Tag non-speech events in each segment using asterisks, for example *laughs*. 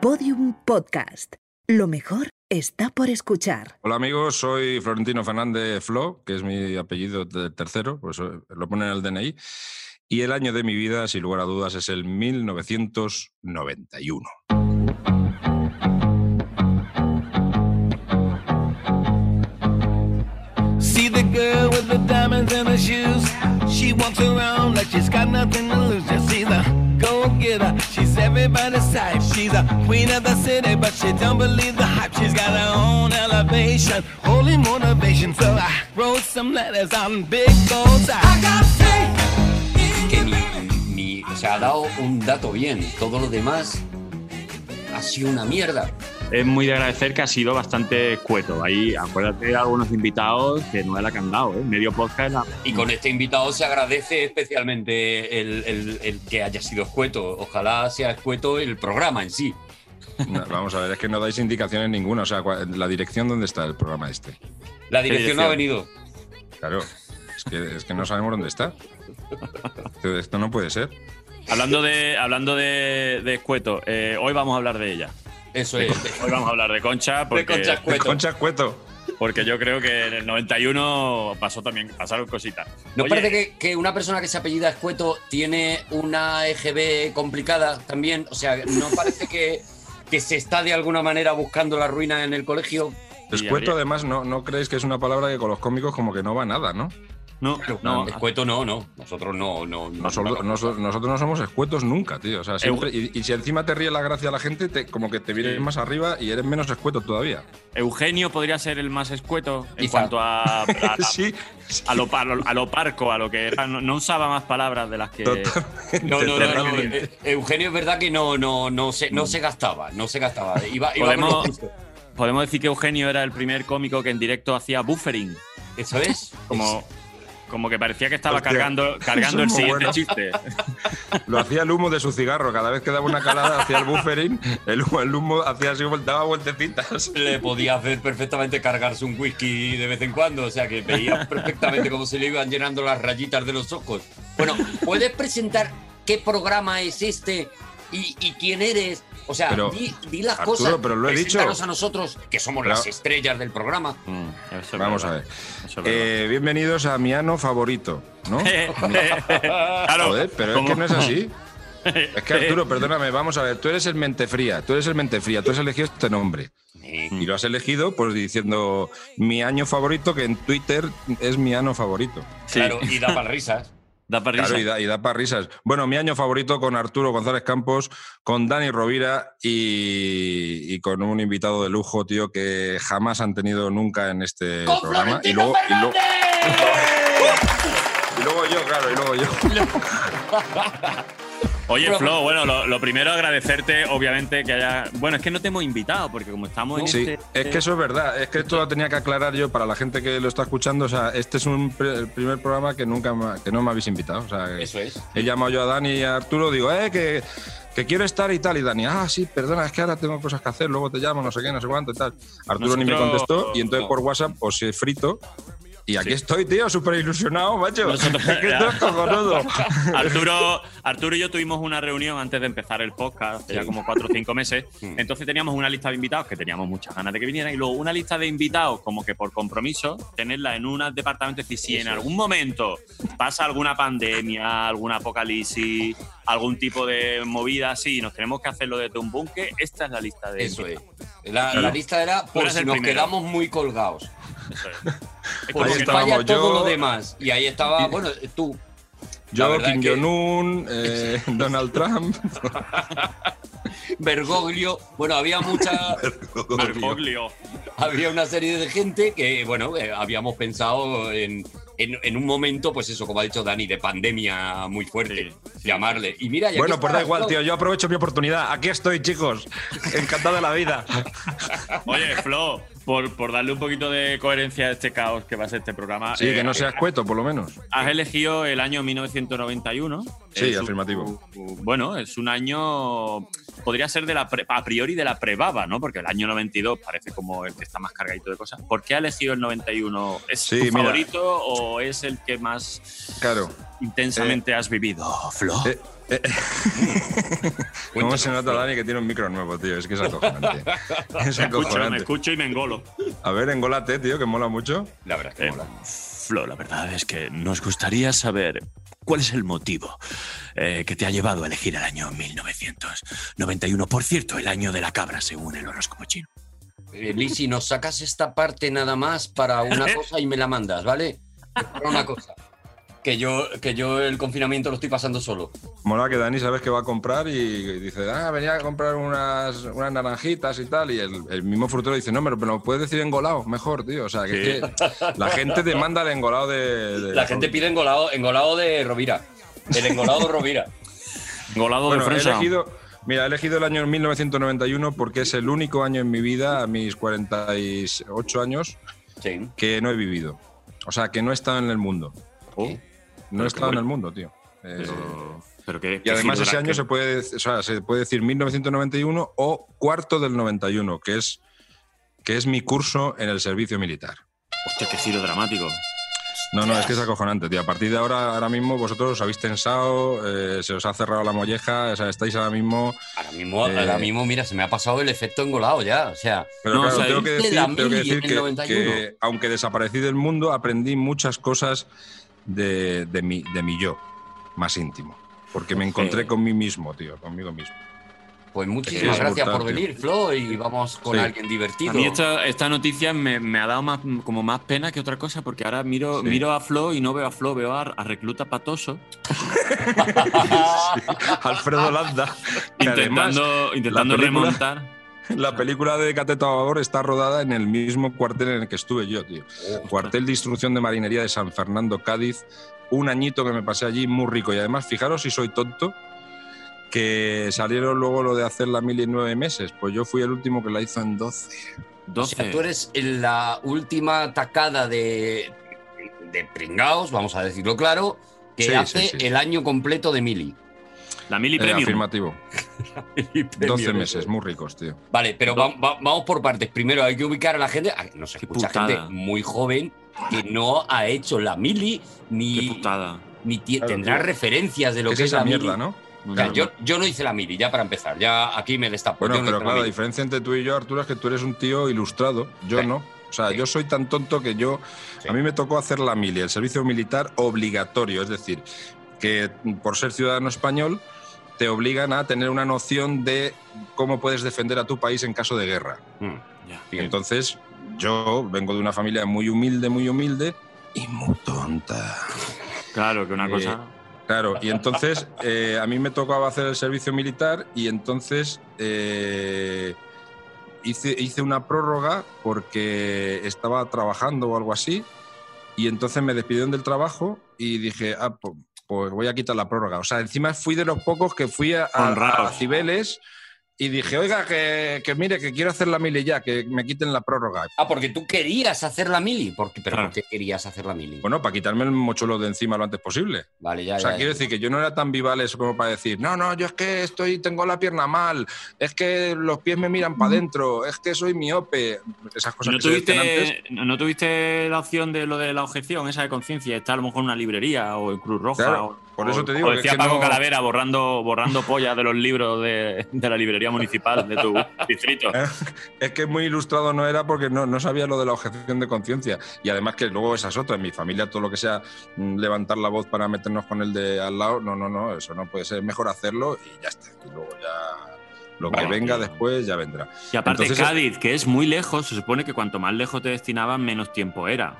Podium Podcast. Lo mejor está por escuchar. Hola amigos, soy Florentino Fernández Flo, que es mi apellido de tercero, pues lo pone en el DNI. Y el año de mi vida, sin lugar a dudas, es el 1991. See the girl with the diamonds in her shoes. She walks around like she's got nothing to lose. She's everybody's type. She's a queen of the city, but she don't believe the hype. She's got her own elevation, holy motivation. So I wrote some letters on big goals. I got faith. que ni, ni- o sea, ha dado un dato bien. Todo lo demás ha sido una mierda. Es muy de agradecer que ha sido bastante escueto. Ahí, acuérdate de algunos invitados que no es la que han dado, ¿eh? Medio podcast. la- Y con este invitado se agradece especialmente el, el- el que haya sido escueto. Ojalá sea escueto el programa en sí. No, vamos a ver, es que no dais indicaciones ninguna. O sea, la dirección dónde está el programa este. La dirección no ha venido. Claro, es que, es que no sabemos dónde está. Esto, esto no puede ser. Hablando de, hablando de, de escueto, eh, hoy vamos a hablar de ella. Eso es. Hoy vamos a hablar de Concha porque, Concha Cueto. porque yo creo que en el 91 pasó también, pasaron cositas. ¿Nos Oye, parece que, que una persona que se apellida Escueto tiene una EGB complicada también? O sea, ¿no parece que, que se está de alguna manera buscando la ruina en el colegio? Escueto, además, no, no creéis que es una palabra que con los cómicos como que no va nada, ¿no? No, no, Escueto no, no. Nosotros no. no, no- Nosotros, no- nos- nosotros no somos escuetos nunca, tío. O sea, siempre, y, y si encima te ríe la gracia a la gente, te, como que te vienes Sí. más arriba y eres menos escueto todavía. Eugenio podría ser el más escueto en Quizá. cuanto a, a, *laughs* a- sí, a lo, lo- a lo parco, a lo que era. No, no usaba más palabras de las que. totalmente. No, no, no, no, totalmente. eh, Eugenio es verdad que no, no, no, se, no se gastaba, no se gastaba. Iba, iba Podemos-. Podemos decir que Eugenio era el primer cómico que en directo hacía buffering. ¿Eso es? Como, como que parecía que estaba Hostia, cargando, *laughs* cargando el siguiente bueno. chiste. *laughs* Lo hacía el humo de su cigarro. Cada vez que daba una calada, hacía el buffering. El humo, el humo hacía así, daba vueltecitas. *laughs* Le podía hacer perfectamente cargarse un whisky de vez en cuando, o sea que veía perfectamente cómo se le iban llenando las rayitas de los ojos. Bueno, ¿puedes presentar qué programa es este y, y quién eres? O sea, Pero, di, di las Arturo, cosas. pero lo he dicho. a nosotros, que somos Pero- las estrellas del programa. Mm, Vamos a ver. Eh, bienvenidos a mi ano favorito, ¿no? verdad. *laughs* claro, Joder, pero es que no es así. Es que Arturo, *laughs* perdóname, vamos a ver, tú eres el mente fría, tú eres el mente fría, tú has elegido este nombre. Eh, Y lo has elegido pues diciendo mi año favorito, que en Twitter es mi ano favorito. Sí, Claro, y da para risas. Da para Claro, y da, y da para risas. Bueno, mi año favorito con Arturo González Campos, con Dani Rovira y, y con un invitado de lujo, tío, que jamás han tenido nunca en este ¡Con programa. Y luego, y, luego, *laughs* y luego yo, claro, y luego yo. *laughs* Oye, Pero- Flo, bueno, lo, lo primero agradecerte, obviamente, que haya. Bueno, es que no te hemos invitado, porque como estamos en Sí, este. es que eso es verdad. Es que esto lo tenía que aclarar yo para la gente que lo está escuchando. O sea, este es un pr- el primer programa que nunca me- que no me habéis invitado. O sea, Eso es. he llamado yo a Dani y a Arturo, digo, eh, que, que quiero estar y tal. Y Dani, ah, sí, perdona, es que ahora tengo cosas que hacer, luego te llamo, no sé qué, no sé cuánto y tal. Arturo ni me contestó y entonces por WhatsApp os he frito. Y aquí Sí. estoy, tío, súper ilusionado, macho. Nosotros-. *laughs* *laughs* Arturo, Arturo y yo tuvimos una reunión antes de empezar el podcast, hace ya como cuatro o cinco meses. *laughs* Mm. Entonces teníamos una lista de invitados, que teníamos muchas ganas de que vinieran, y luego una lista de invitados, como que por compromiso, tenerla en un departamento. Es decir, si en algún momento pasa alguna pandemia, algún apocalipsis, algún tipo de movida así, nos tenemos que hacerlo desde un búnker, esta es la lista de Eso es. La, lista era por si nos primero. quedamos muy colgados. Es. Como Ahí si que- estábamos falla todo yo- lo demás. Y ahí estaba, bueno, tú. Yo, Kim que- Jong-un, *laughs* eh, Donald Trump. Bergoglio. Bueno, había mucha. Bergoglio. había una serie de gente que, bueno, eh, habíamos pensado en, en, en un momento, pues eso, como ha dicho Dani, de pandemia muy fuerte, Sí, sí. llamarle. Y mira, y aquí Bueno, pues da igual, tío. Yo aprovecho mi oportunidad. Aquí estoy, chicos. Encantado de la vida. Oye, Flo, por, por darle un poquito de coherencia a este caos que va a ser este programa. Sí, eh, que no seas cueto, por lo menos. Has elegido el año 1991. Sí, Es un- afirmativo. bueno, es un año. Podría ser de la pre- a priori de la prebaba, ¿no? Porque el año 92 parece como el que está más cargadito de cosas. ¿Por qué ha elegido el 91? ¿Es Sí, tu mira. favorito o es el que más. Claro. intensamente has vivido, Flo? Eh, eh, *laughs* ¿Cómo se nota, Dani, que tiene un micro nuevo, tío? Es que es acojonante. *laughs* Es me escucho, me acojonante. escucho y me engolo. A ver, engólate, tío, que mola mucho. La verdad es que Eh, mola. Flo, la verdad es que nos gustaría saber cuál es el motivo eh, que te ha llevado a elegir el año 1991. Por cierto, el año de la cabra, según el horóscopo chino. Eh, Lisi, nos sacas esta parte nada más para una *laughs* cosa y me la mandas, ¿vale? Para una cosa. Que yo, que yo el confinamiento lo estoy pasando solo. Mola que Dani sabes que va a comprar y dice, ah, venía a comprar unas, unas naranjitas y tal. Y el, el mismo frutero dice, no, pero me lo puedes decir engolado, mejor, tío. O sea, que, es que la gente demanda el engolado de. de- La gente pide engolado, engolado de Rovira. El engolado de Rovira. Golado Bueno, de he fresa. elegido, mira, he elegido el año 1991 porque es el único año en mi vida, a mis 48 años, Sí. que no he vivido. O sea, que no he estado en el mundo. Oh, No he estado en el mundo, tío. Eh, pero, pero qué- y qué además ese año qué- se puede, o sea, se puede decir 1991 o cuarto del 91, que es, que es mi curso en el servicio militar. Hostia, qué giro dramático. No, no, es que es acojonante, tío. A partir de ahora, ahora mismo vosotros os habéis tensado, eh, se os ha cerrado la molleja, o sea, estáis ahora mismo... Ahora mismo, Eh. ahora mismo, mira, se me ha pasado el efecto engolado ya. O sea, Pero No, claro, o sea, tengo que decir, tengo que, mili decir en el que- 91. que, aunque desaparecí del mundo, aprendí muchas cosas de, de mi, de mi yo más íntimo. Porque me encontré Sí. con mí mismo, tío, conmigo mismo. Pues muchísimas Es gracias por venir, Flo, y vamos con Sí. alguien divertido. A mí esta, esta noticia me, me ha dado más, como más pena que otra cosa, porque ahora miro, Sí. miro a Flo y no veo a Flo, veo a, a Recluta Patoso *laughs* Alfredo Landa. además, intentando, intentando la película- remontar. La película de Cateto Amador está rodada en el mismo cuartel en el que estuve yo, tío. Cuartel de Instrucción de Marinería de San Fernando, Cádiz. Un añito que me pasé allí muy rico. Y además, fijaros si soy tonto, que salieron luego lo de hacer la mil en nueve meses. Pues yo fui el último que la hizo en 12. O 12. sea, tú eres la última tacada de, de pringaos, vamos a decirlo claro, que Sí, hace sí, sí. el año completo de Mili. La Mili Eh, Premium. afirmativo. *laughs* Mili 12 Premium, meses, muy ricos, tío. Vale, pero va- va- vamos por partes. Primero hay que ubicar a la gente. ah, Nos Qué escucha putada. gente muy joven que no ha hecho la mili Qué ni, putada. ni Claro, tendrá tío. referencias de lo ¿Qué que es es esa la mierda, mili. no? O sea, yo, yo no hice la mili, ya para empezar. Ya aquí me destapo. Bueno, no pero la claro, la diferencia entre tú y yo, Arturo, es que tú eres un tío ilustrado. Yo Sí. no. O sea, Sí. yo soy tan tonto que yo. Sí. A mí me tocó hacer la mili, el servicio militar obligatorio. Es decir, que por ser ciudadano español te obligan a tener una noción de cómo puedes defender a tu país en caso de guerra. Mm, Ya. Y entonces, yo vengo de una familia muy humilde, muy humilde y muy tonta. Claro, que una Eh, cosa. Claro, y entonces eh, a mí me tocaba hacer el servicio militar y entonces eh, hice, hice una prórroga porque estaba trabajando o algo así y entonces me despidieron del trabajo y dije, ah, pues, voy a quitar la prórroga. O sea, encima fui de los pocos que fui a, a- a Cibeles y dije, oiga, que, que mire, que quiero hacer la mili ya, que me quiten la prórroga. Ah, porque tú querías hacer la mili. Porque, ¿Pero Claro. por qué querías hacer la mili? Bueno, para quitarme el mochuelo de encima lo antes posible. vale, ya, O sea, ya, quiero ya. decir que yo no era tan vivales como para decir, no, no, yo es que estoy, tengo la pierna mal, es que los pies me miran para adentro, es que soy miope. Esas cosas ¿No que se decían antes. tuviste, ¿No tuviste la opción de lo de la objeción, esa de conciencia? Está a lo mejor en una librería o en Cruz Roja. Claro, o- por eso te digo o que decía es que Paco no- Calavera borrando, borrando pollas de los libros de, de la librería municipal de tu *laughs* distrito. Es que muy ilustrado no era porque no, no sabía lo de la objeción de conciencia. Y además que luego esas otras, en mi familia todo lo que sea mm, levantar la voz para meternos con el de al lado, no, no, no, eso no puede ser. Mejor hacerlo y ya está. Y luego ya lo que venga tío. después ya vendrá. Y aparte, Entonces- Cádiz, que es muy lejos, se supone que cuanto más lejos te destinaban, menos tiempo era.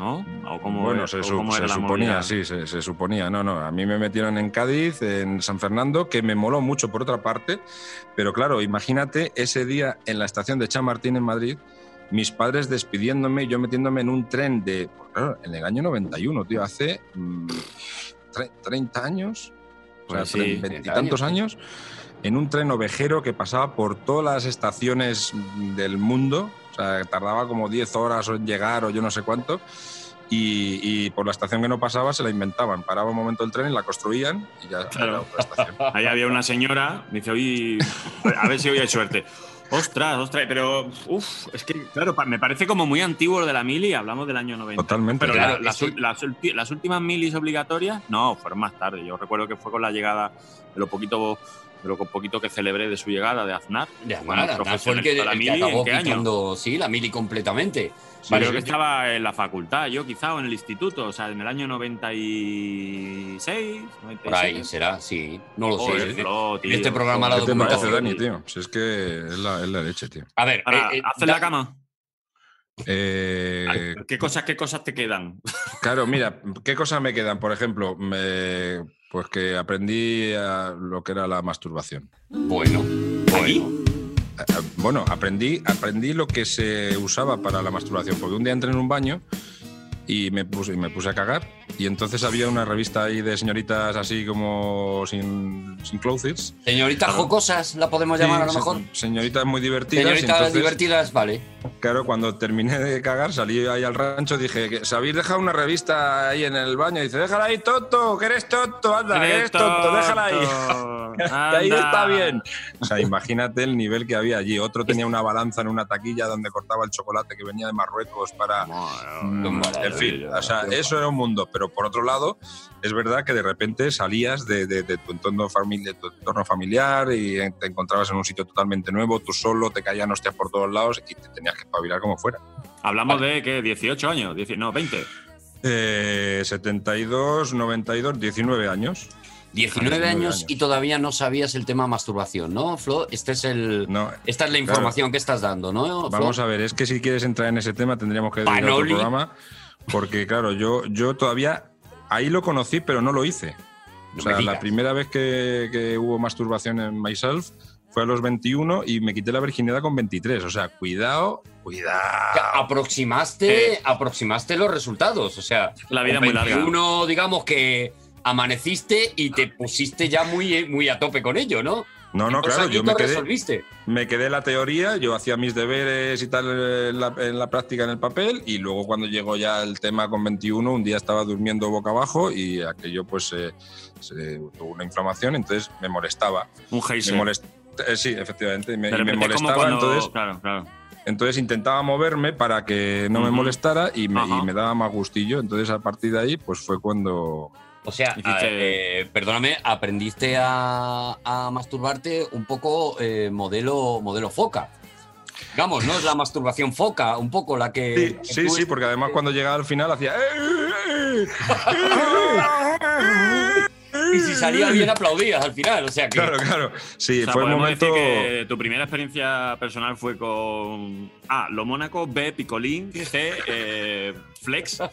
¿No? ¿O cómo, bueno, es- se, su- cómo suponía, movida? sí, se, se suponía. No, no, a mí me metieron en Cádiz, en San Fernando, que me moló mucho por otra parte, pero claro, imagínate ese día en la estación de Chamartín en Madrid, mis padres despidiéndome yo metiéndome en un tren de, pues claro, en el año 91, tío, hace mm, tre- 30 años, o sea, sí, tre- 30 veintitantos años, años, en un tren ovejero que pasaba por todas las estaciones del mundo, o sea, tardaba como 10 horas en llegar o yo no sé cuánto, y, y por la estación que no pasaba se la inventaban. Paraba un momento el tren y la construían y ya Claro. era otra estación. Ahí había una señora, dice, oye, a ver si hoy hay suerte. Ostras, ostras, pero uf, es que, claro, me parece como muy antiguo lo de la mili, hablamos del año 90. Totalmente. Pero Claro, las, que- las últimas milis obligatorias, no, fueron más tarde. Yo recuerdo que fue con la llegada de lo poquito, de lo poquito que celebré de su llegada de Aznar. De Aznar, Aznar fue el que, el que acabó quitando, sí, la mili completamente. Sí, Vale, creo que yo- estaba en la facultad, yo quizá, o en el instituto, o sea, en el año 96, 97. Por ahí será, sí. No lo Joder, sé. ¿eh? Tío, este programa la ¿Qué te parece, documentación. Dani, tío? Si es que es la, es la leche, tío. A ver, Ahora, eh, eh, ¿haces da- la cama? Eh, ¿Qué, cosas, ¿Qué cosas te quedan? *laughs* Claro, mira, ¿qué cosas me quedan? Por ejemplo, me- pues que aprendí a lo que era la masturbación. Bueno, aquí. Eh, eh, Bueno, aprendí, aprendí lo que se usaba para la masturbación, porque un día entré en un baño y me puse, y me puse a cagar y entonces había una revista ahí de señoritas así como sin, sin clothes. Señoritas jocosas, la podemos llamar a lo Sí, mejor. se- Señoritas muy divertidas. Señoritas entonces- divertidas, vale. Claro, cuando terminé de cagar, salí ahí al rancho, dije, ¿se habéis dejado una revista ahí en el baño? Y dice, déjala ahí, tonto, que eres tonto, anda, que eres tonto, déjala ahí. *laughs* Que ahí está bien. O sea, imagínate el nivel que había allí. Otro tenía una balanza en una taquilla donde cortaba el chocolate que venía de Marruecos para... Mm, en fin, o sea, eso era un mundo. Pero por otro lado, es verdad que de repente salías de, de- de tu, entorno famili- de tu entorno familiar y te encontrabas en un sitio totalmente nuevo, tú solo, te caían hostias por todos lados y te tenías que espabilar como fuera. Hablamos de, ¿qué? 18 años, 10 no, 20. Eh, 72, 92, 19 años. 19 19 años años. y todavía no sabías el tema masturbación, ¿no, Flo? Este es el, No, esta es la claro. información que estás dando, ¿no? Flo? Vamos a ver, es que si quieres entrar en ese tema tendríamos que ir a otro programa, porque claro, yo, yo todavía ahí lo conocí, pero no lo hice. No O sea, la primera vez que, que hubo masturbación en Myself fue a los 21 y me quité la virginidad con 23. O sea, cuidado, cuidado. aproximaste, Eh. aproximaste los resultados. O sea, La vida muy larga. 21, digamos que amaneciste y te pusiste ya muy, muy a tope con ello, ¿no? No, no, claro, yo me quedé, resolviste. me quedé en la teoría, yo hacía mis deberes y tal en la, en la práctica en el papel y luego cuando llegó ya el tema con 21, un día estaba durmiendo boca abajo y aquello pues eh, se tuvo una inflamación, entonces me molestaba. Un Me geyser. molest- eh, sí, efectivamente, y me, y me molestaba, cuando- entonces, Claro, claro. entonces intentaba moverme para que no me molestara y me, Ajá. y me daba más gustillo, entonces a partir de ahí pues fue cuando... O sea, eh, perdóname, aprendiste a, a masturbarte un poco eh, modelo, modelo foca. Digamos, ¿no? Es la masturbación foca, un poco la que. Sí, que sí, sí, porque además cuando llegaba al final hacía... Y si salía bien, aplaudías al final. O sea que. Claro, claro. Sí, O sea, fue el podemos momento... decir que tu primera experiencia personal fue con A. Lo Mónaco, B. Picolín, C. eh, Flex. *laughs*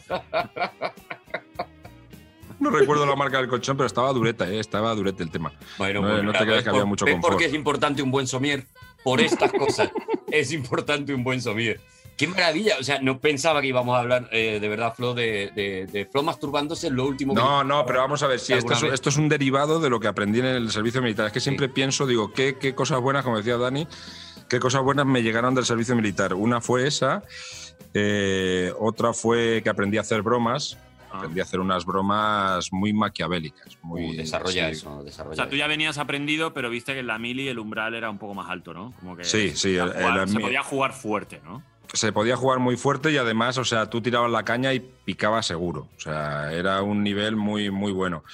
No recuerdo la marca del colchón, pero estaba dureta, ¿eh? estaba durete el tema. Bueno, No- pues no te creas ¿ves que había mucho ¿ves confort. por qué es importante un buen somier? Por estas cosas. *laughs* es importante un buen somier. Qué maravilla. O sea, no pensaba que íbamos a hablar eh, de verdad, Flo, de, de, de Flo masturbándose, lo último que. No, no, pero vamos a ver, si esto ¿Alguna es, vez? esto es un derivado de lo que aprendí en el servicio militar. Es que siempre pienso, digo, ¿qué, qué cosas buenas, como decía Dani, qué cosas buenas me llegaron del servicio militar. Una fue esa, eh, otra fue que aprendí a hacer bromas. Ah. Aprendí a hacer unas bromas muy maquiavélicas. Muy, Uh, desarrolla sí. eso, desarrolla O sea, tú ya venías aprendido, pero viste que en la mili el umbral era un poco más alto, ¿no? Como que Sí, sí, se podía el- jugar- el- se podía jugar fuerte, ¿no? se podía jugar muy fuerte y además, o sea, tú tirabas la caña y picaba seguro. O sea, era un nivel muy, muy bueno.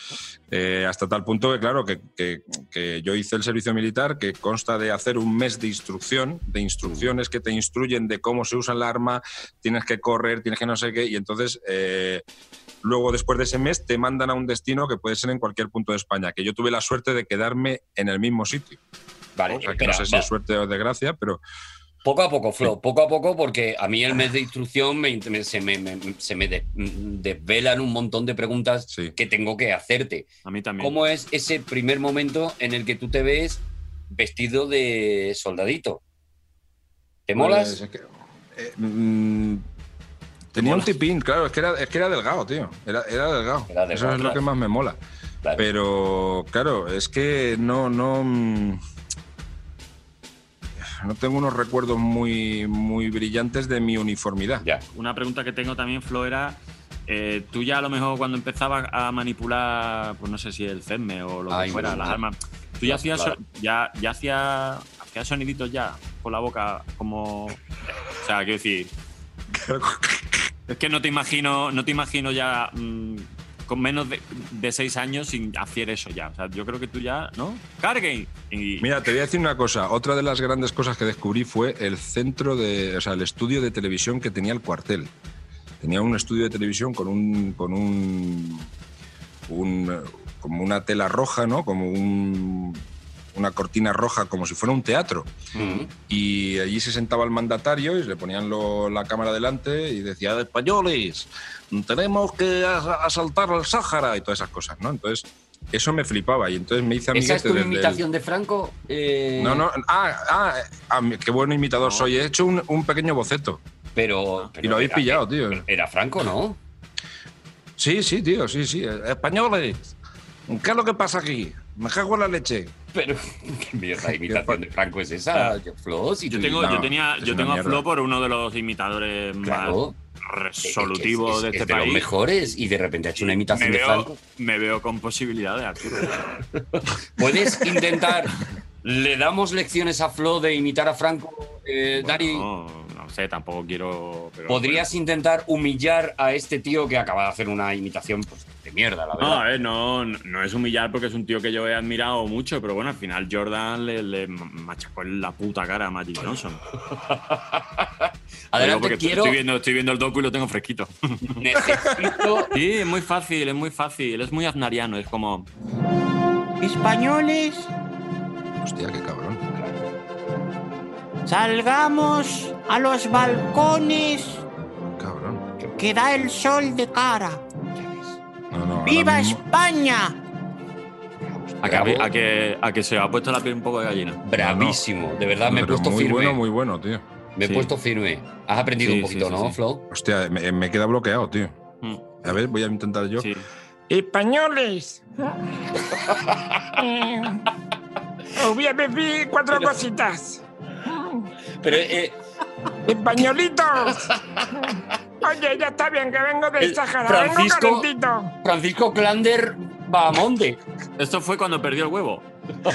Eh, hasta tal punto que, claro, que, que- que yo hice el servicio militar que consta de hacer un mes de instrucción, de instrucciones que te instruyen de cómo se usa el arma, tienes que correr, tienes que no sé qué, y entonces... eh, Luego, después de ese mes, te mandan a un destino que puede ser en cualquier punto de España, que yo tuve la suerte de quedarme en el mismo sitio. Vale, O sea, que espera, no sé si va. es suerte o desgracia, pero Poco a poco, Flo, poco a poco, porque a mí el mes de instrucción me, me- se me, me- se me de- desvelan un montón de preguntas sí. que tengo que hacerte. A mí también. ¿Cómo es ese primer momento en el que tú te ves vestido de soldadito? ¿Te molas? Pues, es que, eh, mm, tenía un tipín, claro, es que era, es que era delgado, tío. Era, era delgado. Era delgado, Eso es lo que más me mola. Claro. Pero, claro, es que no, no. mm, No tengo unos recuerdos muy, muy brillantes de mi uniformidad. Ya. Una pregunta que tengo también, Flo, era. eh, tú ya a lo mejor cuando empezabas a manipular, pues no sé si el CESME o lo Ay, que fuera, las armas, tú ya hacías Claro. ya, ya hacías hacías soniditos ya. con la boca como. O sea, quiero decir. *laughs* Es que no te imagino, no te imagino ya mm, con menos de, de seis años sin hacer eso ya. O sea, yo creo que tú ya, ¿no? Carguen. Mira, te voy a decir una cosa. Otra de las grandes cosas que descubrí fue el centro de, o sea, el estudio de televisión que tenía el cuartel. Tenía un estudio de televisión con un, con un, un- como una tela roja, ¿no? Como un- una cortina roja, como si fuera un teatro. Y allí se sentaba el mandatario y le ponían lo- la cámara delante y decía, españoles, tenemos que as- asaltar el Sáhara y todas esas cosas, ¿no? Entonces, eso me flipaba y entonces me hice ¿Esa es amiguete tu imitación de Franco? Eh, No, no, ah, ah, ah, qué buen imitador soy. He hecho un, un pequeño boceto. Pero, pero Y lo habéis era- pillado, tío. Era Franco, ¿no? Sí, sí, tío, sí, sí. Españoles, ¿qué es lo que pasa aquí? Me cago en la leche. Pero, *laughs* ¿qué mierda de imitación de Franco es esa, Flo? Si yo, tengo, no, yo tenía, yo tengo a. Flo por uno de los imitadores Claro. más Es- resolutivos es- de es este de país. los mejores y de repente ha hecho una me imitación de veo, Franco. me veo con posibilidades, Arturo. *laughs* ¿Puedes intentar? ¿Le damos lecciones a Flo de imitar a Franco, eh, Dani? No, no sé, tampoco quiero. pero- ¿Podrías intentar humillar a este tío que acaba de hacer una imitación pues, de mierda, la No, verdad? a ver, no, no es humillar porque es un tío que yo he admirado mucho, pero bueno, al final Jordan le, le machacó en la puta cara a Magic Johnson. *laughs* Adelante, porque quiero. Estoy viendo, estoy viendo el docu y lo tengo fresquito. *laughs* Necesito. Sí, es muy fácil, es muy fácil. Es muy aznariano, es como. Españoles, Hostia, qué cabrón. salgamos a los balcones Cabrón. que da el sol de cara. No, no, ahora ¡Viva mismo- España! A que, Bravo. a, que, a que se ha puesto la piel un poco de gallina. Bravísimo, de verdad, me he puesto muy firme. bueno, muy bueno, tío. Me he Sí. puesto firme. Has aprendido Sí, un poquito, sí, sí, ¿no, sí. Flo? Hostia, me, me queda bloqueado, tío. Mm, A ver, voy a intentar yo. Sí. Españoles. Eh, *laughs* os voy a decir cuatro cositas. Pero eh, Españolitos. *laughs* Oye, ya está bien que vengo del El Sahara. Francisco- Vengo calentito. Francisco Clander Bahamonde. Esto fue cuando perdió el huevo. *laughs*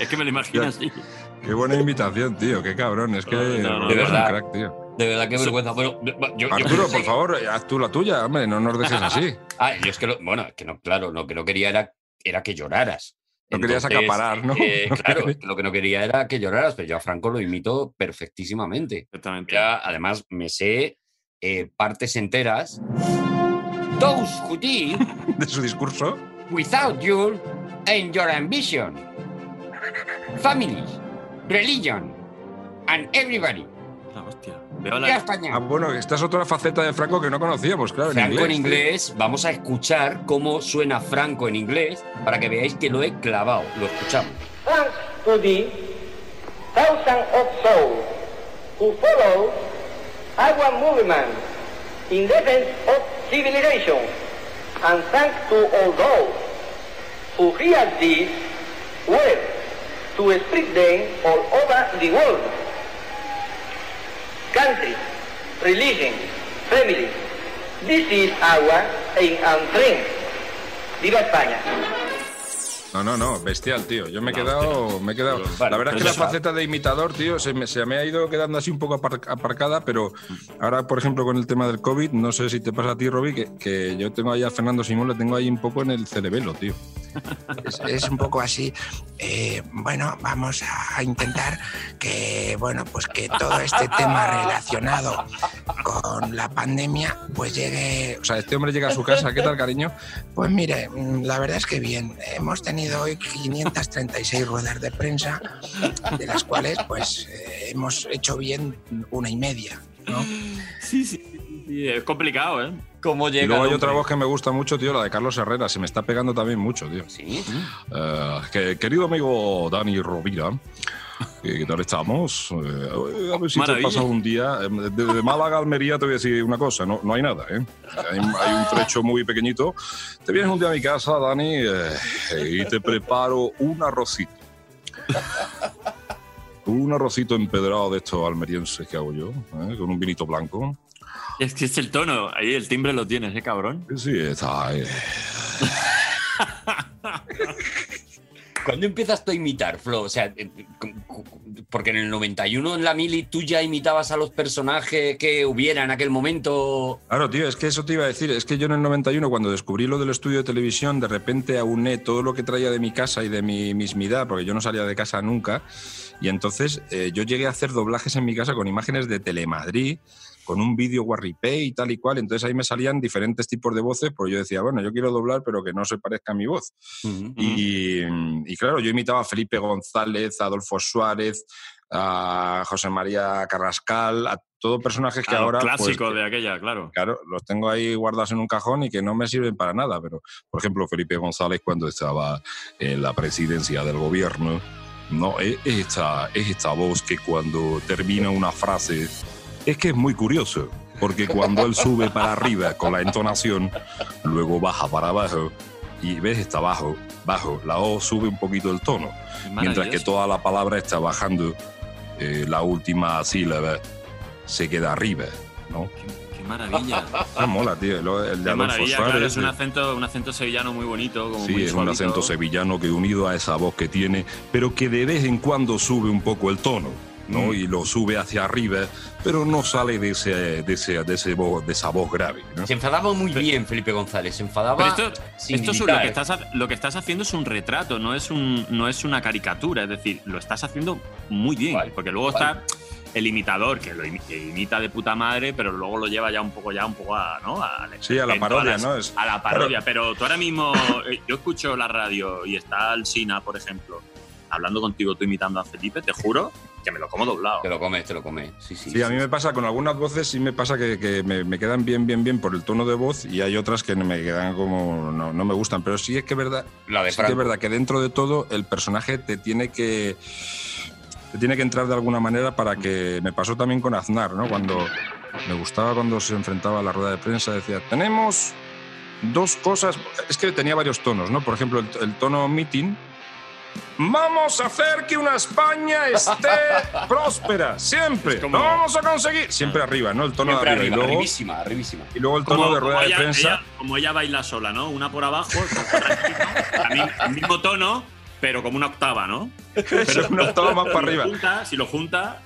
Es que me lo imagino así. Qué buena invitación, tío. Qué cabrón. Es que No, no, un verdad. crack, tío. De verdad, qué vergüenza. Bueno, yo, yo- yo Arturo, pensé por favor, haz tú la tuya, hombre. No nos dejes así. Ah, yo es que, lo- bueno, es que no, claro, lo que no quería era, era que lloraras. No querías acaparar, ¿no? eh, *laughs* claro, querías- es que lo que no quería era que lloraras, pero yo a Franco lo imito perfectísimamente. Exactamente. Ya, además, me sé eh, partes enteras. Those who did De su discurso. without you and your ambition. Family, religion, and everybody. La hostia. Veo ¡Viva la, España! Ah, bueno, esta es otra faceta de Franco que no conocíamos, claro. Franco en tío. inglés, vamos a escuchar cómo suena Franco en inglés para que veáis que lo he clavado. Lo escuchamos. thanks to the thousands of souls who follow our movement in defense of civilization, and thanks to all those who hear this word to spread them all over the world. Country, religion, family, this is our aim and dream. ¡Viva España! No, no, no, bestial, tío. Yo me he quedado. Me he quedado. La verdad es que la está. faceta de imitador, tío, se me, se me ha ido quedando así un poco apar- aparcada, pero ahora, por ejemplo, con el tema del COVID, no sé si te pasa a ti, Roby, que, que yo tengo ahí a Fernando Simón, lo tengo ahí un poco en el cerebelo, tío. *laughs* es, es un poco así. Eh, bueno, vamos a intentar que, bueno, pues que todo este tema relacionado con la pandemia, pues llegue. O sea, este hombre llega a su casa, ¿qué tal, cariño? *laughs* Pues mire, la verdad es que bien. Hemos tenido hoy 536 ruedas de prensa, de las cuales, pues, eh, hemos hecho bien una y media, ¿no? Sí, sí, sí, Es complicado, ¿eh? ¿Cómo Y llega? luego hay otra voz que me gusta mucho, tío, la de Carlos Herrera. Se me está pegando también mucho, tío. Sí. Eh, que- querido amigo Dani Rovira, ¿qué tal estamos? Eh, a ver si te Maravilla. pasa un día. eh, Desde Málaga a Almería te voy a decir una cosa, no, no hay nada, ¿eh? Hay, hay un trecho muy pequeñito. Te vienes un día a mi casa, Dani, eh, y te preparo un arrocito. Un arrocito empedrado de estos almerienses que hago yo, ¿eh? con un vinito blanco. Es que es el tono. Ahí el timbre lo tienes, ¿eh, cabrón? Sí, está. eh, *laughs* ¿Cuándo empiezas a imitar, Flo? O sea, eh, porque en el 91 en la Mili tú ya imitabas a los personajes que hubiera en aquel momento. Claro, tío, es que eso te iba a decir. Es que yo en el 91, cuando descubrí lo del estudio de televisión, de repente auné todo lo que traía de mi casa y de mi mismidad, porque yo no salía de casa nunca. Y entonces eh, yo llegué a hacer doblajes en mi casa con imágenes de Telemadrid, con un vídeo Warripay y tal y cual. Entonces ahí me salían diferentes tipos de voces, porque yo decía, bueno, yo quiero doblar, pero que no se parezca a mi voz. y, y claro, yo imitaba a Felipe González, a Adolfo Suárez, a José María Carrascal, a todos personajes que los ahora... pues, clásicos que- de aquella, claro. Claro, los tengo ahí guardados en un cajón y que no me sirven para nada, pero por ejemplo Felipe González cuando estaba en la presidencia del gobierno, no es esta, es esta voz que cuando termina una frase es que es muy curioso, porque cuando él sube para arriba con la entonación, luego baja para abajo y ves está bajo, bajo, la O sube un poquito el tono, mientras que toda la palabra está bajando, eh, la última sílaba se queda arriba, ¿no? Qué maravilla. Ah, mola, tío. El de Qué Adolfo maravilla, Suárez. claro, es un eh, acento, un acento sevillano muy bonito, como Sí, muy es un acento sevillano que unido a esa voz que tiene, pero que de vez en cuando sube un poco el tono, ¿no? Mm. Y lo sube hacia arriba, pero no sale de, ese, de, ese, de, ese voz, de esa voz grave, ¿no? Se enfadaba muy bien Felipe González, se enfadaba. Pero esto, sin esto es lo, que estás, lo que estás haciendo es un retrato, no es, un, no es una caricatura. Es decir, lo estás haciendo muy bien. Vale, porque luego vale. está el imitador, que lo imita de puta madre, pero luego lo lleva ya un poco, ya un poco a, ¿no? a, Sí, a la parodia, todas- ¿no? Es- a la parodia. Pero tú ahora mismo, eh, yo escucho la radio y está Alsina, por ejemplo, hablando contigo, tú imitando a Felipe, te juro que me lo como doblado. Te lo comes, te lo comes. Sí, sí. Sí, a mí me pasa con algunas voces, sí me pasa que, que me, me quedan bien, bien, bien por el tono de voz y hay otras que me quedan como. no, no me gustan. Pero sí es que es verdad, La de sí que es verdad que dentro de todo el personaje te tiene que. te tiene que entrar de alguna manera para que. Me pasó también con Aznar, ¿no? Cuando. Me gustaba cuando se enfrentaba a la rueda de prensa, decía: Tenemos dos cosas. Es que tenía varios tonos, ¿no? Por ejemplo, el, el tono meeting. Vamos a hacer que una España esté *laughs* próspera, siempre. Es como- Lo vamos a conseguir. Siempre arriba, ¿no? El tono Siempre de arriba. arriba, y, luego, arribísima, arribísima. y luego el tono de rueda de ella, prensa. ella- como ella baila sola, ¿no? Una por abajo, a mí, el mismo tono, pero como una octava, ¿no? *laughs* Pero una octava más para si arriba. Lo junta, si lo junta.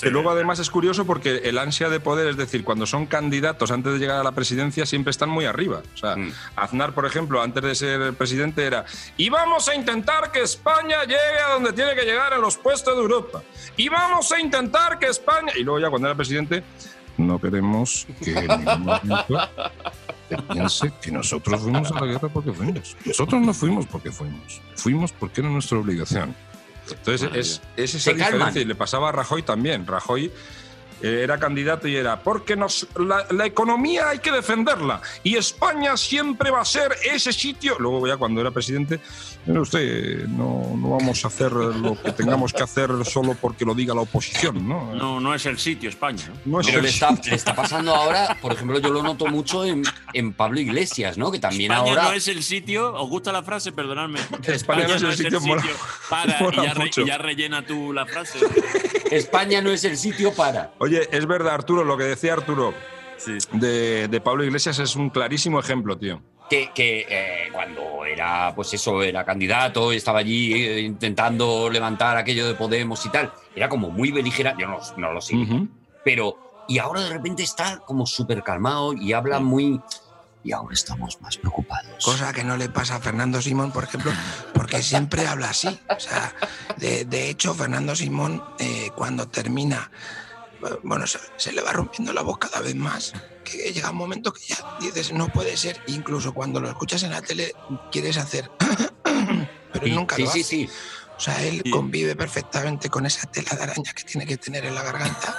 Que luego además es curioso porque el ansia de poder, es decir, cuando son candidatos antes de llegar a la presidencia siempre están muy arriba. O sea, Mm. Aznar, por ejemplo, antes de ser presidente era y vamos a intentar que España llegue a donde tiene que llegar en los puestos de Europa. Y vamos a intentar que España... Y luego ya cuando era presidente, no queremos que en *laughs* ningún momento se piense que nosotros fuimos a la guerra porque fuimos. Nosotros no fuimos porque fuimos. Fuimos porque era nuestra obligación. Entonces es, es esa Se calman. diferencia y le pasaba a Rajoy también. Rajoy era candidato y era porque nos, la, la economía hay que defenderla y España siempre va a ser ese sitio. Luego ya cuando era presidente, mire usted, no, no vamos a hacer lo que tengamos que hacer solo porque lo diga la oposición, ¿no? No, no es el sitio, España. ¿no? No es Pero el le está, sitio. le está pasando ahora, por ejemplo, yo lo noto mucho en, en Pablo Iglesias, ¿no? Que también España ahora. no es el sitio. ¿Os gusta la frase? Perdonadme. España no es el sitio, mola- Para, mola y ya, re- rellena tú la frase. España no es el sitio para. Oye, es verdad, Arturo, lo que decía Arturo Sí. de, de Pablo Iglesias es un clarísimo ejemplo, tío. Que, que, eh, cuando era, pues eso, era candidato, estaba allí eh, intentando levantar aquello de Podemos y tal, era como muy beligerante, yo no, no lo sé, Ujú. pero. Y ahora de repente está como súper calmado y habla muy. Y ahora estamos más preocupados. Cosa que no le pasa a Fernando Simón, por ejemplo, porque siempre habla así. O sea, de, de hecho, Fernando Simón, eh, cuando termina, bueno, se, se le va rompiendo la voz cada vez más, que llega un momento que ya dices, no puede ser. Incluso cuando lo escuchas en la tele, quieres hacer, *coughs* pero él Sí, nunca sí, lo sí, hace. sí. O sea, él Y- convive perfectamente con esa tela de araña que tiene que tener en la garganta.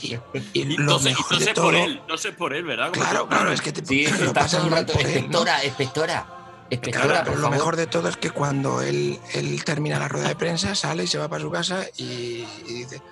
Y, y *laughs* lo no sé, y mejor no de todo... por él, no sé por él, ¿verdad? Como Claro, claro, es que te, Sí, lo pasas mal rato. por él, ¿no? Inspectora, inspectora. Inspectora, Claro, pero lo favor. mejor de todo es que cuando él, él termina la rueda de prensa, sale y se va para su casa y, y dice,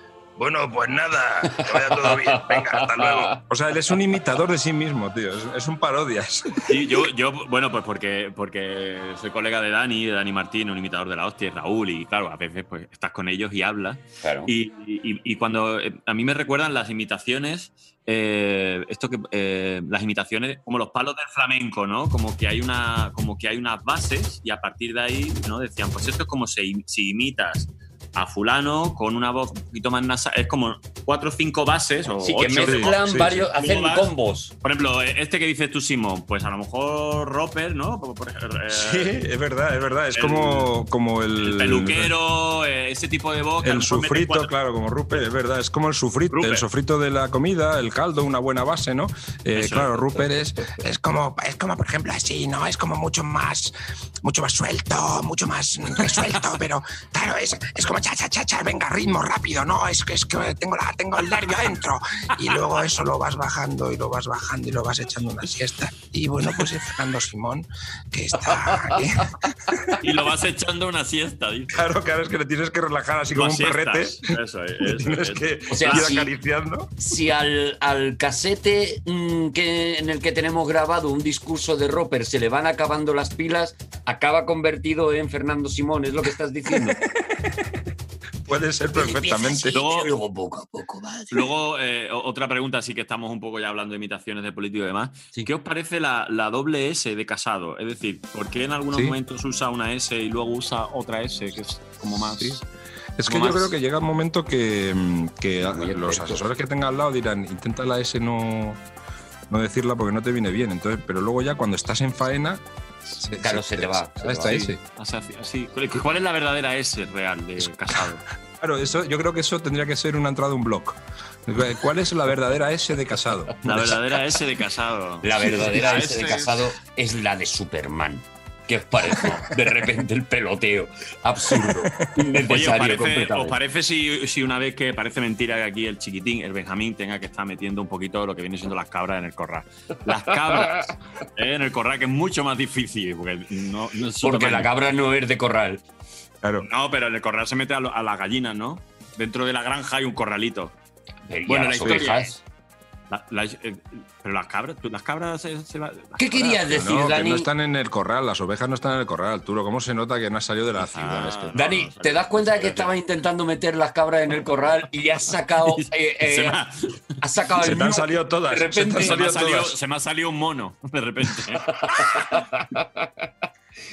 Bueno, pues nada, que vaya todo bien. Venga, hasta luego. O sea, él es un imitador de sí mismo, tío. Es, es un parodias. Sí, yo, yo, bueno, pues porque, porque soy colega de Dani, de Dani Martín, un imitador de la hostia, y Raúl, y claro, a veces pues estás con ellos y hablas. Claro. Y, y- y cuando eh, a mí me recuerdan las imitaciones, eh, esto que eh, las imitaciones como los palos del flamenco, ¿no? Como que hay una, como que hay unas bases y a partir de ahí, ¿no? Decían, pues esto es como si, si imitas a fulano con una voz un poquito más nasal, es como cuatro o cinco bases o Sí, que mezclan sí, sí. varios, hacen combos. Por ejemplo, este que dices tú, Simón, pues a lo mejor Roper, ¿no? Por- por- eh, Sí, es verdad, es verdad. Es el- como, como el. el peluquero, eh, ese tipo de voz. El sufrito, claro, como Rupert, es verdad, es como el sufrito, Rupert. el sofrito de la comida, el caldo, una buena base, ¿no? Eh, claro. Rupert es, Es como, es como, por ejemplo, así, ¿no? Es como mucho más, mucho más suelto, mucho más resuelto, *laughs* pero claro, es, es como cha, cha, cha, cha, venga, ritmo rápido, ¿no? Es que, es que tengo, la, tengo el nervio adentro. Y luego eso lo vas bajando y lo vas bajando y lo vas echando una siesta. Y bueno, pues es Fernando Simón, que está aquí. *laughs* Y lo vas echando una siesta, dice. Claro, claro, es que le tienes que relajar así como Las un perrete. siestas. Eso es. Le eso tienes es. que O sea, ir si- acariciando. Si al, al casete mm, que, en el que tenemos grabado un discurso de Roper se le van acabando las pilas, acaba convertido en Fernando Simón, es lo que estás diciendo. *laughs* Puede ser perfectamente. Luego- Luego poco a poco va. Luego, eh, otra pregunta, sí que estamos un poco ya hablando de imitaciones de políticos y demás. ¿Qué os parece la, la doble S de casado? Es decir, ¿por qué en algunos Sí. momentos usa una S y luego usa otra S, que es como más. Sí. Es que yo más- creo que llega un momento que, mm, que a- Muy los asesores que tenga al lado dirán, intenta la S no, no decirla porque no te viene bien. Entonces, pero luego ya cuando estás en faena, se, Claro, se te va, se te va. S. Así, así. ¿Cuál es la verdadera S real de casado? *laughs* Claro, eso, yo creo que eso tendría que ser una entrada un blog. ¿Cuál es la verdadera S de casado? La verdadera S de casado. La verdadera S de casado es la de Superman. ¿Qué os parece? De repente el peloteo. Absurdo. Oye, ¿os Innecesario parece, completamente. os parece si, si una vez que parece mentira que aquí el chiquitín, el Benjamín, tenga que estar metiendo un poquito lo que viene siendo las cabras en el corral? Las cabras eh, en el corral, que es mucho más difícil, porque no, no Porque la cabra no es de corral. Claro. No, pero en el corral se mete a, lo- a las gallinas, ¿no? Dentro de la granja hay un corralito. Bueno, a la las historia ovejas. La- la- eh, pero las cabras, tú- las cabras se, se va- las ¿Qué cabras- querías decir, No, que Dani? no están en el corral, las ovejas no están en el corral, Arturo. ¿Cómo se nota que no has salido de la ciudad? Ah, Es que- no, Dani, no, ¿te das cuenta de que estabas intentando meter las cabras en el corral y has sacado. *laughs* eh, eh, Se me ha- has sacado *laughs* Se el te han salido todas. de se te han repente- se, me ha salido salido, todas. se me ha salido un mono, de repente. *laughs*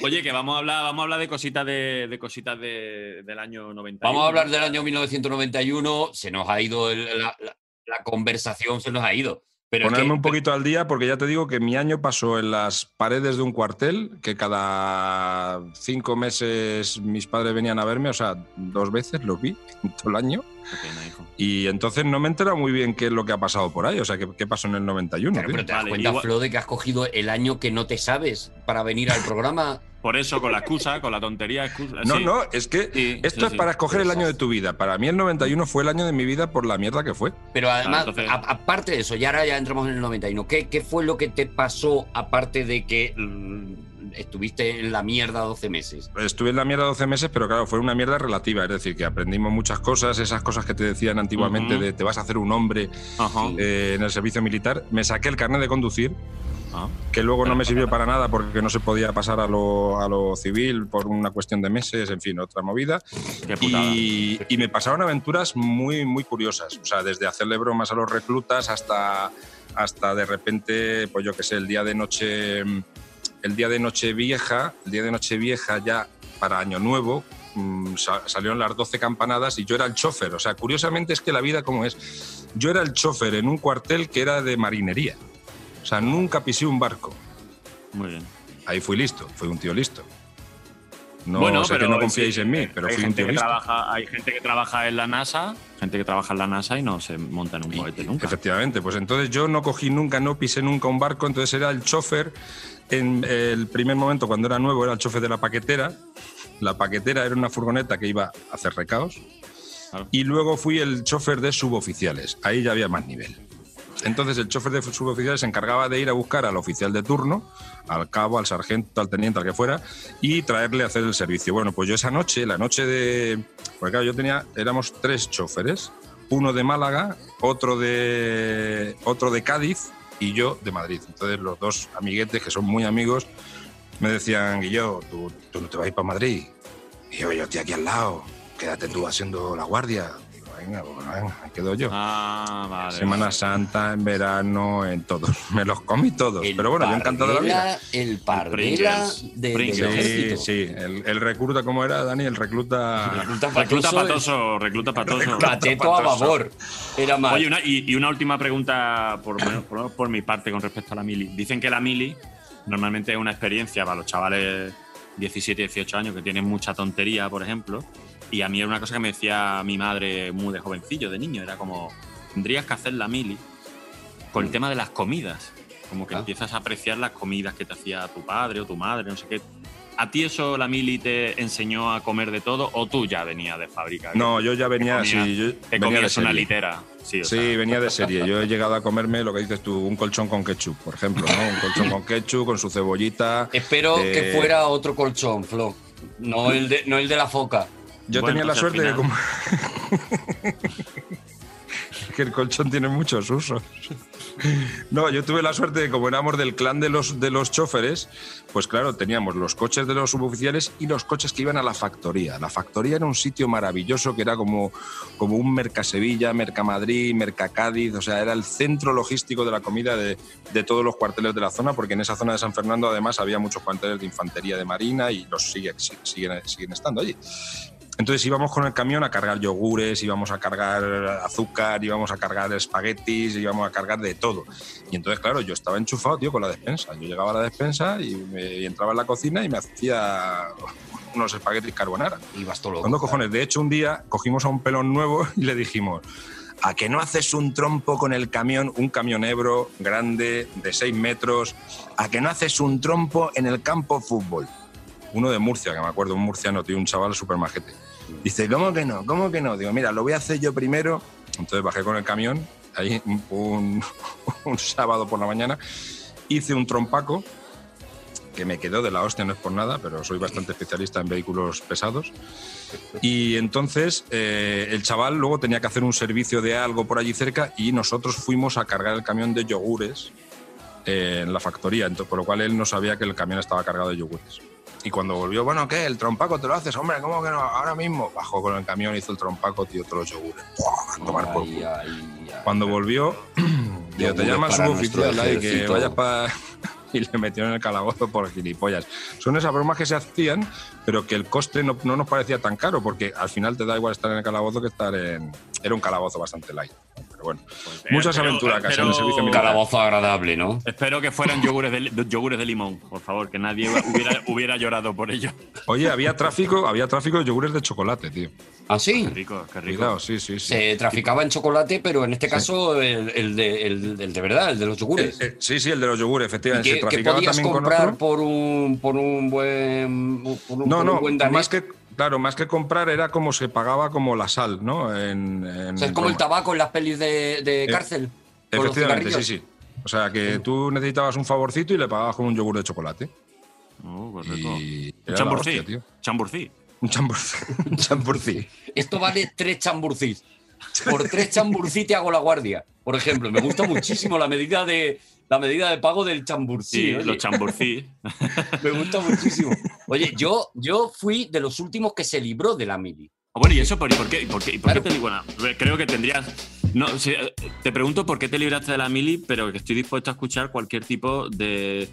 Oye, que vamos a hablar, vamos a hablar de cositas de, de cositas de- del año 90. Vamos a hablar del año 1991. Se nos ha ido el- la, la- la conversación, se nos ha ido. Pero Ponerme que- un poquito al día porque ya te digo que mi año pasó en las paredes de un cuartel, que cada cinco meses mis padres venían a verme, o sea, dos veces los vi todo el año. Hijo. Y entonces no me he enterado muy bien qué es lo que ha pasado por ahí, o sea, qué, qué pasó en el 91. Claro, pero te das Vale, cuenta, igual- Flo, de que has cogido el año que no te sabes para venir al programa. *laughs* Por eso, con la excusa, con la tontería, excusa. No, sí. no, es que Sí, esto sí, es sí. para escoger el año de tu vida. Para mí el 91 fue el año de mi vida por la mierda que fue. Pero además, entonces- aparte de eso, y ahora ya entramos en el 91, ¿qué, qué fue lo que te pasó aparte de que mm, estuviste en la mierda 12 meses? Estuve en la mierda 12 meses, pero claro, fue una mierda relativa. Es decir, que aprendimos muchas cosas, esas cosas que te decían antiguamente de te vas a hacer un hombre eh, en el servicio militar. Me saqué el carnet de conducir, Ah. que luego no me sirvió para nada porque no se podía pasar a lo, a lo civil por una cuestión de meses, en fin, otra movida. Y, y me pasaron aventuras muy, muy curiosas. O sea, desde hacerle bromas a los reclutas hasta, hasta de repente, pues yo qué sé, el día de noche, el día de noche vieja, el día de noche vieja ya para Año Nuevo, mm, sa- salieron las 12 campanadas y yo era el chofer. O sea, curiosamente es que la vida como es. Yo era el chofer en un cuartel que era de marinería. O sea, nunca pisé un barco. Muy bien. Ahí fui listo, fui un tío listo. No bueno, sé pero que no confiéis sí, en mí, eh, pero hay fui un gente tío que listo. trabaja, Hay gente que trabaja en la NASA, gente que trabaja en la NASA y no se monta en un cohete nunca. Efectivamente, pues entonces yo no cogí nunca, no pisé nunca un barco, entonces era el chofer. En el primer momento, cuando era nuevo, era el chofer de la paquetera. La paquetera era una furgoneta que iba a hacer recaos. Claro. Y luego fui el chofer de suboficiales. Ahí ya había más nivel. Entonces el chofer de suboficiales se encargaba de ir a buscar al oficial de turno, al cabo, al sargento, al teniente, al que fuera, y traerle a hacer el servicio. Bueno, pues yo esa noche, la noche de... Porque claro, yo tenía, éramos tres choferes, uno de Málaga, otro de, otro de Cádiz y yo de Madrid. Entonces los dos amiguetes, que son muy amigos, me decían, Guillo, ¿tú, tú no te vas a para Madrid? Y yo, yo estoy aquí al lado, quédate tú haciendo la guardia. Venga, pues venga, me quedo yo. Ah, vale. Semana Santa, en verano, en todos. *laughs* Me los comí todos. El Pero bueno, yo encantado de la vida. El pardela de, Pringles. Sí, sí. El, el recluta, ¿cómo era, Dani? El recluta. *laughs* Recluta Recluta patoso, patoso, recluta patoso. Cateto a babor. Era más. Oye, una, y, y una última pregunta por, por, por mi parte con respecto a la mili. Dicen que la mili normalmente es una experiencia para los chavales 17, 18 años que tienen mucha tontería, por ejemplo. Y a mí era una cosa que me decía mi madre muy de jovencillo, de niño. Era como, tendrías que hacer la mili con el tema de las comidas. Como que Ah. empiezas a apreciar las comidas que te hacía tu padre o tu madre, no sé qué. ¿A ti eso la mili te enseñó a comer de todo o tú ya venías de fábrica? No, yo ya venía, comías- sí, yo Te venía de una litera. Sí, o Sí, sea, venía de serie. Yo he llegado a comerme lo que dices tú, un colchón con ketchup, por ejemplo, ¿no? Un colchón con ketchup, con su cebollita. Espero Eh, que fuera otro colchón, Flo. No el de, no el de la foca. Yo Bueno, tenía la suerte de como... *laughs* que el colchón tiene muchos usos. No, yo tuve la suerte de como éramos del clan de los, de los choferes, pues claro, teníamos los coches de los suboficiales y los coches que iban a la factoría. La factoría era un sitio maravilloso que era como, como un Mercasevilla, Mercamadrid, Mercacádiz, o sea, era el centro logístico de la comida de, de todos los cuarteles de la zona, porque en esa zona de San Fernando además había muchos cuarteles de infantería de marina y los sigue, siguen, siguen estando allí. Entonces íbamos con el camión a cargar yogures, íbamos a cargar azúcar, íbamos a cargar espaguetis, íbamos a cargar de todo. Y entonces, claro, yo estaba enchufado, tío, con la despensa. Yo llegaba a la despensa y, me- y entraba en la cocina y me hacía unos espaguetis carbonara. Y todo loco. ¿Cuándo cojones? De hecho, un día cogimos a un pelón nuevo *laughs* y le dijimos, ¿a que no haces un trompo con el camión, un camión Ebro grande de 6 metros? ¿A que no haces un trompo en el campo de fútbol? Uno de Murcia, que me acuerdo, un murciano, tío, un chaval súper majete. Dice, ¿cómo que no? ¿Cómo que no? Digo, mira, lo voy a hacer yo primero. Entonces bajé con el camión, ahí *laughs* un, sábado por la mañana, hice un trompaco que me quedó de la hostia, no es por nada, pero soy bastante especialista en vehículos pesados. Y entonces eh, el chaval luego tenía que hacer un servicio de algo por allí cerca y nosotros fuimos a cargar el camión de yogures eh, en la factoría, entonces, por lo cual él no sabía que el camión estaba cargado de yogures. Y cuando volvió, bueno, ¿qué? ¿El trompaco te lo haces? Hombre, ¿cómo que no? Ahora mismo. Bajó con el camión, hizo el trompaco, tío, todos los yogures. ¡Buah! A tomar por culo. Cuando volvió, *clears throat* digo, te llaman suboficial ahí, que vayas para... *laughs* Y le metieron en el calabozo por gilipollas. Son esas bromas que se hacían, pero que el coste no, no nos parecía tan caro, porque al final te da igual estar en el calabozo que estar en... Era un calabozo bastante light. Pero bueno, muchas pero- aventuras casi en el servicio Un militar. calabozo agradable, ¿no? Espero que fueran yogures de, *laughs* yogures de limón, por favor, que nadie hubiera, *laughs* hubiera llorado por ello. Oye, había tráfico, había tráfico de yogures de chocolate, tío. ¿Ah, sí? Qué rico, qué rico. Cuidado, sí, sí, sí. Se traficaba en chocolate, pero en este caso el, el de, el- el de verdad, el de los yogures. Eh, eh, sí, sí, el de los yogures, ¿Y efectivamente. que, Se que traficaba podías también con comprar otro. por un, por un buen. Por un, No, por un no, buen danés? más que, claro, más que comprar era como se pagaba como la sal, ¿no? En, en O sea, es como el tabaco en las pelis de, de cárcel. con los Efectivamente, sí, sí. O sea, que tú necesitabas un favorcito y le pagabas con un yogur de chocolate. Oh, correcto. Y Un chamburcí. hostia, tío. chamburcí. Un chamburcí. *laughs* un chamburcí. Esto vale tres chamburcís. Por tres chamburcí te hago la guardia. Por ejemplo, me gusta muchísimo la medida de la medida de pago del chamburcí. Sí, oye. los chamburcí. *laughs* Me gusta muchísimo. Oye, yo, yo fui de los últimos que se libró de la mili. Ah, Bueno, ¿y eso por, por qué? por qué- por qué te bueno, creo que tendrías. No, sí, eh, te pregunto por qué te libraste de la mili, pero que estoy dispuesto a escuchar cualquier tipo de,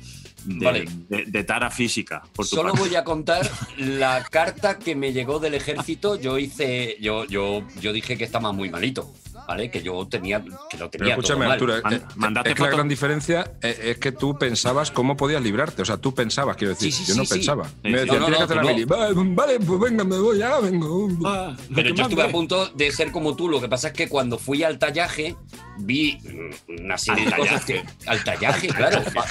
de, Vale. de- de tara física. Por tu Solo parte. voy a *laughs* contar la carta que me llegó del ejército. Yo hice, yo, yo, yo dije que estaba muy malito, ¿vale? Que yo tenía, que lo Pero tenía todo escúchame, mal. Arturo, Man- eh, es que la gran diferencia eh, es que tú pensabas cómo podías librarte. O sea, tú pensabas, quiero decir, Sí, sí, yo no sí, pensaba. Sí, me decían, No, no, tienes que no, hacer la mili. Vale, vale, pues venga, me voy, ya vengo. Ah, Pero yo ¿Qué estuve a punto de ser como tú. Lo que pasa es que cuando fui al tallaje, vi una serie Al de cosas que. Al tallaje, claro. Va-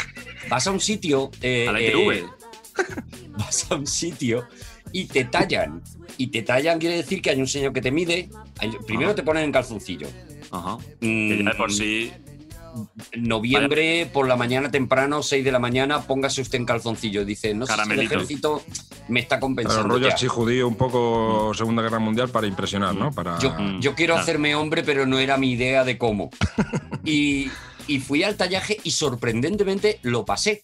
Vas a un sitio. eh, A la eh, *laughs* vas a un sitio y te tallan. Y te tallan quiere decir que hay un señor que te mide. Primero Ajá. te ponen en calzoncillo. Ajá. Ya de por Mm, sí. noviembre por la mañana temprano, 6 de la mañana, póngase usted en calzoncillo. Dice, no sé si el ejército me está compensando. rollo así judío, un poco Segunda Guerra Mundial para impresionar, ¿no? Para... Yo, Mm, yo quiero claro. hacerme hombre, pero no era mi idea de cómo. *laughs* Y, y fui al tallaje y sorprendentemente lo pasé.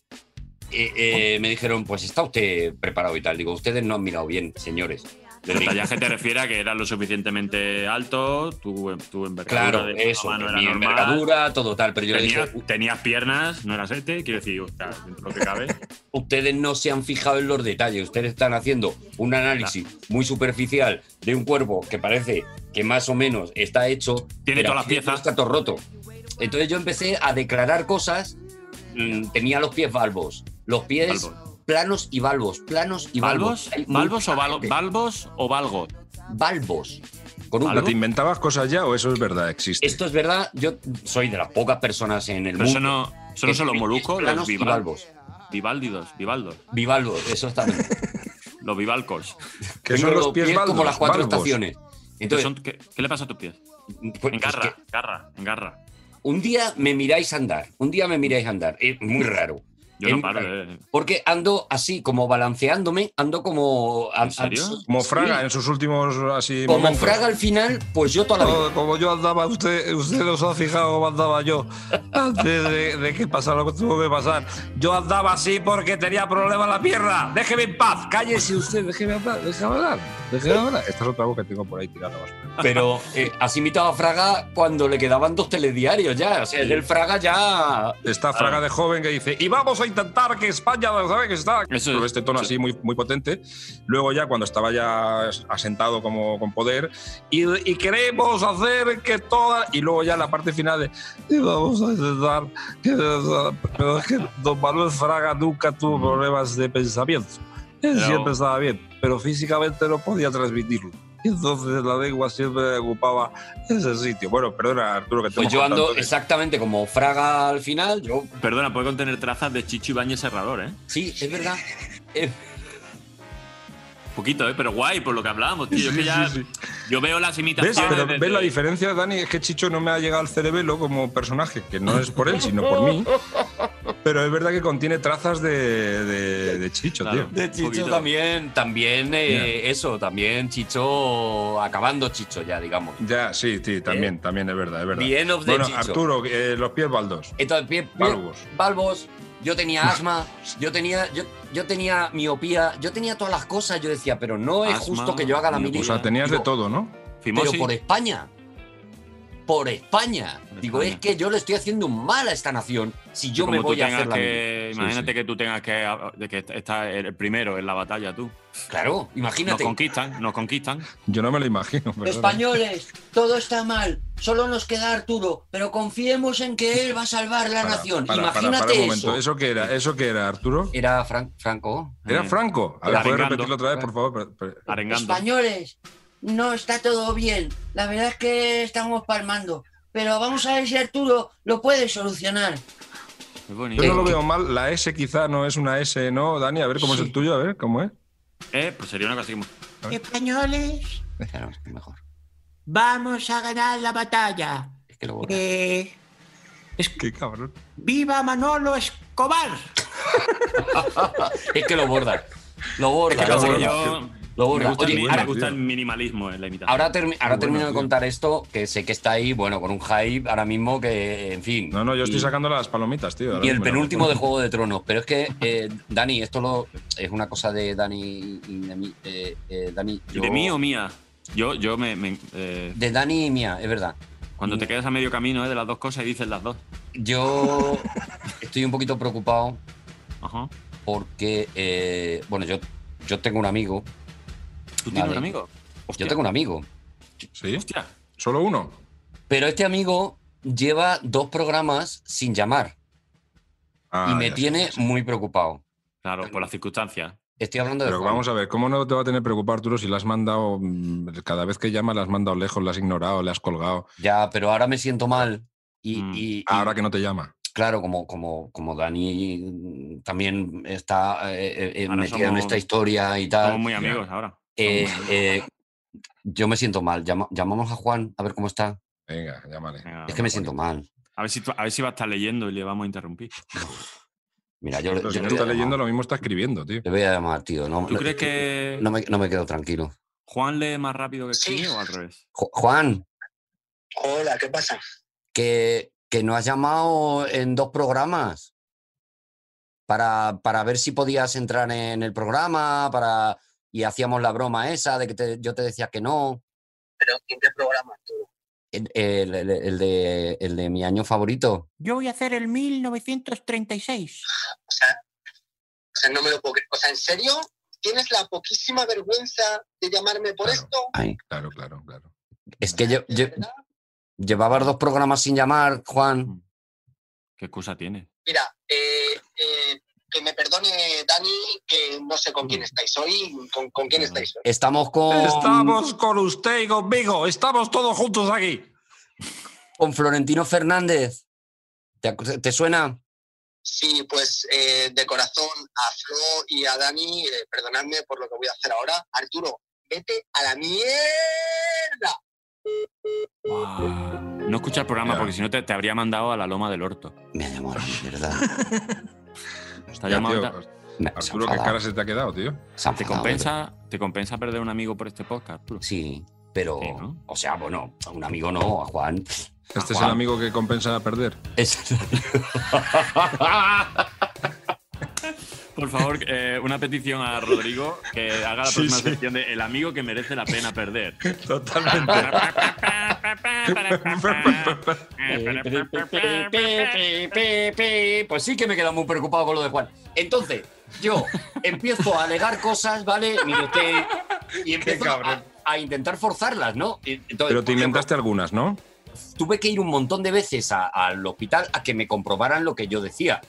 Eh, eh, me dijeron, pues está usted preparado y tal. Digo, ustedes no han mirado bien, señores. Les El digo, tallaje te refiere a que eras lo suficientemente alto, tu, tu envergadura Claro, de eso, mano era mi normal, envergadura, todo tal. Pero yo le Tenías, dije, tenías piernas, no eras este, quiero decir, dentro de lo que cabe. *laughs* ustedes no se han fijado en los detalles. Ustedes están haciendo un análisis muy superficial de un cuerpo que parece que más o menos está hecho. Tiene todas las piezas. Está todo roto. Entonces yo empecé a declarar cosas. Mm, Tenía los pies valvos, los pies Valvos. planos y valvos, planos y valvos. ¿Valvos? ¿Valvos o, val- valvos o valgos? Valvos. Con. ¿Te inventabas cosas ya o eso es verdad? Existe. Esto es verdad, yo soy de las pocas personas en el Pero eso mundo. no, eso no que son los moluscos, los y bival- valvos. Vivaldidos, Vivaldos, Bivalvos, eso está bien. *laughs* los bivalcos. que son los pies, como baldos, las cuatro valvos. estaciones. ¿Qué, Entonces, son- qué- qué le pasa a tus pies? pues, Engarra, que engarra, engarra. Un día me miráis andar, un día me miráis andar. Es muy raro. Yo no paro. eh. Porque ando así, como balanceándome, ando como. ¿En serio? Como Fraga Sí. en sus últimos así Como momentos. Fraga al final, pues yo toda la vida. Como yo andaba, usted, usted no se ha fijado cómo andaba yo antes de, de que pasara lo que tuvo que pasar. Yo andaba así porque tenía problemas en la pierna. Déjeme en paz. Cállese usted, déjeme hablar, déjeme hablar. Déjeme hablar. Esta es otra voz que tengo por ahí tirada. Pero eh, así imitaba a Fraga cuando le quedaban dos telediarios ya. O sea, el Fraga ya. Está Fraga de joven que dice, y vamos a intentar que España, ¿sabe que está? Eso- Con este tono así muy, muy potente. Luego ya cuando estaba ya asentado como con poder, y, y queremos hacer que toda... Y luego ya la parte final de, y vamos a intentar que... Pero es que don Manuel Fraga nunca tuvo problemas de pensamiento. Él Pero- siempre estaba bien, pero físicamente no podía transmitirlo. Y entonces la lengua siempre ocupaba ese sitio. Bueno, perdona, Arturo, que te Pues yo ando exactamente como Fraga al final. Yo, Perdona, puede contener trazas de Chicho Ibáñez Serrador, ¿eh? sí, es verdad. Eh, Poquito, ¿eh? Pero guay, por lo que hablábamos, tío. Yo, que ya, sí, sí. yo veo las ¿Ves? imitaciones. Pero desde- ¿ves la diferencia, Dani? Es que Chicho no me ha llegado al cerebelo como personaje, que no es por él, sino por mí. *laughs* Pero es verdad que contiene trazas de, de- de Chicho, Claro. tío. De Chicho poquito. también, también eh, eso, también Chicho, acabando Chicho ya, digamos. Ya, sí, sí, también, también es verdad, es verdad. The end of the bueno, Chicho. Arturo, eh, los pies baldos. Entonces, pie, pie- Valvos. Yo tenía asma, yo tenía, yo, yo tenía miopía, yo tenía todas las cosas, yo decía, pero no es Asma, justo que yo haga la miopía. O sea, tenías de todo, ¿no? Fimosis. Pero por España. Por España. Por Digo, España. es que yo le estoy haciendo un mal a esta nación si yo me voy a hacer la que, Sí, Imagínate sí. que tú tengas que. de que estás el primero en la batalla, tú. Claro, Nos imagínate. conquistan, nos conquistan. Yo no me lo imagino. perdona. Españoles, todo está mal. Solo nos queda Arturo, pero confiemos en que él va a salvar la Para, nación. para, Imagínate para un momento. eso. ¿Eso qué era? ¿Eso qué era, Arturo? Era Fran- Franco. ¿Era Eh, Franco? A ver, ¿puedes repetirlo otra vez, por favor? Arengando. Españoles, no está todo bien. La verdad es que estamos palmando. Pero vamos a ver si Arturo lo puede solucionar. Es bonito. Yo no lo Eh, veo mal. La S quizá no es una S, ¿no, Dani? A ver cómo es el tuyo, a ver cómo es. Eh, pues sería una cosa. Españoles, Claro, es mejor. vamos a ganar la batalla. Es que lo borra. Eh, Qué cabrón. ¡Viva Manolo Escobar! *laughs* Es que lo borda. Lo borda, Es lo que borda. yo- Lo Me gusta, el, Oye, ahora, me gusta el minimalismo en la imitación. ahora, termi- ahora Muy termino de contar esto, que sé que está ahí, bueno, con un hype ahora mismo que, en fin. No, no, yo estoy y- sacando las palomitas, tío. Y el mismo, penúltimo no. de *laughs* Juego de Tronos. Pero es que, eh, Dani, esto lo, es una cosa de Dani y de mí. eh, eh, Dani, ¿Y yo- ¿De mí o mía? Yo, yo me. me, eh, De Dani y mía, es verdad. cuando te quedas a medio camino eh, de las dos cosas y dices las dos. Yo *laughs* estoy un poquito preocupado Ajá. porque, eh, bueno, yo, yo tengo un amigo. ¿Tú tienes Vale. un amigo? Hostia. Yo tengo un amigo. ¿Sí? Hostia. ¿Solo uno? Pero este amigo lleva dos programas sin llamar Ah, y me tiene muy preocupado. Claro, por las circunstancias. Estoy hablando de Pero Juan. vamos a ver, ¿cómo no te va a tener preocupado, Arturo, si la has mandado, mm, cada vez que llama la has mandado lejos, la has ignorado, le has colgado? Ya, pero ahora me siento mal. Y, Mm. y- y- Ahora que no te llama. claro, como, como, como Dani mm, también está eh, eh, Ahora metido en esta historia y tal. Somos muy amigos ahora. Eh, eh, yo me siento mal. Llama- llamamos a Juan a ver cómo está. Venga, llámale. Venga, es que me siento mal. A ver, si, a ver si va a estar leyendo y le vamos a interrumpir. Mira, yo, Pero yo si no está leyendo, lo mismo está escribiendo, tío. Le voy a llamar, tío. No, ¿Tú crees que no, me, no me quedo tranquilo. Juan lee más rápido que escribe o al revés? Ju- Juan, Hola, ¿qué pasa? que, que nos has llamado en dos programas para, para ver si podías entrar en el programa para y hacíamos la broma esa de que te- yo te decía que no. ¿Pero en qué programa tú? El, el- el- el de, el de mi año favorito. Yo voy a hacer el 1936. O sea, o sea, no me lo puedo creer. O sea, ¿en serio? ¿Tienes la poquísima vergüenza de llamarme por Claro. esto? Ay, Claro, claro, claro. es que lle- ¿De lle- verdad? llevabas dos programas sin llamar, Juan. ¿Qué excusa tiene? Mira, eh, eh, que me perdone Dani, que no sé con quién estáis hoy. ¿Con, con quién estáis hoy? Estamos con, Estamos con usted y conmigo. Estamos todos juntos aquí. con Florentino Fernández. ¿Te, te suena? Sí, pues eh, de corazón a Flo y a Dani, eh, perdonadme por lo que voy a hacer ahora. Arturo, vete a la mierda. No escucha el programa porque si no te, te habría mandado a la loma del orto. Me ha llamado la mierda. *laughs* Está Ya, llamado- tío, Arturo, ¿qué enfadado, cara se te ha quedado, tío? se ha ¿Te enfadado, compensa, ¿Te compensa perder un amigo por este podcast? Arturo? Sí, pero, Sí, ¿no? o sea, bueno, a un amigo no, a Juan. Este es el amigo que compensa perder. Es- *laughs* Por favor, eh, una petición a Rodrigo que haga la Sí, próxima sí. sección de El amigo que merece la pena perder. Totalmente. *laughs* Pues sí que me he quedado muy preocupado con lo de Juan. Entonces, yo empiezo a alegar cosas, ¿vale? Mire usted, y empiezo a, intentar forzarlas, ¿no? Entonces, Pero te ejemplo, inventaste algunas, ¿no? tuve que ir un montón de veces al hospital a que me comprobaran lo que yo decía.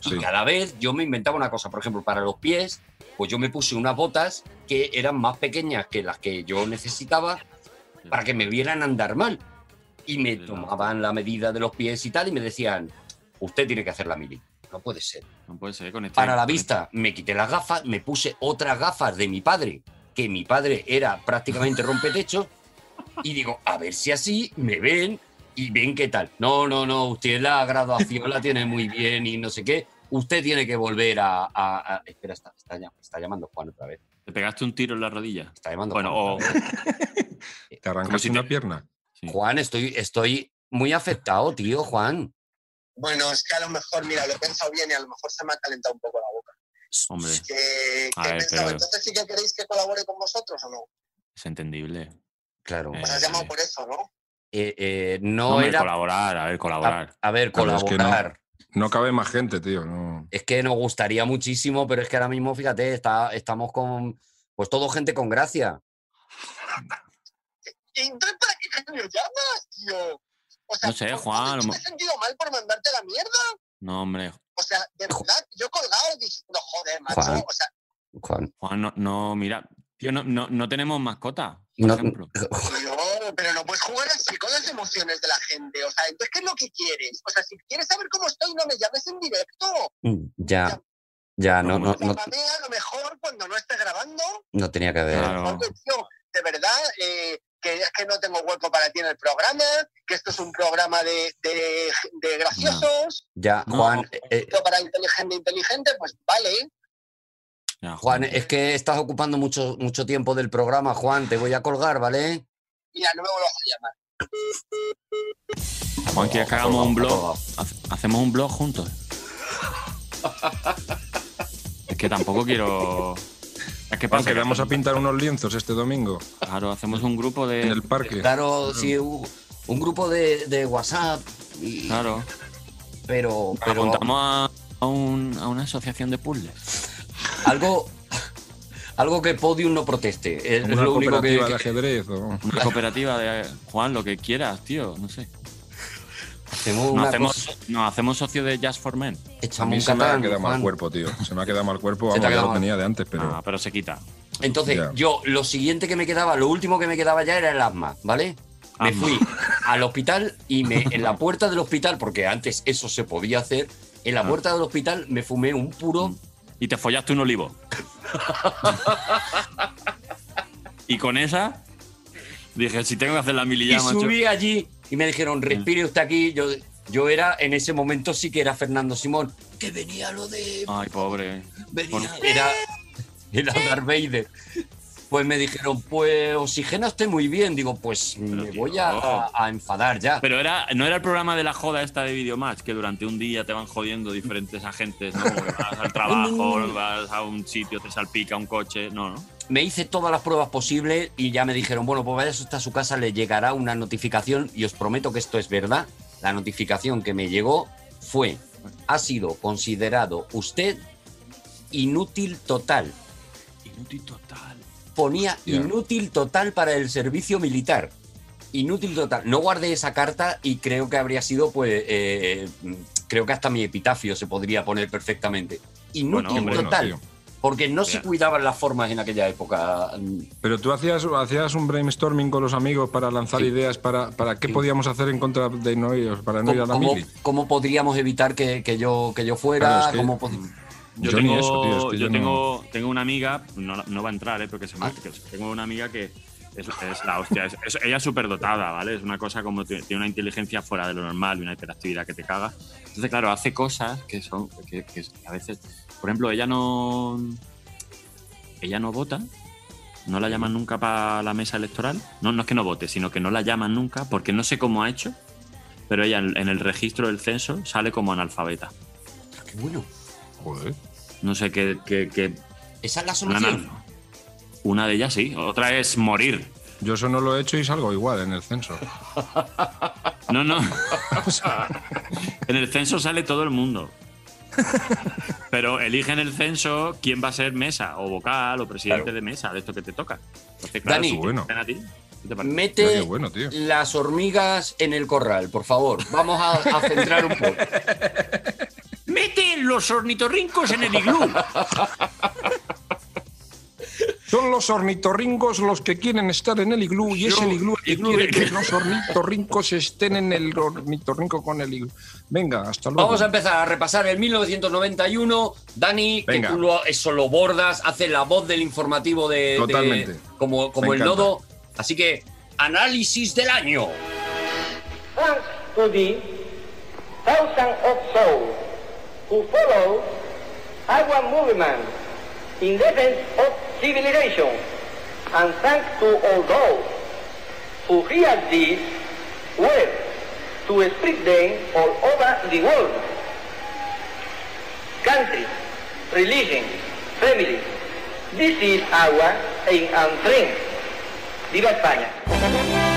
Sí. Y cada vez yo me inventaba una cosa. Por ejemplo, para los pies, pues yo me puse unas botas que eran más pequeñas que las que yo necesitaba para que me vieran andar mal. Y me tomaban la medida de los pies y tal y me decían, usted tiene que hacer la mili. No puede ser. No puede ser con este. Para la con vista, me quité las gafas, me puse otras gafas de mi padre, que mi padre era prácticamente *laughs* rompetecho, y digo, a ver si así me ven y ven qué tal. No, no, no, usted la graduación la tiene muy bien y no sé qué. Usted tiene que volver a... a- a- Espera, está, está, está llamando Juan otra vez. ¿Te pegaste un tiro en la rodilla? Está llamando Bueno, Juan o. *laughs* ¿Te arrancaste si una te- pierna? sí. Juan, estoy, estoy muy afectado, tío, Juan. Bueno, es que a lo mejor, mira, lo he pensado bien y a lo mejor se me ha calentado un poco la boca. Hombre, Que, A que he ver, pensado, pero- entonces sí que queréis que colabore con vosotros o no? es entendible. Claro. Eh, Os has llamado por eso, ¿no? Eh, eh, no Hombre, era... colaborar, a ver, colaborar. A, a ver, Claro, es que no. colaborar. No cabe más gente, tío. No. Es que nos gustaría muchísimo, pero es que ahora mismo, fíjate, está, estamos con, pues todo gente con gracia. ¿Y entonces para qué coño llamas, tío? O sea, No sé, ¿por- Juan, ¿por a qué lo me he mo- sentido mal por mandarte la mierda? No, hombre. O sea, de verdad, yo he colgado diciendo, joder, macho. Juan. O sea, Juan. Juan, no, no mira. Tío, no, no, no tenemos mascota, por No- ejemplo. *laughs* tío, pero no puedes jugar así con las emociones de la gente. O sea, entonces, ¿qué es lo que quieres? O sea, si quieres saber cómo estoy, no me llames en directo. Ya, ya, no, no, no, a lo mejor cuando no esté grabando. no tenía que ver. Claro. Tío, de verdad, eh, que es que no tengo hueco para ti en el programa, que esto es un programa de, de, de graciosos, Ya, No. Juan, eh, eh, esto para inteligente, inteligente, pues vale. Ya, Juan, es que estás ocupando mucho, mucho tiempo del programa, Juan, te voy a colgar, ¿vale? Mira, no me vuelvas a llamar. Juan, ¿quieres que hagamos un blog? Hacemos un blog juntos. es que tampoco quiero. Es que pasa vamos a pintar unos lienzos este domingo Claro, hacemos un grupo de. en el parque. Claro, sí, un, un grupo de, de WhatsApp, y- Claro. pero, pero Apuntamos a, a un- a una asociación de puzzles. Algo, algo que Podium no proteste. Es, una lo único que, cooperativa de ajedrez. o- Una cooperativa de. Juan, lo que quieras, tío. No sé. hacemos Nos hacemos, nos hacemos socio de Just for Men. A echamos mí un se me ha quedado mal cuerpo, tío. Se me ha quedado mal cuerpo. Vamos, ya lo mal. tenía de antes, pero. Ah, pero se quita. Entonces, Ya. yo lo siguiente que me quedaba, lo último que me quedaba ya era el asma, ¿vale? Me fui al hospital y me, en la puerta del hospital, porque antes eso se podía hacer, en la Ah. puerta del hospital me fumé un puro. Y te follaste un olivo. y con esa dije, si tengo que hacer la Y mililla, macho. subí allí y me dijeron, respire usted aquí. Yo Yo era, en ese momento sí que era Fernando Simón, que venía lo de... Ay, pobre. venía- era, era Darth Vader. Pues me dijeron, pues oxigena usted muy bien. Digo, pues me voy a, enfadar ya. Pero era, no era el programa de la joda esta de Videomatch, que durante un día te van jodiendo diferentes agentes, ¿no? Vas al trabajo, *laughs* vas a un sitio, te salpica un coche. No, ¿no? me hice todas las pruebas posibles y ya me dijeron, bueno, pues vaya usted a su casa, le llegará una notificación y os prometo que esto es verdad. La notificación que me llegó fue, ha sido considerado usted inútil total. Inútil total. Ponía inútil total para el servicio militar. Inútil total. No guardé esa carta y creo que habría sido, pues, eh, creo que hasta mi epitafio se podría poner perfectamente. Inútil Bueno, hombre, total. porque no se cuidaban las formas en aquella época. Pero tú hacías, hacías un brainstorming con los amigos para lanzar ideas para, para qué podíamos hacer en contra de no para no ir a la ¿Cómo, mili. cómo podríamos evitar que, que yo, que yo fuera? Claro, es que- ¿Cómo pod- Yo, tengo, eso, tío, es que yo yo tengo, tengo una amiga, no, no va a entrar, ¿eh? porque se me Ah. que tengo una amiga que es, es la hostia. es- es- ella es súper dotada, ¿vale? Es una cosa como tiene tiene una inteligencia fuera de lo normal y una hiperactividad que te caga. Entonces, claro, hace cosas que son, que, que a veces, por ejemplo, ella no, ella no vota, no la llaman nunca para la mesa electoral. No, no es que no vote, sino que no la llaman nunca porque no sé cómo ha hecho, pero ella en, en el registro del censo sale como analfabeta. Qué bueno. Joder. No sé qué. qué- qué- Esa es la una, solución. una de ellas sí, otra es morir. Yo eso no lo he hecho y salgo igual en el censo. *laughs* No, no. *laughs* en el censo sale todo el mundo. Pero elige en el censo quién va a ser mesa, o vocal, o presidente de mesa, de esto que te toca. Entonces, claro, Dani, bueno. a. Mete bueno, tío. las hormigas en el corral, por favor. Vamos a, a centrar un poco. *laughs* Mete los ornitorrincos en el iglú. Son los ornitorrincos los que quieren estar en el iglú y es el iglú el que iglú quiere de- que los ornitorrincos estén en el ornitorrinco con el iglú. Venga, hasta luego. Vamos a empezar a repasar el 1991. Dani, Venga. que tú lo- eso lo bordas, hace la voz del informativo de. de- Totalmente. como como Me el encanta. nodo. Así que, análisis del año. Thanks to the thousands of souls who follow our movement in defense of civilization, and thanks to all those who hear this word to spread them all over the world. Country, religion, family, this is our aim and friend. ¡Viva España!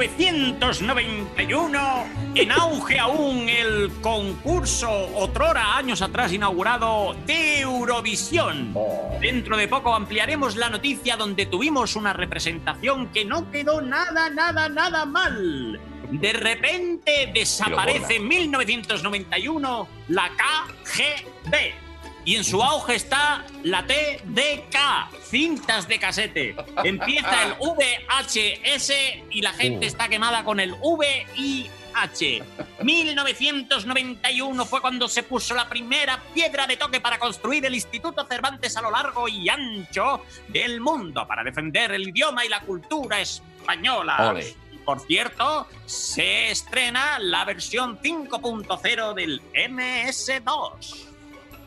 1991, en auge aún el concurso, otrora años atrás inaugurado, de Eurovisión. Dentro de poco ampliaremos la noticia donde tuvimos una representación que no quedó nada, nada, nada mal. De repente desaparece en 1991 la KGB. Y en su auge está la TDK, cintas de casete. Empieza el VHS y la gente Uh. está quemada con el VIH. 1991 fue cuando se puso la primera piedra de toque para construir el Instituto Cervantes a lo largo y ancho del mundo para defender el idioma y la cultura española. Ole. Y, Por cierto, se estrena la versión 5.0 del MS2.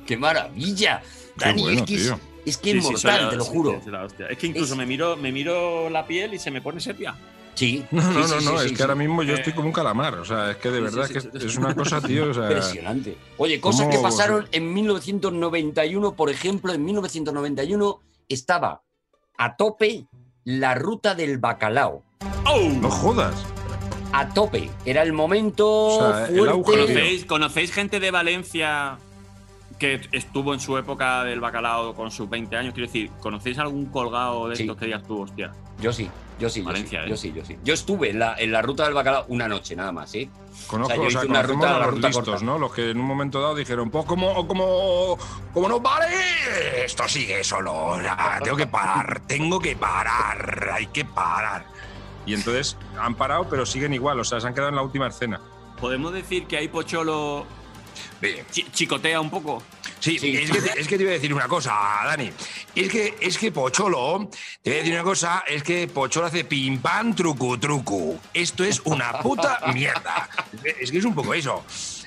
¡Qué maravilla! Dani, bueno, es que es, tío. es que Sí, es sí, mortal, soy la- te lo sí, juro. sí, es la hostia. Es que incluso Es- me miro, me miro la piel y se me pone sepia. Sí. *laughs* No, no, sí, no, sí, no, sí, es sí. que ahora mismo yo Eh. estoy como un calamar. O sea, es que de Sí, verdad sí, que sí, es- una cosa, tío. O sea, Impresionante. Oye, cosas ¿Cómo- que pasaron en 1991, por ejemplo, en 1991 estaba a tope la ruta del bacalao. no jodas. A tope. Era el momento O sea, el fuerte. auge. ¿Conocéis, ¿Conocéis gente de Valencia que estuvo en su época del bacalao con sus 20 años? Quiero decir, ¿conocéis algún colgado de Sí. estos que digas tú, hostia? Yo sí, yo sí, yo Valencia, sí, ¿eh? yo sí, yo sí. Yo estuve en la, en la ruta del bacalao una noche nada más, ¿sí? Conozco, O sea, yo o sea, hice una ruta- a los ruta listos, corta. ¿no? Los que en un momento dado dijeron, pues como, como, como no vale, esto sigue solo. sea, tengo que parar, tengo que parar, hay que parar. Y entonces han parado, pero siguen igual, o sea, se han quedado en la última escena. podemos decir que ahí Pocholo chi- chicotea un poco. Sí, Es, que, te- es que te iba a decir una cosa, Dani. Es que, es que Pocholo, te voy a decir una cosa, es que Pocholo hace pim pam trucu trucu. Esto es una puta *laughs* mierda. Es que es un poco eso.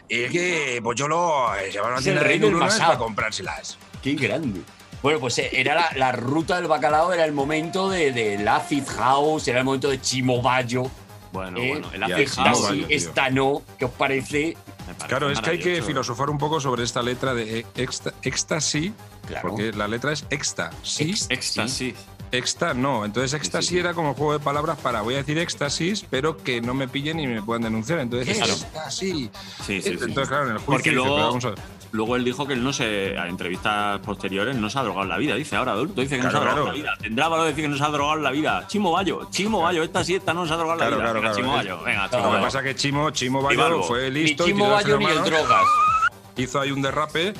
Es que Pocholo eh, se va a una tienda de pasado. para comprárselas. Qué grande. Bueno, pues eh, era la, la ruta del bacalao, era el momento de, del acid house, era el momento de Chimo Bayo. Bueno, eh, bueno, el esta sí, esta no, ¿qué os parece? Claro, es que hay que filosofar un poco sobre esta letra de e- exta- éxtasis, Claro. porque la letra es éxtasis. Éxtasis. Exta no, entonces éxtasis era como juego de palabras para voy a decir éxtasis, pero que no me pillen y me puedan denunciar. Entonces, éxtasis. Sí, sí, sí. Entonces, claro, en el juicio Porque dice, luego, pero vamos a ver. Luego él dijo que él no se, a entrevistas posteriores, no se ha drogado en la vida. Dice ahora adulto, dice que no se ha Claro, drogado en la vida. Tendrá valor de decir que no se ha drogado en la vida. Chimo Bayo, Chimo Bayo, esta sí, esta no se ha drogado en la Claro, vida. claro, Venga, claro. Chimo Bayo, venga, Lo Chimo que Bayo. pasa es que Chimo, Chimo Y Bayo fue Ni listo, Chimo tiró de Bayo ni el drogas. hizo ahí un derrape,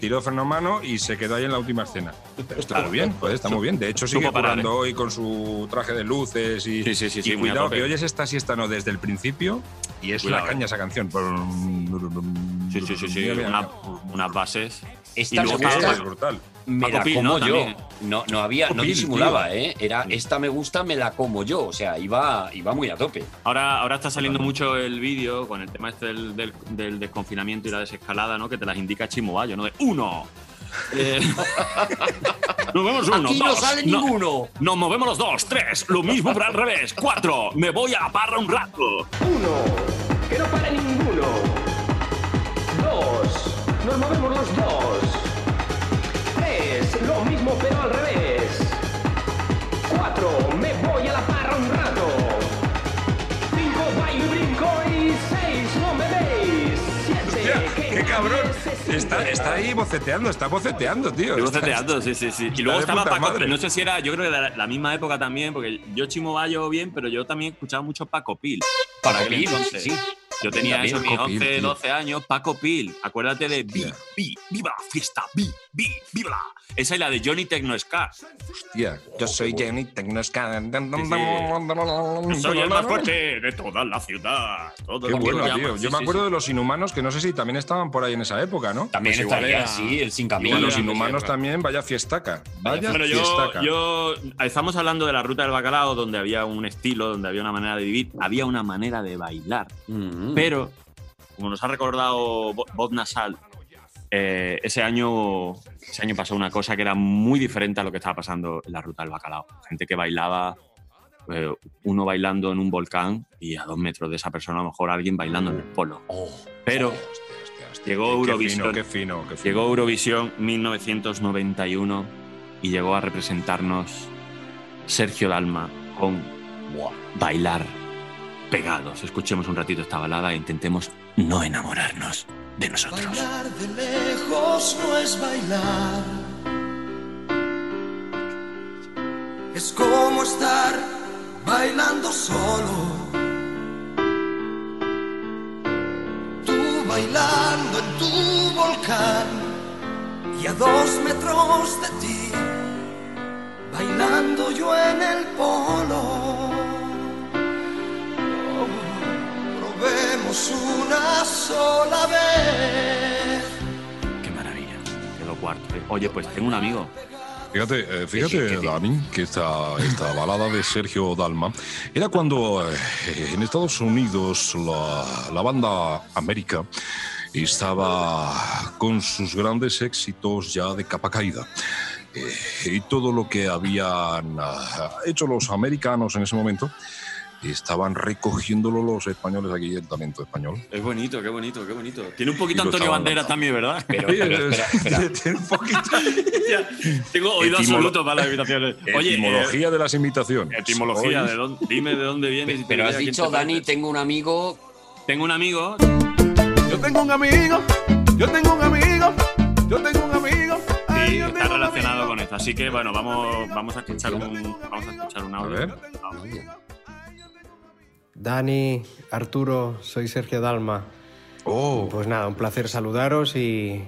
tiró freno mano y se quedó ahí en la última escena. Pero está Claro. muy bien, pues está muy bien. De hecho, sigue parar, jugando hoy con su traje de luces y, Sí, sí, sí, y cuidado que oyes esta siesta no desde el principio y es Cuidado, la caña esa canción. Sí, sí, sí, sí. Una- unas bases. Esta Y luego me gusta, estaba- Es brutal. me la Pil, como ¿no? yo. No, no había, no Pil, disimulaba, tío. ¿eh? Era esta me gusta, me la como yo. O sea, iba, iba muy a tope. Ahora, ahora está saliendo mucho el vídeo con el tema este del, del- del desconfinamiento y la desescalada, ¿no? Que te las indica Chimo Bayo, ¿no? De uno. *laughs* Eh, nos movemos uno, Aquí no dos, sale no- ninguno. Nos movemos los dos, tres, lo mismo pero al revés, cuatro, me voy a la parra un rato. Uno, que no pare ninguno. Dos, nos movemos los dos. Tres, lo mismo pero al revés. Cuatro, me voy a la parra un rato. Cinco, bailo y brinco y seis, no me veis. Siete, Hostia, que ¡Qué cabrón! Está, está ahí boceteando, está boceteando, tío. Está- boceteando, sí, sí, sí. Y está luego de estaba Paco, madre. no sé si era, yo creo que de la, misma época también, porque yo Chimo Bayo bien, pero yo también escuchaba mucho Paco Pil. Paco Para Pil, entonces. sí. Yo tenía eso, mis Paco Pil, 11, tío. 12 años, Paco Pil. Acuérdate de Vi, Vi, Viva la fiesta, Vi, Vi, Viva la. Esa es la de Johnny Tecno Ska. Hostia, yo soy Jenny Tecnosca. Soy el más fuerte de toda la ciudad. Todo Qué bueno, tío. Sí, Yo me sí, acuerdo sí. de los inhumanos, que no sé si también estaban por ahí en esa época, ¿no? También Pues estaría, era- sí, el sin Y camino. los era- inhumanos sí, también, vaya fiestaca. Vaya Bueno, fiestaca. yo estamos hablando de la ruta del bacalao, donde había un estilo, donde había una manera de vivir, había una manera de bailar. Mm. Pero, como nos ha recordado Bo- Voz Nasal, eh, ese año ese año pasó una cosa que era muy diferente a lo que estaba pasando en la ruta del bacalao. Gente que bailaba, eh, uno bailando en un volcán y a dos metros de esa persona a lo mejor alguien bailando en el polo. Oh. Pero llegó Qué Eurovisión. fino, qué fino, qué fino. Llegó Eurovisión 1991 y llegó a representarnos Sergio Dalma con Bailar Pegados. Escuchemos un ratito esta balada e intentemos no enamorarnos de nosotros. Bailar de lejos no es bailar. Es como estar bailando solo. Tú bailando en tu volcán y a dos metros de ti, bailando yo en el polo. Probemos una sola vez. Qué maravilla. Quedó cuarto. ¿eh? Oye, pues tengo un amigo. Fíjate, eh, fíjate Dani, que esta, esta balada de Sergio Dalma era cuando eh, en Estados Unidos la, la banda América estaba con sus grandes éxitos ya de capa caída. Eh, y todo lo que habían ah, hecho los americanos en ese momento estaban recogiéndolo los españoles aquí, el talento español. Es bonito, qué bonito, qué bonito. Tiene un poquito Antonio dando. también, ¿verdad? Pero, pero, espera, espera. *laughs* Tiene un poquito. *laughs* Ya, Tengo oído Etimolo- absoluto para las invitaciones. Oye, Etimología de las invitaciones. eh, etimología, ¿Oís? de dónde, dime de dónde vienes. Pero has a dicho, te Dani, tengo un amigo. Tengo un amigo. Yo tengo un amigo, yo tengo un amigo, yo tengo un amigo. Sí, está relacionado con esto. Así que bueno, vamos, vamos a escuchar un, vamos a escuchar un audio. Dani, Arturo, soy Sergio Dalma. Oh. Pues nada, un placer saludaros y,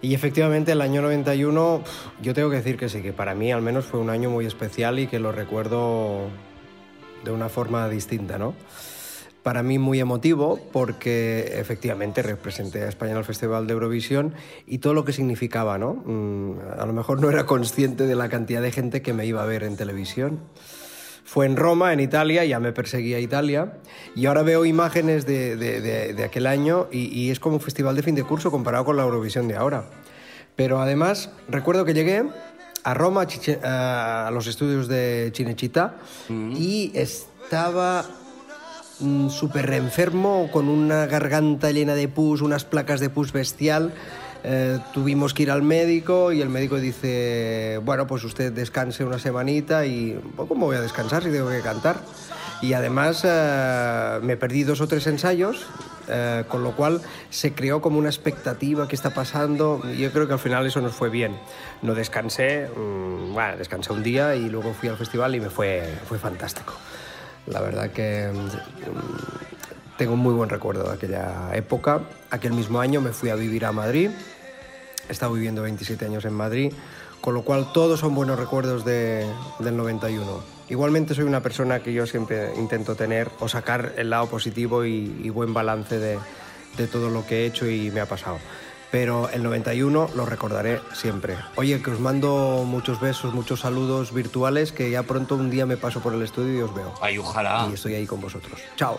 y efectivamente el año 91, pf, yo tengo que decir que sí, que para mí al menos fue un año muy especial y que lo recuerdo de una forma distinta, ¿no? para mí muy emotivo porque efectivamente representé a España en el Festival de Eurovisión y todo lo que significaba, ¿no? Mm, a lo mejor no era consciente de la cantidad de gente que me iba a ver en televisión. Fue en Roma, en Italia, ya me perseguía Italia, y ahora veo imágenes de, de- de- de aquel año y, y es como un festival de fin de curso comparado con la Eurovisión de ahora. Pero además, recuerdo que llegué a Roma, a los estudios de Cinecittà, y estaba mm, súper enfermo, con una garganta llena de pus, unas placas de pus bestial. Eh, tuvimos que ir al médico y el médico dice, bueno, pues usted descanse una semanita y pues, ¿cómo voy a descansar si tengo que cantar? Y además eh, me perdí dos o tres ensayos, eh, con lo cual se creó como una expectativa que está pasando y yo creo que al final eso nos fue bien. No descansé, mm, bueno, descansé un día y luego fui al festival y me fue, fue fantástico. La verdad que mm, tengo un muy buen recuerdo de aquella época. Aquel mismo año me fui a vivir a Madrid. He estado viviendo 27 años en Madrid, con lo cual todos son buenos recuerdos de- del 91. Igualmente soy una persona que yo siempre intento tener o sacar el lado positivo y, y buen balance de, de todo lo que he hecho y me ha pasado. Pero el 91 lo recordaré siempre. Oye, que os mando muchos besos, muchos saludos virtuales, que ya pronto un día me paso por el estudio y os veo. Ay, ojalá. Y estoy ahí con vosotros. Chao.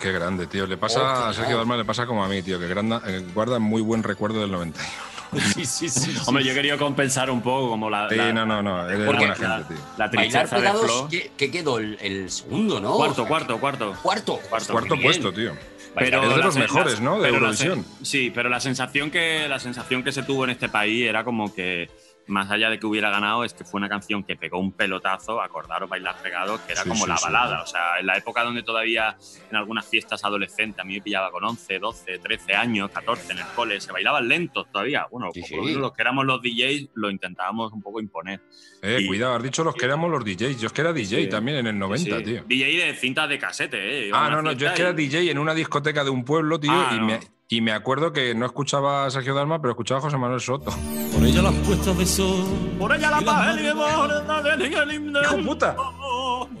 Qué grande, tío. Le pasa Oh, a Sergio Dalma, le pasa como a mí, tío, que granda- eh, guarda muy buen recuerdo del 91. *laughs* Sí, sí, sí. Hombre, yo querido compensar un poco como la. Sí, la- no, no, no. Eres buena gente, tío. La Bailar tristeza de Flo. ¿qué, qué quedó? El, el segundo, ¿no? Cuarto, cuarto, cuarto. Cuarto. Cuarto, Cuarto puesto, tío. Pero es de los mejores, ¿no? De Eurovisión. sí, pero la sensación que la sensación que se tuvo en este país era como que más allá de que hubiera ganado es que fue una canción que pegó un pelotazo, acordaros bailar pegados, que era Sí, como sí, la sí. balada, o sea, en la época donde todavía en algunas fiestas adolescentes a mí me pillaba con 11, 12, 13 años, 14 en el cole, se bailaban lentos todavía. Bueno, los que éramos los DJs lo intentábamos un poco imponer. Eh, Y- cuidado, has dicho los que éramos los DJs. Yo es que era DJ también en el 90, Sí, tío. DJ de cintas de casete, ¿eh? Iba Ah, no, no, yo es que era DJ en una discoteca de un pueblo, tío, Ah, y, no. me, y me acuerdo que no escuchaba a Sergio Dalma, pero escuchaba a José Manuel Soto. Por ella las puestas de sol. Por ella la paz el ¡Hijo puta!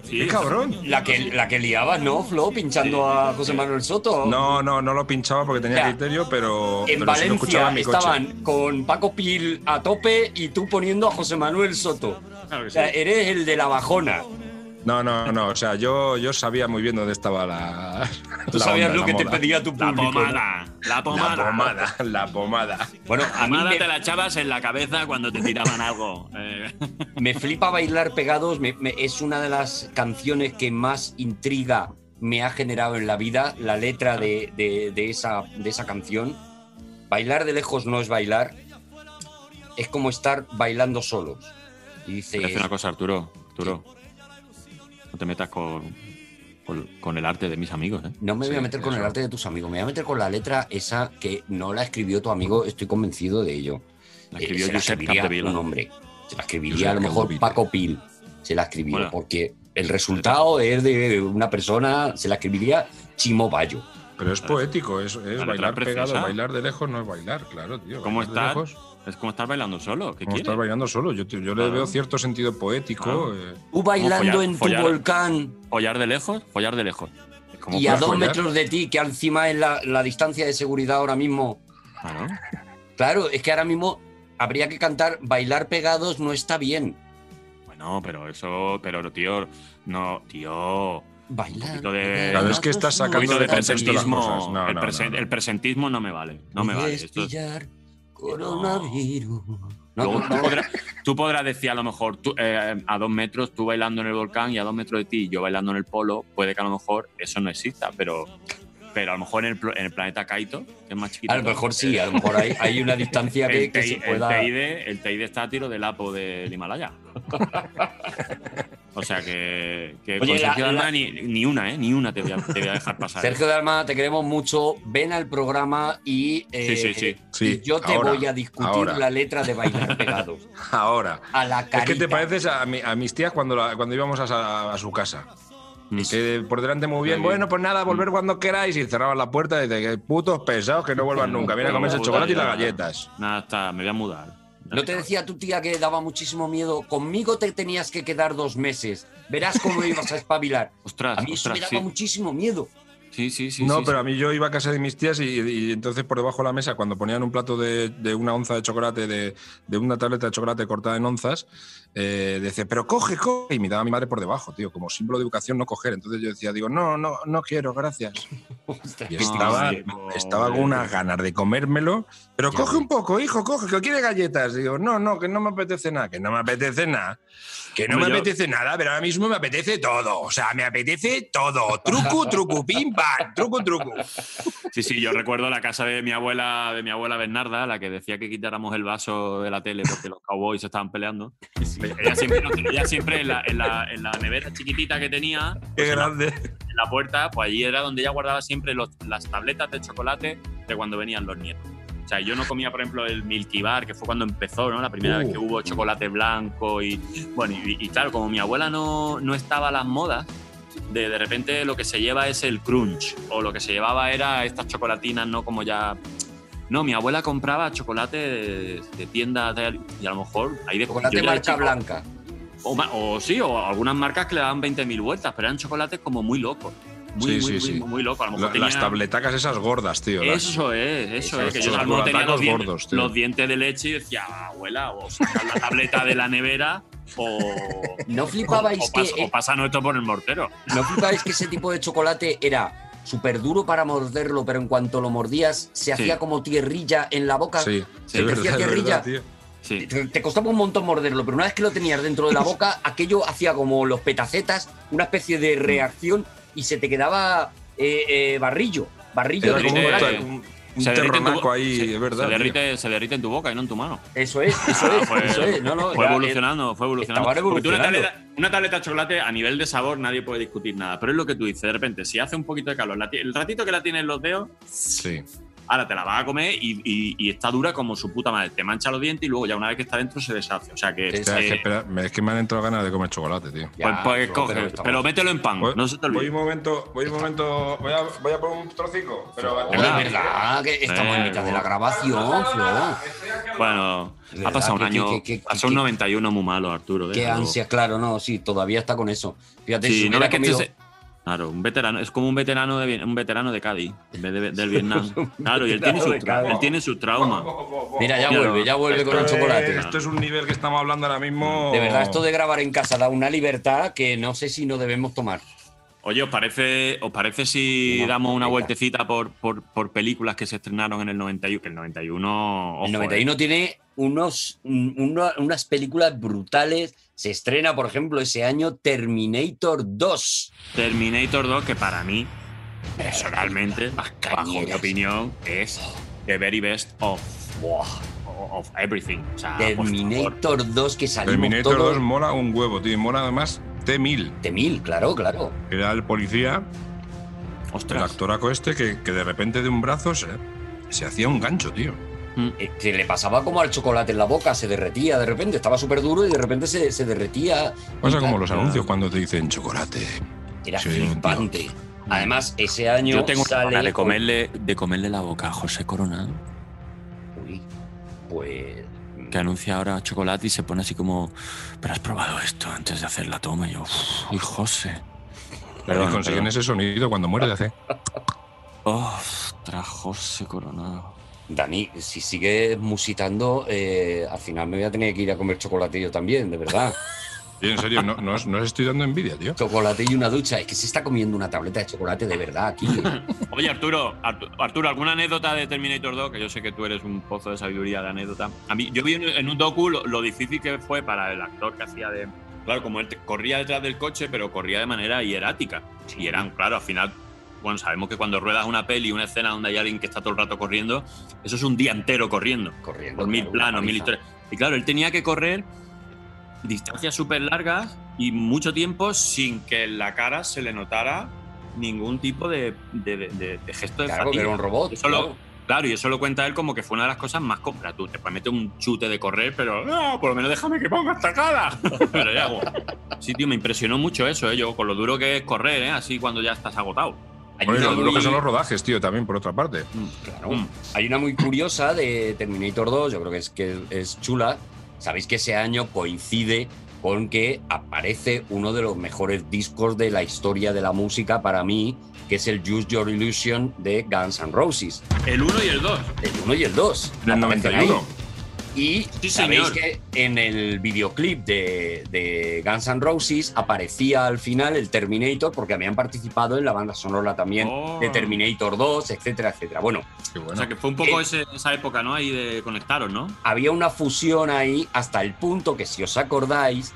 Sí, ¡Qué cabrón! La que, la que liabas, ¿no, Flo? Pinchando a José Manuel Soto. No, no, no lo pinchaba porque tenía Ya. criterio, pero, En pero sí lo escuchaba Valencia en mi coche. estaban con Paco Pil a tope y tú poniendo a José Manuel Soto. Claro que O sea, sí. eres el de la bajona. No, no, no, o sea, yo, yo sabía muy bien dónde estaba la. Tú la sabías onda, lo la que te pedía tu La público. ¿no? pomada, la pomada. La pomada, la pomada. Bueno, a mí me, te la echabas en la cabeza cuando te tiraban algo. eh. me flipa bailar pegados. me- me- es una de las canciones que más intriga me ha generado en la vida. La letra de, de- de esa, de esa canción. Bailar de lejos no es bailar. Es como estar bailando solos. Y dice. Te voy a decir una cosa, Arturo. Arturo. No te metas con, con, con el arte de mis amigos, ¿eh? No me voy a meter con el arte de tus amigos, me voy a meter con la letra esa que no la escribió tu amigo, estoy convencido de ello. La Eh, escribió se la Josep escribiría Capdevila. un hombre. Se la escribiría Josep a lo mejor Capdevila. Paco Pil. Se la escribió Bueno. porque el resultado es de una persona, se la escribiría Chimo Bayo. Pero es poético, es, es bailar preciosa. pegado. Bailar de lejos no es bailar, claro, tío. ¿Cómo lejos, Es como estar bailando solo. ¿Qué como estar bailando solo. Yo, yo le veo cierto sentido poético. Claro. eh. Tú bailando follar- en tu follar. volcán Follar de lejos, follar de lejos. Como y a dos follar. metros de ti, que encima es la, la distancia de seguridad ahora mismo. Claro. Claro, es que ahora mismo habría que cantar bailar pegados no está bien. Bueno, pero eso, pero tío, no, tío. Bailar. poquito de- pegados Claro, es que estás sacando de presentismo. No, el, no, presen- no, no. el presentismo no me vale. No me vale. Esto es- coronavirus. No, Luego tú, podrás, tú podrás decir a lo mejor tú, eh, a dos metros tú bailando en el volcán y a dos metros de ti yo bailando en el polo, puede que a lo mejor eso no exista, pero, pero a lo mejor en el, en el planeta Kaito, que es más chiquito. A lo mejor sí, a lo mejor hay, hay una distancia *laughs* que, se pueda. el, TID, el TID está a tiro del Apo del Himalaya. o sea que, que Oye, con la- Sergio la- Dalma ni, ni una, ¿eh? Ni una te voy a, te voy a dejar pasar. Sergio Dalma, te queremos mucho. Ven al programa y, eh, Sí, sí, sí. Sí, y yo te ahora, voy a discutir ahora. la letra de bailar pegados. *laughs* Ahora. A la Es carita. que te pareces a, mi- a mis tías cuando, la- cuando íbamos a, a su casa. Mm. Que por delante muy bien, bueno, pues nada, volver cuando queráis. Y cerraban la puerta y que putos pesados que no vuelvan nunca. Vienen a comerse el chocolate y las galletas. Nada, está, me voy a mudar. ¿No te decía tu tía que daba muchísimo miedo? Conmigo te tenías que quedar dos meses. Verás cómo ibas a espabilar. *laughs* Ostras, A mí eso ostras, me daba sí. muchísimo miedo. Sí, sí, sí. no, sí, pero sí. a mí yo iba a casa de mis tías y, y entonces por debajo de la mesa, cuando ponían un plato de, de una onza de chocolate, de, de una tableta de chocolate cortada en onzas, eh, decía, pero coge, coge. Y me daba mi madre por debajo, tío, como símbolo de educación no coger. Entonces yo decía, digo, no, no, no quiero, gracias. *laughs* Y estaba, estaba con unas ganas de comérmelo, pero coge un poco, hijo, coge, que quiere galletas. Digo, no, no, que no me apetece nada, que no me apetece nada. Que no Hombre, me yo- apetece nada, pero ahora mismo me apetece todo. O sea, me apetece todo. Truco, truco, pim, pam, truco, truco. Sí, sí, yo recuerdo la casa de mi abuela, de mi abuela Bernarda, la que decía que quitáramos el vaso de la tele porque los cowboys se estaban peleando. Ella siempre, nos- ella siempre en, la, en la- en la nevera chiquitita que tenía, Qué pues en, la, grande. en la puerta, pues allí era donde ella guardaba siempre los- las tabletas de chocolate de cuando venían los nietos. O sea, yo no comía, por ejemplo, el Milky Bar, que fue cuando empezó, ¿no? La primera Uh. vez que hubo chocolate blanco y... Bueno, y, y claro, como mi abuela no, no estaba a las modas, de, de repente lo que se lleva es el crunch, o lo que se llevaba era estas chocolatinas, no como ya... No, mi abuela compraba chocolate de, de tiendas de- y a lo mejor ahí de Chocolate de marca chico- blanca. O, sí, o algunas marcas que le daban 20.000 vueltas, pero eran chocolates como muy locos. Muy, Sí, muy, sí, muy, sí. muy locos. A lo mejor La- Las tabletacas esas gordas, tío. las- eso es, eso es. Que yo a lo mejor tenía los dientes, gordos, tío. los dientes de leche y decía, abuela, o sacar la tableta de la nevera o. ¿No flipabais o, pas- que- o pasan esto por el mortero. ¿No flipáis que ese tipo de chocolate era súper duro para morderlo, pero en cuanto lo mordías se hacía como tierrilla en la boca? Sí, Se es te hacía tierrilla. verdad. Te, costaba un montón morderlo, pero una vez que lo tenías dentro de la boca, *laughs* aquello hacía como los petacetas, una especie de reacción y se te quedaba eh, eh, barrillo. Barrillo de como un un- Se derrite en tu terronaco bo- ahí, se- es verdad. Se tío. derrite, se derrite en tu boca y no en tu mano. Eso es, eso Ah, es, fue- eso es. No, no, fue evolucionando, fue evolucionando. una tableta, una tableta de chocolate a nivel de sabor nadie puede discutir nada. Pero es lo que tú dices, de repente, si hace un poquito de calor, el ratito que la tienes en los dedos, Sí. Ahora te la vas a comer y, y- y está dura como su puta madre. Te mancha los dientes y luego ya una vez que está dentro se deshace. O sea que. Hostia, es, que, eh, espera, me- es que me han entrado ganas de comer chocolate, tío. pues, pues coge, pero, mételo en pan, Voy, no se te voy olvide. un momento, voy un momento, voy a, voy a poner un trocico. Pero Es verdad que estamos en mitad de la grabación, Flo. Bueno, ha pasado un año. pasó un 91 muy malo, Arturo. Qué déjalo. ansia, claro, no, sí, todavía está con eso. Fíjate, Sí, si no hubiera comido- este se- Claro, un veterano, es como un veterano de, un veterano de Cádiz, en vez de, del Vietnam. *laughs* Claro, y él tiene, Cádiz. él tiene traumas. Mira, ya vuelve, ya vuelve con el es- chocolate. Esto es un nivel que estamos hablando ahora mismo. De verdad, esto de grabar en casa da una libertad que no sé si no debemos tomar. Oye, ¿os parece, ¿os parece si damos una vueltecita por, por, por películas que se estrenaron en el 91? Que el 91. ojo, El 91 eh. tiene unos, un- unas películas brutales. Se estrena, por ejemplo, ese año Terminator 2. Terminator 2, que para mí, *laughs* personalmente, bajo mi opinión, es the very best of, of everything. O sea. Terminator 2 que salimos Terminator todos. 2 mola un huevo, tío. Mola además T-1000. T-1000, claro, claro. Era el policía, el actoraco este, que, que de repente de un brazo se, se hacía un gancho, tío. Eh, Se le pasaba como al chocolate en la boca, se derretía de repente, estaba súper duro y de repente se, se derretía. Pasa como los anuncios cuando te dicen chocolate. Era Sí, tío. flipante. Además, ese año Yo tengo una sale de comerle, de comerle la boca a José Coronado. Pues. Que anuncia ahora chocolate y se pone así como. Pero has probado esto antes de hacer la toma. Y yo, "Uf, y José. y consiguen ese sonido cuando muere de hace. Ostras, José Coronado. Dani, si sigues musitando, eh, al final me voy a tener que ir a comer chocolate yo también, de verdad. *laughs* Y en serio, no, no, os- no os estoy dando envidia, tío. Chocolate y una ducha. Es que se está comiendo una tableta de chocolate de verdad aquí. *laughs* Oye, Arturo, Artu- Arturo, ¿alguna anécdota de Terminator 2? Que yo sé que tú eres un pozo de sabiduría de anécdota. A mí, yo vi en, en un docu lo, lo difícil que fue para el actor que hacía de. Claro, como él te- corría detrás del coche, pero corría de manera hierática. Y eran, claro, al final. Bueno, sabemos que cuando ruedas una peli, una escena donde hay alguien que está todo el rato corriendo, eso es un día entero corriendo. Corriendo. Por mil claro, planos, mil historias. Y claro, él tenía que correr distancias súper largas y mucho tiempo sin que en la cara se le notara ningún tipo de, de- de- de- gesto de Claro, fatiga. era un robot, Eso lo- claro. y eso lo cuenta él como que fue una de las cosas más compras. Tú te puedes meter un chute de correr, pero no, por lo menos déjame que ponga esta cara. *laughs* pero ya, bueno. Sí, tío, me impresionó mucho eso, ¿eh? Yo, con lo duro que es correr, ¿eh? Así cuando ya estás agotado. Bueno, y lo duro que son los rodajes, tío, también, por otra parte. Claro. Hay una muy curiosa de Terminator 2, yo creo que es, que es chula. Sabéis que ese año coincide con que aparece uno de los mejores discos de la historia de la música para mí, que es el Use Your Illusion de Guns N' Roses. El 1 y el 2. El 1 y el 2. Del exactamente 91. ahí. Y Sí, sabéis señor. que en el videoclip de, de Guns N' Roses aparecía al final el Terminator porque habían participado en la banda sonora también Oh. de Terminator 2, etcétera, etcétera. Bueno, O sea, que fue un poco ese- esa época, ¿no? Ahí de conectaros, ¿no? había una fusión ahí hasta el punto que si os acordáis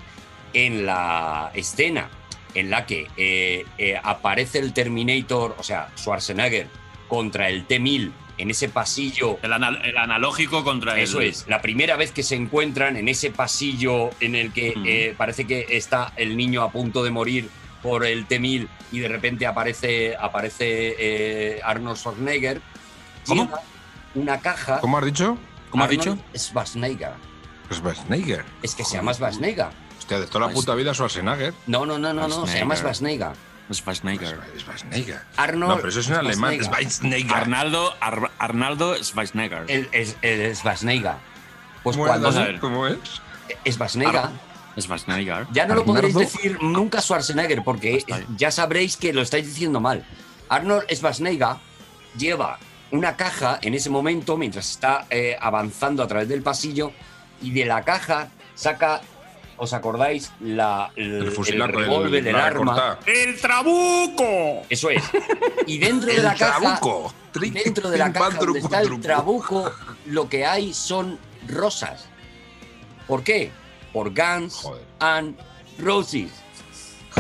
en la escena en la que eh, eh, aparece el Terminator, o sea, Schwarzenegger contra el T-1000 en ese pasillo. El, analógico contra el- Eso es, la primera vez que se encuentran en ese pasillo en el que eh, parece que está el niño a punto de morir por el T-1000 y de repente aparece, aparece eh, Arnold Schwarzenegger. ¿Cómo? Una caja. ¿Cómo has dicho? ¿Cómo has dicho? Schwarzenegger. Schwarzenegger. Es que se llama Schwarzenegger. Hostia, de toda la puta vida Schwarzenegger. No, no, no, no, no, se llama Schwarzenegger. Schwarzenegger. Schwarzenegger. Arnold No, pero eso es en alemán. Schwarzenegger. Arnaldo, Ar- Arnaldo Schwarzenegger. El, es- el Schwarzenegger. Pues ¿Cómo cuando. es? ¿Cómo es? Schwarzenegger. Schwarzenegger. Ya no lo podréis decir nunca Schwarzenegger porque ya sabréis que lo estáis diciendo mal. Arnold Schwarzenegger lleva una caja en ese momento mientras está eh, avanzando a través del pasillo y de la caja saca, ¿os acordáis? La, el, El fusilaco, el- revólver, el, arma. ¡El trabuco! Eso es. Y dentro *laughs* de la caja, trabuco. dentro de la *laughs* caja donde está el trabuco, lo que hay son rosas. ¿Por qué? Por Guns and Roses.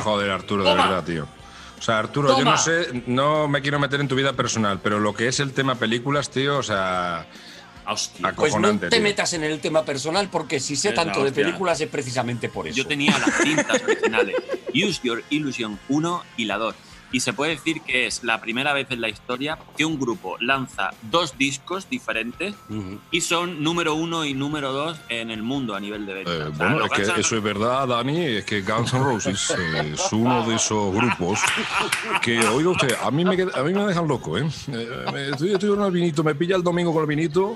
Joder, Arturo, de verdad, tío. O sea, Arturo, yo no sé, no me quiero meter en tu vida personal, pero lo que es el tema películas, tío, o sea. Pues no te tío. metas en el tema personal porque si sé Es tanto de películas es precisamente por eso. Yo tenía las cintas *laughs* originales. Use Your Illusion 1 y la 2. Y se puede decir que es la primera vez en la historia que un grupo lanza dos discos diferentes y son número uno y número dos en el mundo a nivel de ventas. Eh, O sea, bueno, es que N' eso es verdad, Dani, es que Guns N' Roses eh, es uno de esos grupos que, oiga usted, a mí me, a mí me dejan loco, ¿eh? Eh, estoy, estoy con el vinito, me pilla el domingo con el vinito.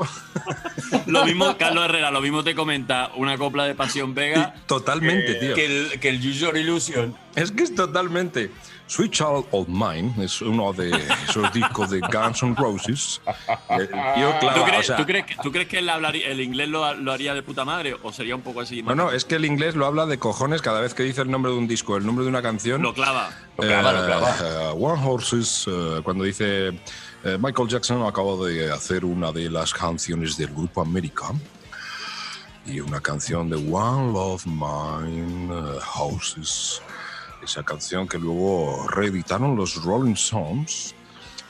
*laughs* Lo mismo, Carlos Herrera, lo mismo te comenta una copla de Pasión Vega. Totalmente, tío. Que el, que el Illusion. Es que es totalmente. Sweet Child of Mine es uno de esos discos de Guns N' Roses. Tío clava, ¿Tú crees, o sea, tú crees que, tú crees que él hablaría- el inglés lo, lo haría de puta madre o sería un poco así? No, no, es que el inglés lo habla de cojones cada vez que dice el nombre de un disco, el nombre de una canción. Lo clava. Lo clava, lo clava. Eh, One Horses, eh, cuando dice eh, Michael Jackson acaba de hacer una de las canciones del grupo América y una canción de One Love Mine eh, Houses. Esa canción que luego reeditaron los Rolling Stones.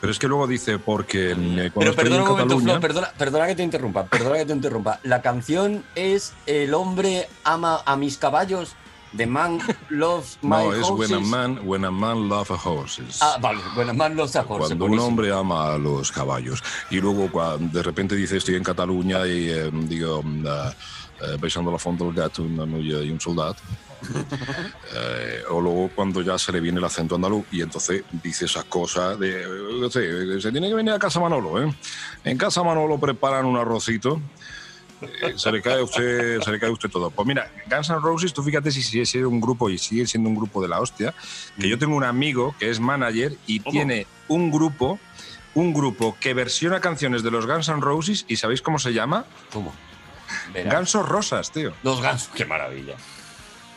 Pero es que luego dice, porque eh, cuando Pero estoy perdona en un momento, Cataluña. Flo, perdona, perdona que te interrumpa, perdona que te interrumpa. La canción es El hombre ama a mis caballos, The Man *laughs* Loves My no, es Horses. when a, man, when a man love a horses. Ah, vale, When a Man Loves a Horse. Cuando un hombre ama a los caballos. Y luego de repente dice estoy en Cataluña y eh, digo, mm, eh, eh, besando la fonda del gato una novia y un soldado. Eh, o luego cuando ya se le viene el acento andaluz y entonces dice esas cosas de, no sé, se tiene que venir a casa Manolo, ¿eh? En casa Manolo preparan un arrocito. eh, se le cae a usted, se le cae a usted todo. Pues mira, Guns N' Roses, tú fíjate si sigue siendo un grupo y sigue siendo un grupo de la hostia, que yo tengo un amigo que es manager y tiene un grupo, un grupo que versiona canciones de los Guns N' Roses y ¿sabéis cómo se llama? ¿Cómo? Verás. Gansos Rosas, tío. Los gansos, qué maravilla.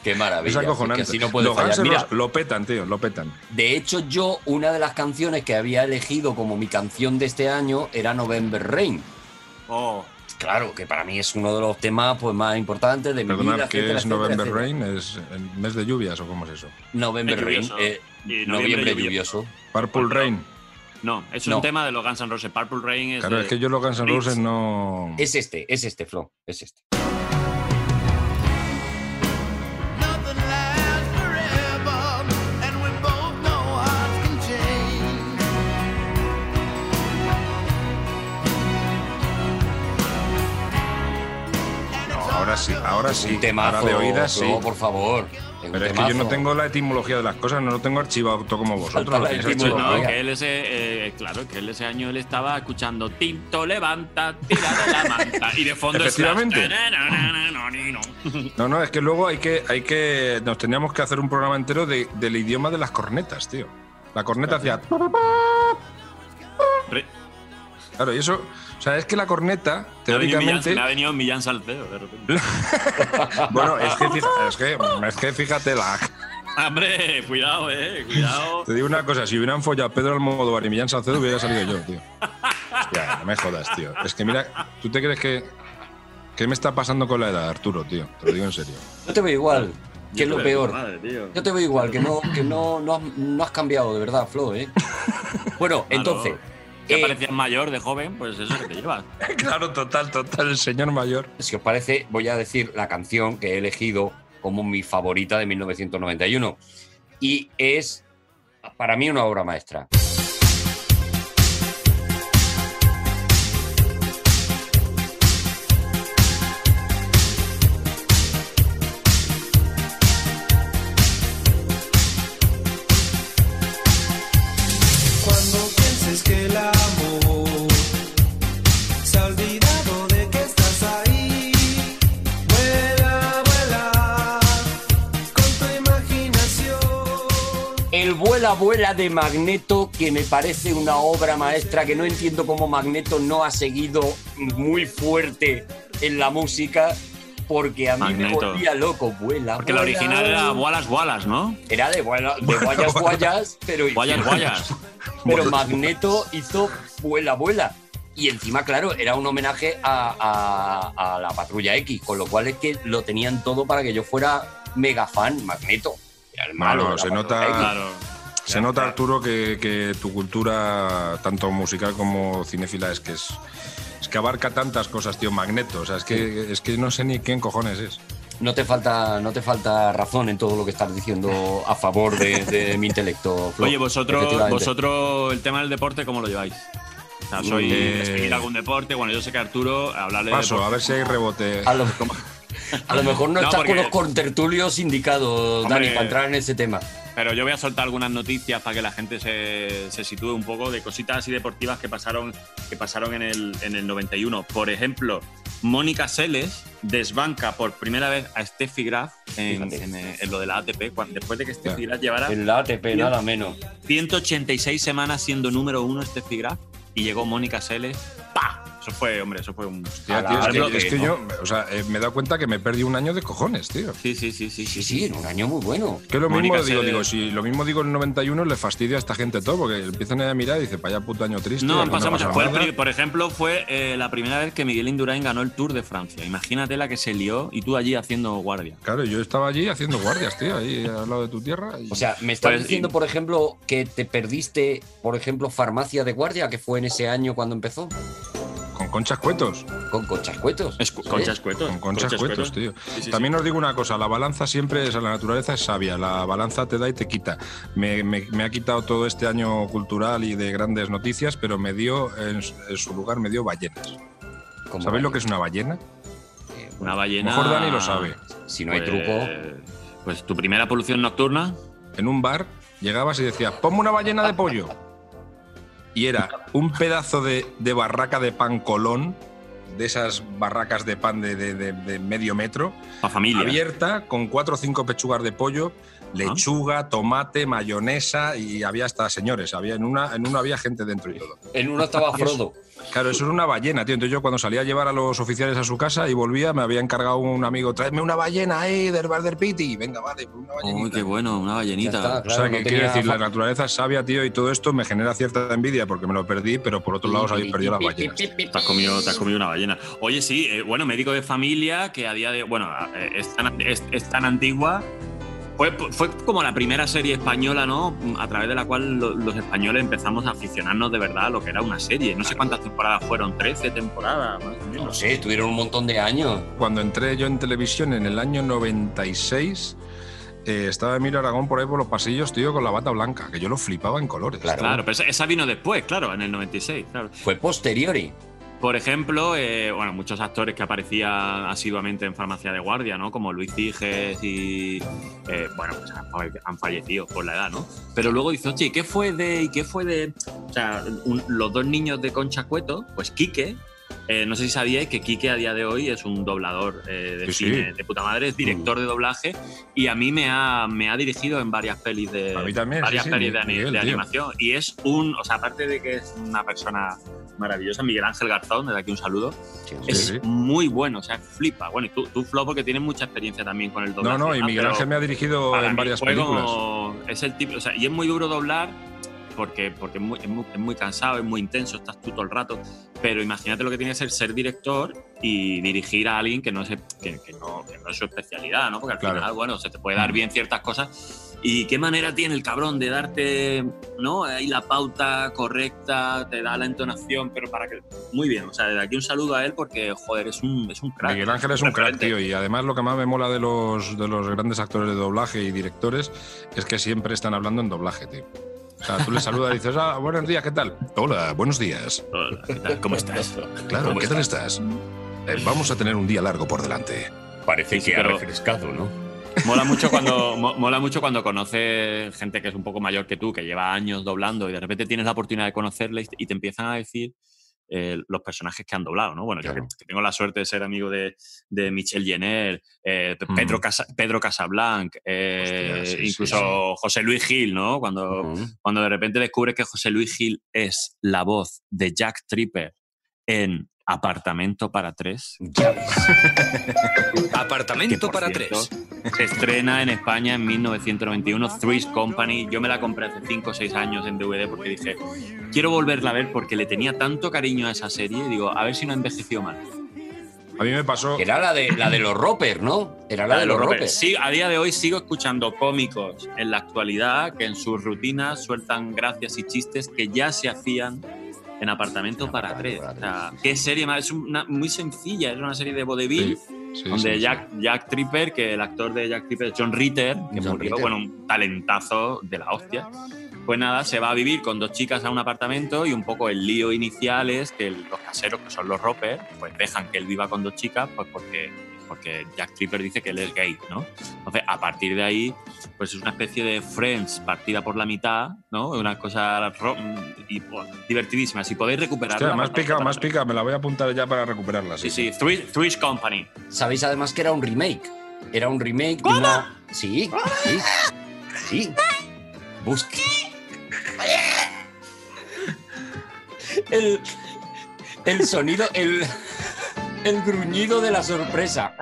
Qué Es maravilla. acojonante. que así no puede los fallar. Mira, lo petan, tío, lo petan. de hecho, yo, una de las canciones que había elegido como mi canción de este año era November Rain. Oh, Claro, que para mí es uno de los temas pues, más importantes de mi vida. ¿qué etcétera, es etcétera, November etcétera. Rain? ¿Es el mes de lluvias o cómo es eso? November Es Rain. lluvioso. eh, noviembre, noviembre lluvioso. Purple Rain. no, es No. un tema de los Guns N' Roses. Purple Rain es. Claro, de- es que yo los Guns N'. Roses no... Es este, es este, Flo, es este. Sí, ahora sí. Un temazo, ahora de oídas sí. Flo, por favor. un Pero es que yo no tengo la etimología de las cosas, no lo tengo archivado todo como vosotros. Lo. No, que él ese, eh, claro, que él ese año él estaba escuchando Tinto levanta, tira de la manta y de fondo Efectivamente. No, no, es que luego hay que, hay que. Nos teníamos que hacer un programa entero de- del idioma de las cornetas, tío. La corneta hacía. Claro, y eso. O sea, es que la corneta, Me ha venido Millán- teóricamente. me ha venido Millán Salcedo de repente. *laughs* Bueno, es que, fija- es que, es que fíjate la. Hombre, cuidado, eh, cuidado. Te digo una cosa, si hubieran follado Pedro Almodóvar y Millán Salcedo, hubiera salido yo, tío. Hostia, no me jodas, tío. Es que mira, ¿tú te crees que. ¿Qué me está pasando con la edad, Arturo, tío? Te lo digo en serio. Yo te veo igual, que es lo peor. madre. Yo te veo igual, que no, que no, no, has, no has cambiado, de verdad, Flo, ¿eh? *laughs* Bueno, Claro. Que eh, parecías mayor de joven, pues eso que te llevas. *laughs* Claro, total, total, el señor mayor. Si os parece, voy a decir la canción que he elegido como mi favorita de 1991. Y es, para mí, una obra maestra. Vuela de Magneto, que me parece una obra maestra que no entiendo cómo Magneto no ha seguido muy fuerte en la música, porque a mí me Magneto. volvía loco. Vuela, Porque la original era Wallace Wallace, ¿no? Era de, vuela- de Guayas *laughs* Guayas, pero, Guayas *laughs* Guayas. pero Magneto hizo Vuela Vuela. Y encima, claro, era un homenaje a, a- a la Patrulla X, con lo cual es que lo tenían todo para que yo fuera mega fan Magneto. El malo la se nota. Se nota Arturo que, que tu cultura, tanto musical como cinéfila, es que es, es que abarca tantas cosas, tío. Magneto, o sea, es que, es que no sé ni quién cojones es. No te falta, no te falta razón en todo lo que estás diciendo a favor de, de mi intelecto. Flo. Oye, vosotros, vosotros, el tema del deporte, ¿cómo lo lleváis? O sea, ¿soy Eh, de algún deporte? Bueno, yo sé que Arturo, hablarle de Paso, deporte- a ver si hay rebote. A lo, *laughs* a lo mejor no, No, estás porque- con los contertulios indicados, Dani, para entrar en ese tema. Pero yo voy a soltar algunas noticias para que la gente se, se sitúe un poco de cositas así deportivas que pasaron, que pasaron en, el, en el 91. Por ejemplo, Mónica Seles desbanca por primera vez a Steffi Graf en, en, en lo de la ATP, después de que Steffi Graf llevara En la ATP, nada menos. 186 semanas siendo número uno Steffi Graf y llegó Mónica Seles. ¡Pa! Eso fue, hombre, eso fue un. Tía, tío, es, que, es que yo, o sea, eh, me he dado cuenta que me perdí un año de cojones, tío. Sí, sí, sí, sí. Sí, sí, en un año muy bueno. Que lo Mónica mismo digo, digo, si lo mismo digo en el 91 le fastidia a esta gente todo, porque empiezan a mirar y dice, vaya puto año triste. No, aquí pasamos. pasa Fue el nada". pri- por ejemplo, fue eh, la primera vez que Miguel Indurain ganó el Tour de Francia. Imagínate la que se lió y tú allí haciendo guardia. Claro, yo estaba allí haciendo guardias, tío, ahí al lado de tu tierra. y- O sea, me estás Pues, diciendo, por ejemplo, que te perdiste, por ejemplo, Farmacia de Guardia, que fue en ese año cuando empezó. Con conchas cuetos. Con conchas cuetos. Es- conchas cuetos. Con conchas cuetos, tío. Sí, sí, También os digo una cosa, la balanza siempre es, la naturaleza es sabia, la balanza te da y te quita. Me, me- me ha quitado todo este año cultural y de grandes noticias, pero me dio, en, su- en su lugar, me dio ballenas. ¿Cómo ¿Sabéis lo ballena? que es una ballena? Una ballena. Mejor Dani lo sabe. Si no hay Pues- truco. Pues tu primera polución nocturna. En un bar llegabas y decías, ponme una ballena de pollo. Y era un pedazo de, de barraca de pan colón, de esas barracas de pan de, de- de- de medio metro, A familia. abierta, con cuatro o cinco pechugas de pollo, Ah. lechuga, tomate, mayonesa y había hasta señores. Había, en, una, en uno había gente dentro y todo. En uno estaba Frodo. Claro, eso era una ballena, tío. Entonces yo cuando salía a llevar a los oficiales a su casa y volvía, me había encargado un amigo, tráeme una ballena ahí del bar del Piti. Venga, vale, pues una ballenita. Uy, qué bueno, una ballenita. O sea, no que quiero decir, la naturaleza es sabia, tío, y todo esto me genera cierta envidia porque me lo perdí, pero por otro lado os habéis perdido las ballenas. Te has, comido, te has comido una ballena. Oye, sí, eh, bueno, médico de familia que a día de. Bueno, eh, es tan, es- es tan antigua. Fue, fue como la primera serie española, ¿no? A través de la cual lo- los españoles empezamos a aficionarnos de verdad a lo que era una serie. No sé cuántas temporadas fueron, 13 temporadas, más o menos. No sé, estuvieron un montón de años. Cuando entré yo en televisión en el año 96, eh, estaba Emilio Aragón por ahí por los pasillos, tío, con la bata blanca, que yo lo flipaba en colores. Claro. Claro, pero esa, esa vino después, claro, en el 96, claro. Fue posteriori. Por ejemplo, eh, bueno, muchos actores que aparecían asiduamente en Farmacia de Guardia, ¿no? Como Luis Tiges y. eh, bueno, pues han, falle- han fallecido por la edad, ¿no? Pero luego dice, oye, ¿y qué fue de.? ¿Y qué fue de.? O sea, un- los dos niños de Concha Cueto, pues Quique. eh, no sé si sabíais que Quique a día de hoy es un doblador de Sí, sí. cine de puta madre, es director de doblaje y a mí me ha, me ha dirigido en varias pelis de A mí también, varias sí, pelis de, Miguel, de animación y es un, o sea, aparte de que es una persona maravillosa, Miguel Ángel Garzón, desde aquí un saludo, es sí. muy bueno, o sea, flipa. Bueno, y tú, tú Flo, porque tienes mucha experiencia también con el doblaje. No, no, y Miguel Ángel me ha dirigido en varias películas. como- es el tipo, o sea, y es muy duro doblar porque, porque es, muy, es muy- es muy cansado, es muy intenso, estás tú todo el rato. Pero imagínate lo que tiene que ser ser director y dirigir a alguien que no es, que, que no, que no es su especialidad, ¿no? Porque al Claro. final, bueno, se te puede dar bien ciertas cosas. ¿Y qué manera tiene el cabrón de darte, ¿no? Ahí la pauta correcta, te da la entonación, pero para que. Muy bien, o sea, desde aquí un saludo a él porque, joder, es un, es un crack. Miguel Ángel es un crack, tío. Y además lo que más me mola de los, de los grandes actores de doblaje y directores es que siempre están hablando en doblaje, tío. O sea, tú le saludas y dices, ah, buenos días, ¿qué tal? Hola, buenos días. Hola, ¿qué tal? ¿Cómo estás? Claro, ¿Cómo ¿qué tal estás? Eh, vamos a tener un día largo por delante. Parece Sí, que ha refrescado, ¿no? Mola mucho cuando *laughs* mo- mola mucho cuando conoces gente que es un poco mayor que tú, que lleva años doblando y de repente tienes la oportunidad de conocerle y te empiezan a decir eh, los personajes que han doblado, ¿no? Bueno, yo que, que tengo la suerte de ser amigo de, de Michel Jenner, eh, Pedro, Casa- Pedro Casablanc, eh. Hostia, sí, incluso sí, José Luis Gil, ¿no? Cuando, cuando de repente descubres que José Luis Gil es la voz de Jack Tripper en Apartamento para tres. *laughs* Apartamento para tres. Se estrena en España en 1991, Three's Company. Yo me la compré hace 5 o 6 años en DVD porque dije, quiero volverla a ver porque le tenía tanto cariño a esa serie. Y digo, a ver si no envejeció mal. A mí me pasó. Era la de, la de los Roper, ¿no? Era la, de los Roper. Sí, a día de hoy sigo escuchando cómicos en la actualidad que en sus rutinas sueltan gracias y chistes que ya se hacían en Apartamento para tres. O sea, qué serie más. Es una, muy sencilla, es una serie de vodevil. sí, donde sí, Jack, Jack Tripper, que el actor de Jack Tripper es John Ritter, que John murió, Ritter. bueno, un talentazo de la hostia. Pues nada, se va a vivir con dos chicas a un apartamento y un poco el lío inicial es que los caseros, que son los Roper, pues dejan que él viva con dos chicas pues porque, porque Jack Tripper dice que él es gay, ¿no? Entonces, a partir de ahí, pues es una especie de Friends partida por la mitad, ¿no? Una cosa y, pues, divertidísima. Si podéis recuperarla... Hostia, más pica, más pica. Me la voy a apuntar ya para recuperarla. Sí, sí, Three's, Three's Company. ¿Sabéis además que era un remake? Era un remake de una. Sí, sí. Sí. Busque. El, el sonido, el, el gruñido de la sorpresa.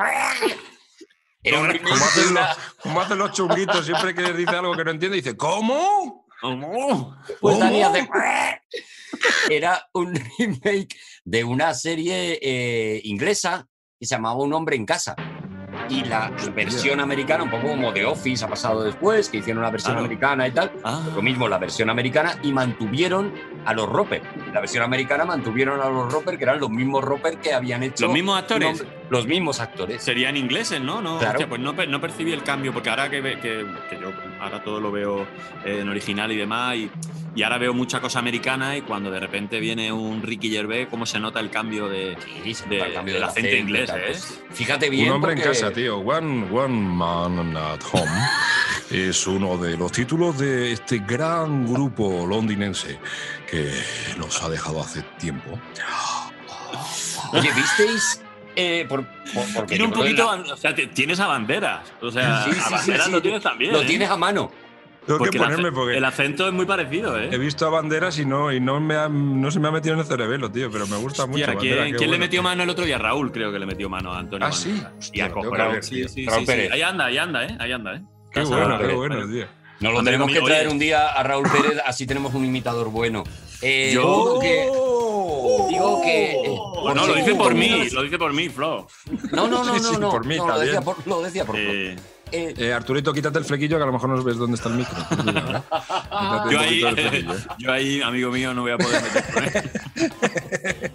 Era un remake Como de hacen, los, como hacen los chunguitos siempre que les dice algo que no entiende, dice, ¿cómo? ¿Cómo? Pues ¿Cómo? Dani hace. *laughs* Era un remake de una serie eh, inglesa que se llamaba Un hombre en casa. Y la versión americana, un poco como The Office ha pasado después, que hicieron una versión americana y tal. Ah. Lo mismo la versión americana y mantuvieron a los Roper. La versión americana mantuvieron a los Roper, que eran los mismos Roper que habían hecho. ¿Los mismos actores? Los mismos actores. Serían ingleses, ¿no? no Claro. hostia, pues no, no percibí el cambio, porque ahora que, que, que yo ahora todo lo veo eh, en original y demás, y, y ahora veo mucha cosa americana, y cuando de repente viene un Ricky Gervais, ¿cómo se nota el cambio de, de- el cambio del acento inglés? tal, ¿eh? Fíjate bien. Un hombre en porque- casa, tío. One, one Man at Home *laughs* es uno de los títulos de este gran grupo londinense que nos ha dejado hace tiempo. Oye, ¿visteis? Eh, por, por- porque Tiene un poquito, la- o sea, tienes a banderas, o sea, Sí, sí, a sí, banderas sí. lo tienes también. Lo ¿eh? tienes a mano. Tengo Porque que el ponerme porque el acento es muy parecido, ¿eh? he visto a banderas y no, y no, me ha- no se me ha metido en el cerebelo, tío, pero me gusta mucho. Hostia, ¿quién, Bandera, quién le bueno. metió mano el otro día? Raúl, creo que le metió mano a Antonio. Ah, sí. Y que ver, Sí, sí, Raúl sí. Ahí anda, ahí anda, ¿eh? Ahí anda, ¿eh? Qué Casa bueno, qué bueno, tío. Nos lo tenemos que traer un día a Raúl Pérez, así tenemos un imitador bueno. Eh, Yo- digo que. Digo que. eh, Pues no, lo dice por mí, lo dice por mí, Flo. No, no, no, *laughs* no, sí, no. por mí no, lo decía por, lo decía por. Eh, Eh, Eh, Arturito, quítate el flequillo que a lo mejor no ves dónde está el micro. *laughs* Un yo, ahí, el ¿eh? yo ahí, amigo mío, no voy a poder meter con él. *laughs*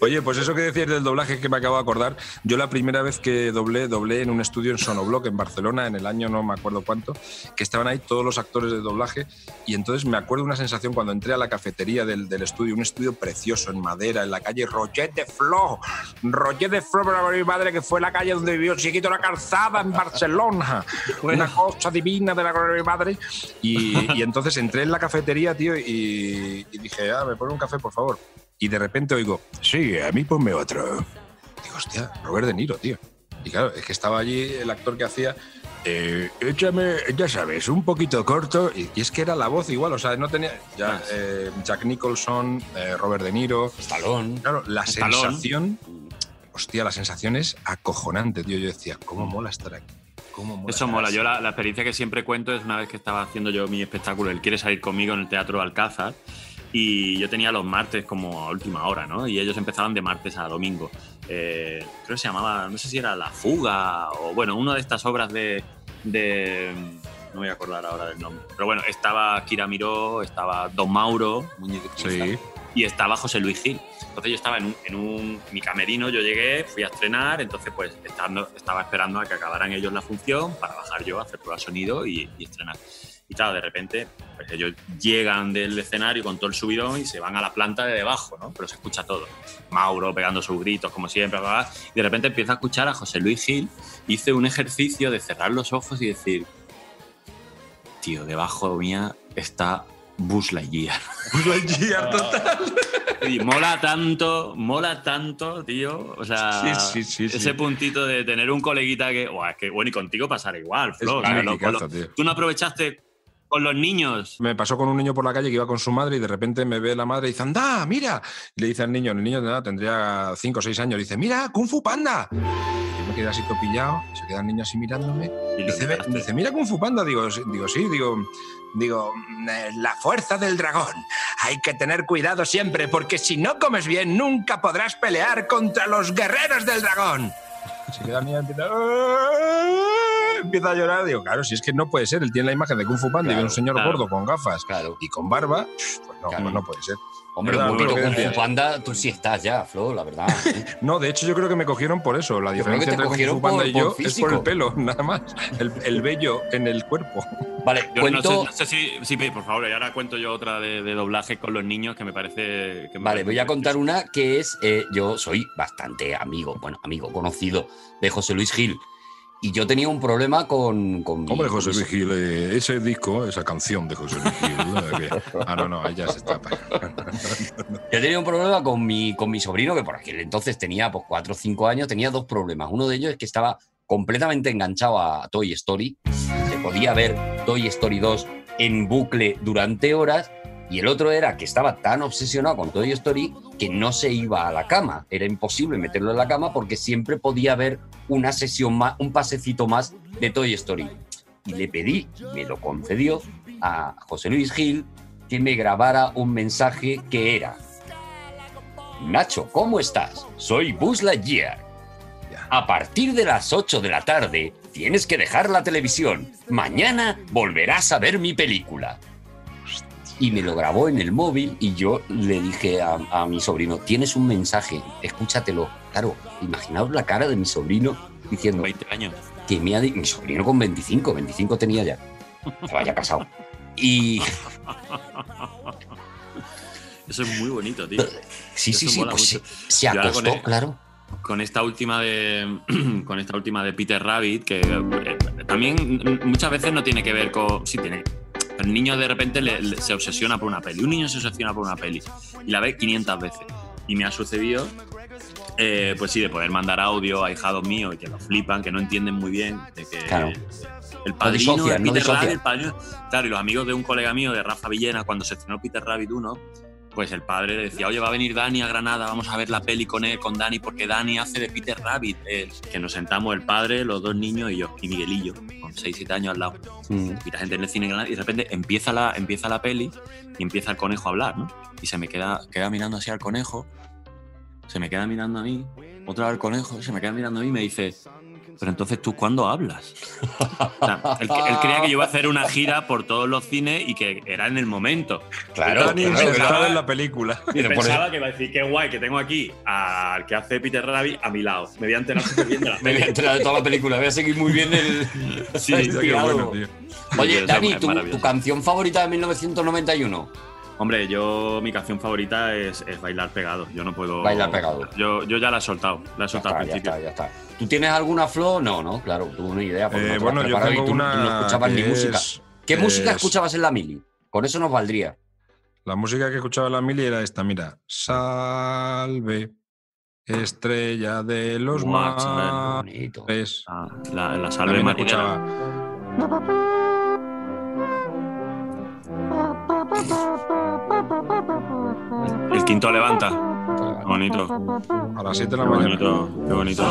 Oye, pues eso que decías del doblaje que me acabo de acordar, yo la primera vez que doblé, doblé en un estudio en Sonobloc, en Barcelona, en el año no me acuerdo cuánto, que estaban ahí todos los actores de doblaje y entonces me acuerdo una sensación cuando entré a la cafetería del, del estudio, un estudio precioso en madera, en la calle Roger de Flo, Roger de Flo, para mi madre, que fue la calle donde vivió chiquito la calzada en Barcelona, una cosa divina de la gloria de mi madre. Y, y entonces entré en la cafetería, tío, y, y dije, ah, me pone un café, por favor. Y de repente oigo, sí, a mí ponme otro. Digo, hostia, Robert De Niro, tío. Y claro, es que estaba allí el actor que hacía, eh, échame, ya sabes, un poquito corto. Y, y es que era la voz igual, o sea, no tenía. Ya, eh, Jack Nicholson, eh, Robert De Niro. Stallone. Claro, la Stallone. sensación. Hostia, la sensación es acojonante, tío. Yo decía, ¿cómo mola estar aquí? ¿Cómo mola Eso estar mola. así? Yo la, la experiencia que siempre cuento es una vez que estaba haciendo yo mi espectáculo, él quiere salir conmigo en el Teatro Alcázar y yo tenía los martes como a última hora, ¿no? Y ellos empezaban de martes a domingo. Eh, creo que se llamaba, no sé si era La Fuga o bueno, una de estas obras de, de- no me voy a acordar ahora del nombre. Pero bueno, estaba Kira Miró, estaba Don Mauro, Muñiz de Cristal, Sí. y estaba José Luis Gil. Entonces yo estaba en, un, en un- mi camerino, yo llegué, fui a estrenar, entonces pues estando- estaba esperando a que acabaran ellos la función para bajar yo, hacer prueba de sonido y, y estrenar. Y claro, de repente pues ellos llegan del escenario con todo el subidón y se van a la planta de debajo, ¿no? Pero se escucha todo. Mauro pegando sus gritos, como siempre, bla, bla, bla. y de repente empieza a escuchar a José Luis Gil. Hice un ejercicio de cerrar los ojos y decir, tío, debajo mía está Buzz Lightyear. *laughs* Buzz Lightyear, *laughs* total. Y mola tanto, mola tanto, tío. O sea, Sí, sí, sí, sí. ese puntito de tener un coleguita que, es que bueno, y contigo pasará igual, Flo. Es O sea, lo- magnificazo, lo- tío. Tú no aprovechaste con los niños. Me pasó con un niño por la calle que iba con su madre y de repente me ve la madre y dice, anda, mira. Y le dice al niño, el niño nada, tendría 5 o 6 años, dice, mira, Kung Fu Panda. Y me quedé así topillado, se queda el niño así mirándome. Y dice, dice, mira Kung Fu Panda. Digo, sí, digo, sí, digo, digo, "Mm, eh, la fuerza del dragón. Hay que tener cuidado siempre porque si no comes bien nunca podrás pelear contra los guerreros del dragón. Se queda el niño empieza, a llorar. Digo, claro, si es que no puede ser. Él tiene la imagen de Kung Fu Panda y ve un señor claro. gordo con gafas Claro. y con barba. Pues no, pues no puede ser. Hombre, ¿Verdad, un poquito decías? Fu Panda, tú sí estás ya, Flo, la verdad. *laughs* No, de hecho yo creo que me cogieron por eso. La diferencia entre Kung Fu Panda por- y yo es por el pelo, *laughs* nada más. El, el vello en el cuerpo. Vale, Yo no sé, cuento. no sé si, si, por favor, y ahora cuento yo otra de, de doblaje con los niños que me parece. Que me Vale, parece voy a contar una que es, eh, yo soy bastante amigo, bueno, amigo conocido de José Luis Gil. Y yo tenía un problema con... con Hombre, José con mi- Luis Gil, eh, ese disco, esa canción de José Luis Gil. eh, que- ah, no, no, ya se está. *laughs* Yo tenía un problema con mi, con mi sobrino, que por aquel entonces tenía pues, 4 o 5 años, tenía dos problemas. Uno de ellos es que estaba completamente enganchado a Toy Story. Se podía ver Toy Story 2 en bucle durante horas. Y el otro era que estaba tan obsesionado con Toy Story que no se iba a la cama. Era imposible meterlo en la cama porque siempre podía haber una sesión más, un pasecito más de Toy Story. Y le pedí, me lo concedió, a José Luis Gil que me grabara un mensaje que era Nacho, ¿cómo estás? Soy Buzz Lightyear. A partir de las 8 de la tarde tienes que dejar la televisión. Mañana volverás a ver mi película. Y me lo grabó en el móvil y yo le dije a, a mi sobrino, tienes un mensaje, escúchatelo. Claro, imaginaos la cara de mi sobrino diciendo 20 años. que me ha mi sobrino con 25, 25 tenía ya. Estaba ya casado. Y *laughs* Eso es muy bonito, tío. Sí, sí, Eso sí, pues se- acostó, con el- claro. Con esta última de *clears throat* con esta última de Peter Rabbit, que eh, también muchas veces no tiene que ver con. Sí, tiene. El niño de repente le- le- se obsesiona por una peli. Un niño se obsesiona por una peli y la ve 500 veces. Y me ha sucedido, eh, pues sí, de poder mandar audio a hijados míos y que lo flipan, que no entienden muy bien. De que Claro. el padrino de Peter. Rabbit, el padrino- claro, y los amigos de un colega mío, de Rafa Villena, cuando se estrenó Peter Rabbit 1, pues el padre le decía, oye, va a venir Dani a Granada, vamos a ver la peli con él, con Dani, porque Dani hace de Peter Rabbit. Eh, que nos sentamos el padre, los dos niños y yo, y Miguelillo, con 6, 7 años al lado. Mm. Y la gente en el cine en Granada, y de repente empieza la, empieza la peli y empieza el conejo a hablar, ¿no? Y se me queda, queda mirando así al conejo, se me queda mirando a mí, otra vez al conejo, se me queda mirando a mí y me dice, Pero entonces tú, ¿cuándo hablas? O sea, él, él creía que yo iba a hacer una gira por todos los cines y que era en el momento. Claro, Dani claro, claro. en la película. Y pensaba que iba a decir, qué guay, que tengo aquí al que hace Peter Rabbit a mi lado. Me voy a enterar súper bien de la Me voy a enterar de toda la película, voy a seguir muy bien el. Sí, *laughs* el qué bueno, tío. Oye, Dani, es ¿tu, maravilloso. tu canción favorita de 1991? Hombre, yo mi canción favorita es, es Bailar Pegado. Yo no puedo. Bailar Pegado. Yo, yo ya la he soltado. La he soltado al ya principio. está, ya está. ¿Tú tienes alguna flow? No, no, claro, tú una idea. porque Eh, no te la has bueno, yo tengo tú una no escuchabas ni música. es- ¿Qué música es- escuchabas en la mili? Con eso nos valdría. La música que escuchaba la mili era esta, mira. Salve, estrella de los chaval, mares. Ah, la, la salve También marinera. El quinto levanta. Qué bonito. A las 7 de la Qué mañana. bonito. Qué bonito.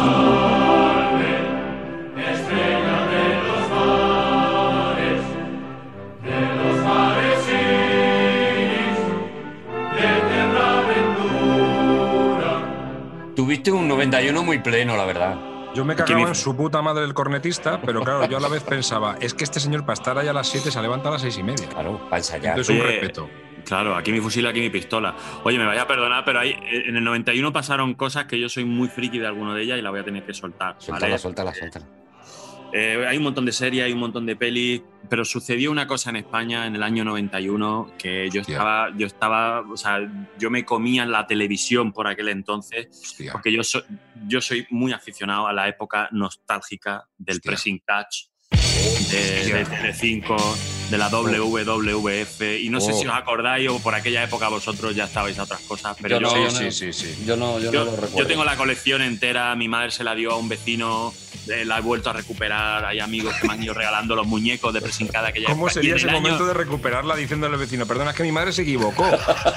Tuviste un 91 muy pleno, la verdad. Yo me cagaba en su puta madre el cornetista, pero claro, yo a la vez pensaba, es que este señor para estar ahí a las 7 se levanta a las 6 y media. Claro, para ensayar. Entonces un respeto. Claro, aquí mi fusil, aquí mi pistola. Oye, me vaya a perdonar, pero ahí, eh, en el 91 pasaron cosas que yo soy muy friki de alguno de ellas y la voy a tener que soltar. Suéltala, ¿vale? suéltala, suéltala. Eh, hay un montón de series, hay un montón de pelis, pero sucedió una cosa en España en el año 91 que yo estaba, yo estaba, o sea, yo me comía la televisión por aquel entonces, porque yo, so- yo soy muy aficionado a la época nostálgica del pressing catch, de, de Telecinco, de la WWF, y no sé Oh. si os acordáis o por aquella época vosotros ya estabais a otras cosas, pero Yo no, yo, yo no- Yo no, yo yo, no lo recuerdo. yo tengo la colección entera, mi madre se la dio a un vecino, eh, la he vuelto a recuperar, hay amigos que me han ido regalando los muñecos de Presincada que ya ¿Cómo sería ese momento momento de recuperarla diciéndole al vecino, perdona, es que mi madre se equivocó?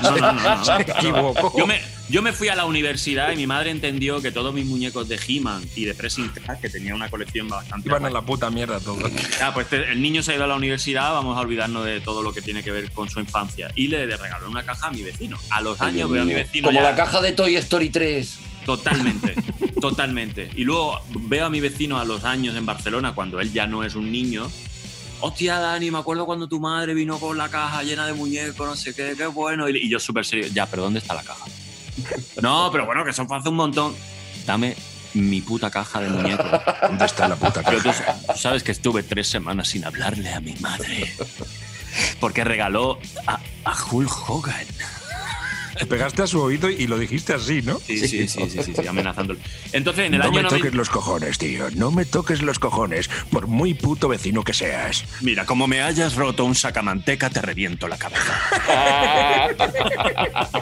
No, no, no, no, no. *laughs* se equivocó. Yo me, yo me fui a la universidad y mi madre entendió que todos mis muñecos de He-Man y de Pressing Catch, que tenía una colección bastante Iban a la puta mierda todos. Ah, pues te- el niño se ha ido a la universidad, vamos a olvidarnos de todo lo que tiene que ver con su infancia. Y le, le regaló una caja a mi vecino. A los Ay, años veo a mi vecino. Como ya- la caja de Toy Story 3. Totalmente, *laughs* totalmente. Y luego veo a mi vecino a los años en Barcelona, cuando él ya no es un niño. Hostia, Dani, me acuerdo cuando tu madre vino con la caja llena de muñecos, no sé qué, qué bueno. Y, y yo súper serio, ya, pero ¿dónde está la caja? No, pero bueno, que eso fue hace un montón. Dame mi puta caja de muñecos. ¿Dónde está la puta Pero caja? tú sabes que estuve tres semanas sin hablarle a mi madre. Porque regaló a, a Hulk Hogan. Te pegaste a su oído y lo dijiste así, ¿no? Sí, sí, sí, sí, sí, sí, amenazándolo. Entonces, en el no año me 90 toques los cojones, tío. No me toques los cojones, por muy puto vecino que seas. Mira, como me hayas roto un sacamanteca, te reviento la cabeza. *laughs*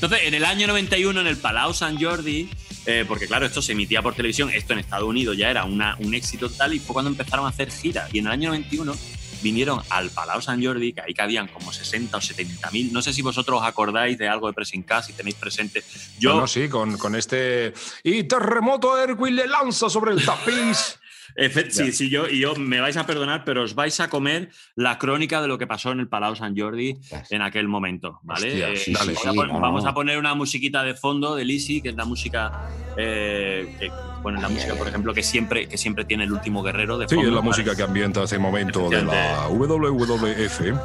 Entonces, en el año 91, en el Palau San Jordi, eh, porque claro, esto se emitía por televisión, esto en Estados Unidos ya era una- un éxito tal, y fue cuando empezaron a hacer giras. Y en el año 91 vinieron al Palau San Jordi, que ahí cabían como 60 o 70 mil. No sé si vosotros os acordáis de algo de Pressing si tenéis presente. Yo, No, no, sí, con, con este. Y terremoto Erwin le lanza sobre el tapiz. Efe- sí, sí, yo, y yo me vais a perdonar, pero os vais a comer la crónica de lo que pasó en el Palau San Jordi en aquel momento, ¿vale? Hostia, Eh, sí, dale. a sí, no, vamos a poner una musiquita de fondo de Lisi, que es la música, eh, que, bueno, la música, por ejemplo, que siempre, que siempre tiene el último guerrero de Sí, fondo. es la ¿vale? música que ambienta ese momento de la WWF. ¿eh? *laughs*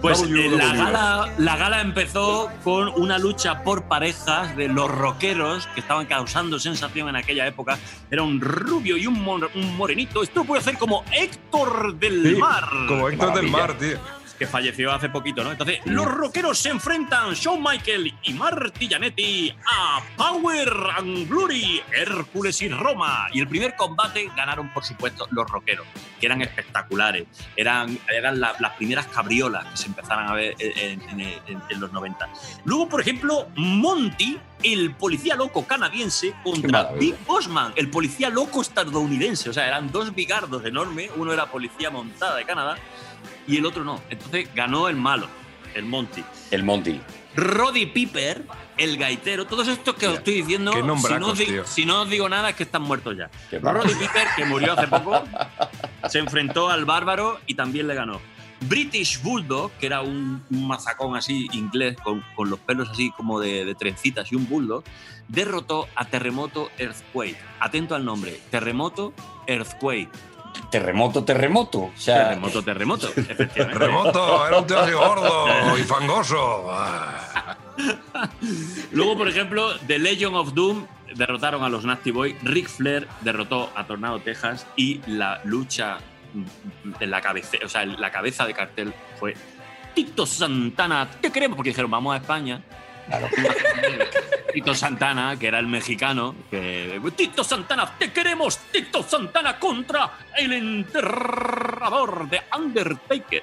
Pues eh, la gala, la gala empezó con una lucha por parejas de los rockeros que estaban causando sensación en aquella época. Era un rubio y un morenito. Esto puede ser como Héctor del Sí, Mar. como Héctor del. Mar, tío. Que falleció hace poquito, ¿no? Entonces, los rockeros se enfrentan, Shawn Michael y Marty Jannetty, a Power and Glory, Hércules y Roma. Y el primer combate ganaron, por supuesto, los rockeros, que eran espectaculares. Eran, eran la- las primeras cabriolas que se empezaron a ver en, en- en- en los 90. Luego, por ejemplo, Monty, el policía loco canadiense, contra. Big Bossman, el policía loco estadounidense. O sea, eran dos bigardos enormes. Uno era policía montada de Canadá y el otro no. Entonces ganó el malo, el Monty. El Monty. Roddy Piper, el gaitero, todos estos que os estoy diciendo, qué si no, os di- tío. si no os digo nada es que están muertos ya. Roddy Piper, que murió hace poco, se enfrentó al bárbaro y también le ganó. British Bulldog, que era un, un mazacón así inglés con, con los pelos así como de, de trencitas y un bulldog, derrotó a Terremoto Earthquake. Atento al nombre, Terremoto Earthquake. Terremoto, terremoto. O sea, Terremoto, *laughs* terremoto, era un tío así gordo y *laughs* fangoso. Luego, por ejemplo, The Legion of Doom derrotaron a los Nasty Boy, Ric Flair derrotó a Tornado Texas y la lucha en la cabeza, o sea, la cabeza de cartel fue Tito Santana, te queremos porque dijeron vamos a España. *laughs* Tito Santana, que era el mexicano, que Tito Santana, te queremos, Tito Santana contra el enterrador de Undertaker.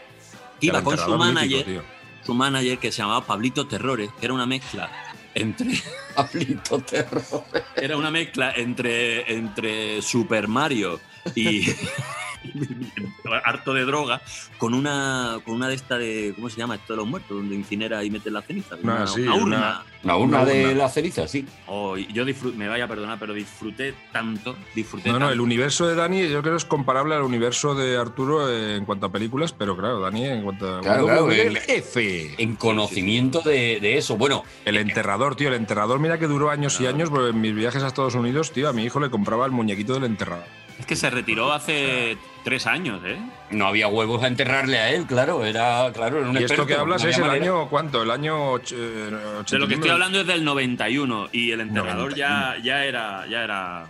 Iba con su mítico, manager, su manager que se llamaba Pablito Terrores, que era una mezcla entre *laughs* Pablito Terrores. Era una mezcla entre, entre Super Mario y *laughs* *laughs* harto de droga con una con una de esta de ¿cómo se llama esto de los muertos? donde incinera y mete la ceniza. Ah, sí, una urna. una- La urna Una de la ceniza, sí. Oh, y yo disfruté, me vaya a perdonar, pero disfruté tanto, disfruté No, no, el universo de Dani yo creo es comparable al universo de Arturo en cuanto a películas, pero claro, Dani en cuanto a Claro, claro, el- F. En conocimiento de, de eso. Bueno, El enterrador, tío, el enterrador, mira que duró años y años, porque en mis viajes a Estados Unidos, tío, a mi hijo le compraba el muñequito del enterrador. Es que se retiró hace tres años, ¿eh? no había huevos a enterrarle a él, claro. Era, claro, era un Y esto que hablas no es el manera. año, ¿cuánto? El año och- eh, De lo que 81. estoy hablando es del 91 y el enterrador ya, ya era ya era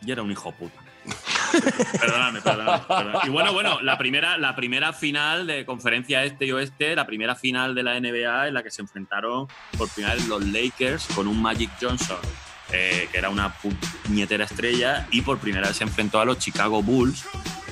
ya era un hijo puta. *laughs* perdóname, perdóname, perdóname. Y bueno, bueno, la primera, la primera final de conferencia este y oeste, la primera final de la NBA en la que se enfrentaron por primera vez los Lakers con un Magic Johnson, eh, que era una puñetera estrella, y por primera vez se enfrentó a los Chicago Bulls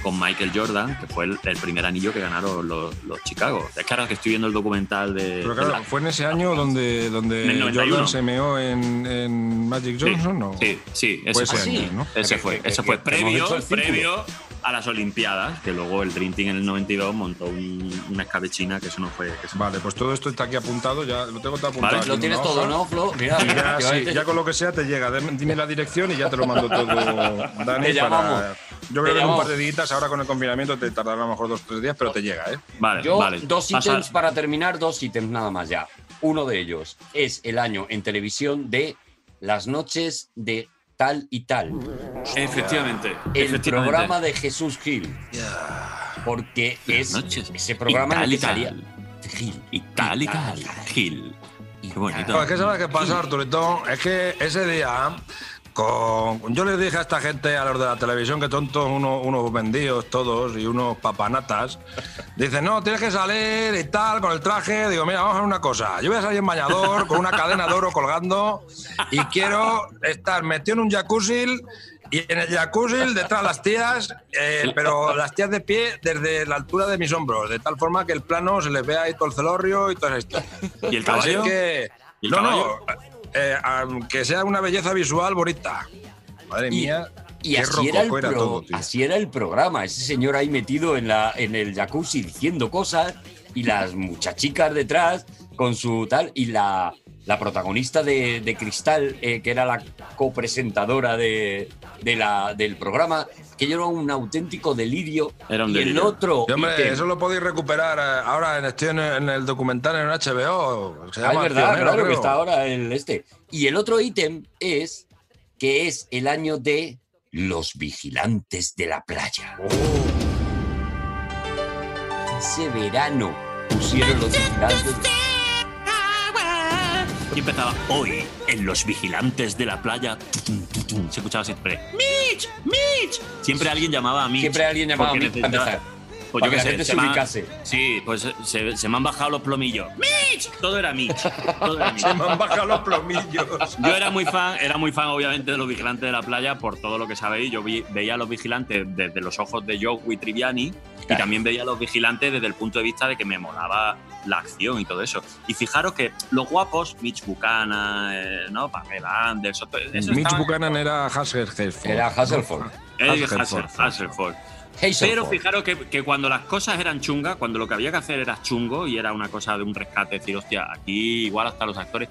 con Michael Jordan, que fue el, el primer anillo que ganaron los, los Chicago. Es que ahora que estoy viendo el documental de... Pero de claro, fue en ese año donde, donde En el 91. Jordan se meó en, en Magic Johnson, ¿no? Sí, sí, ese Fue ese año, ¿no? Ese fue, ese fue previo, previo a las Olimpiadas, que luego el Dream Team en el 92 montó un- una escabechina que eso no fue. que eso- Vale, pues todo esto está aquí apuntado, ya lo tengo todo apuntado. Vale, Lo en tienes todo. ¿no, Flo? Mira, ya, sí, con lo que sea te llega. Dime la dirección y ya te lo mando todo, *laughs* Dani. Te llamamos. para... Yo creo Te que en un par de días, ahora con el confinamiento, te tardará a lo mejor dos o tres días, pero te llega, ¿eh? Vale, Yo, vale. dos ítems para terminar, dos ítems nada más ya. Uno de ellos es el año en televisión de Las noches de tal y tal. Efectivamente. El efectivamente. programa de Jesús Gil. Porque es ese programa y tal, y tal. Gil, y tal, y tal. Gil. Qué bonito. No, es que sabes qué pasa, Arturito. Es que ese día, con... yo les dije a esta gente, a los de la televisión, que tontos, unos, unos vendidos todos y unos papanatas, dicen, no, tienes que salir y tal, con el traje. Digo, mira, vamos a hacer una cosa. Yo voy a salir en bañador, con una cadena de oro colgando, y quiero estar metido en un jacuzzi. Y en el jacuzzi, detrás las tías, eh, pero las tías de pie desde la altura de mis hombros, de tal forma que el plano se les vea ahí todo el celorrio y todo esto. ¿Y el caballo? Así que, ¿Y el no, caballo? no, eh, que sea una belleza visual bonita. Madre Y- mía, Y así era, el era todo, así era el programa. Ese señor ahí metido en, la, en el jacuzzi diciendo cosas y las muchachicas detrás con su tal. Y la, la protagonista de, de Cristal, eh, que era la copresentadora de, de la, del programa, que yo era un auténtico delirio. Era un y el otro. Y, hombre, eso lo podéis recuperar eh, ahora en, estoy en, en el documental en HBO. Se Ah, es verdad, Pionero, claro que creo. está ahora el este. Y el otro ítem es que es el año de los vigilantes de la playa. Ese verano pusieron los vigilantes. Y empezaba hoy en Los Vigilantes de la Playa. tum, tum, tum, Se escuchaba siempre. ¡Mitch! ¡Mitch! Siempre alguien llamaba a Mitch. Siempre alguien llamaba a Mitch para empezar. Pues Para yo que la sé, gente se ubicase. Sí, pues se, se me han bajado los plomillos. ¡Mitch! Todo era Mitch. Todo era Mitch. Se me han bajado los plomillos. Yo era muy fan, era muy fan obviamente de los vigilantes de la playa por todo lo que sabéis. Yo vi- veía a los vigilantes desde los ojos de Joey Triviani y también veía a los vigilantes desde el punto de vista de que me molaba la acción y todo eso. Y fijaros que los guapos, Mitch Buchanan, eh, ¿no? Pamela Anderson, todo eso Mitch Buchanan era Hasselhoff. Era Hasselhoff. Hasselhoff. Pero fijaros que, que cuando las cosas eran chungas, cuando lo que había que hacer era chungo y era una cosa de un rescate, decir, hostia, aquí igual hasta los actores,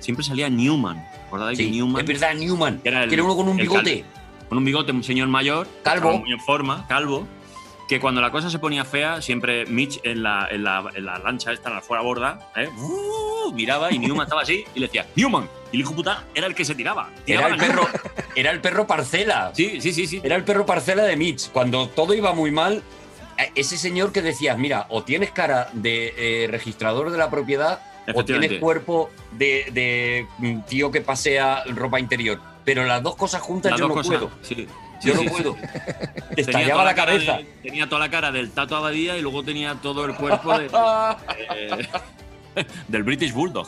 siempre salía Newman. ¿Acordáis Sí, de Newman? es verdad, Newman. Que era, el- que era uno con un bigote. cal- con un bigote, un señor mayor, Calvo. muy en forma, calvo. Que cuando la cosa se ponía fea, siempre Mitch en la, en la, en la lancha esta, en la fuera borda, ¿eh? ¡Uh! miraba y Newman estaba así y le decía, ¡Newman! Y el hijo puta era el que se tiraba. Era el perro, era el perro parcela. Sí, sí, sí, sí. Era el perro parcela de Mitch. Cuando todo iba muy mal, eh, ese señor que decías, mira, o tienes cara de eh, registrador de la propiedad o tienes cuerpo de, de, mm, tío que pasea ropa interior. Pero las dos cosas juntas Las yo no cosas, puedo. sí. Yo no puedo. Te Tenía estallaba toda la cara cabeza. de- tenía toda la cara del Tato Abadía y luego tenía todo el cuerpo de- de- *laughs* *laughs* del British Bulldog.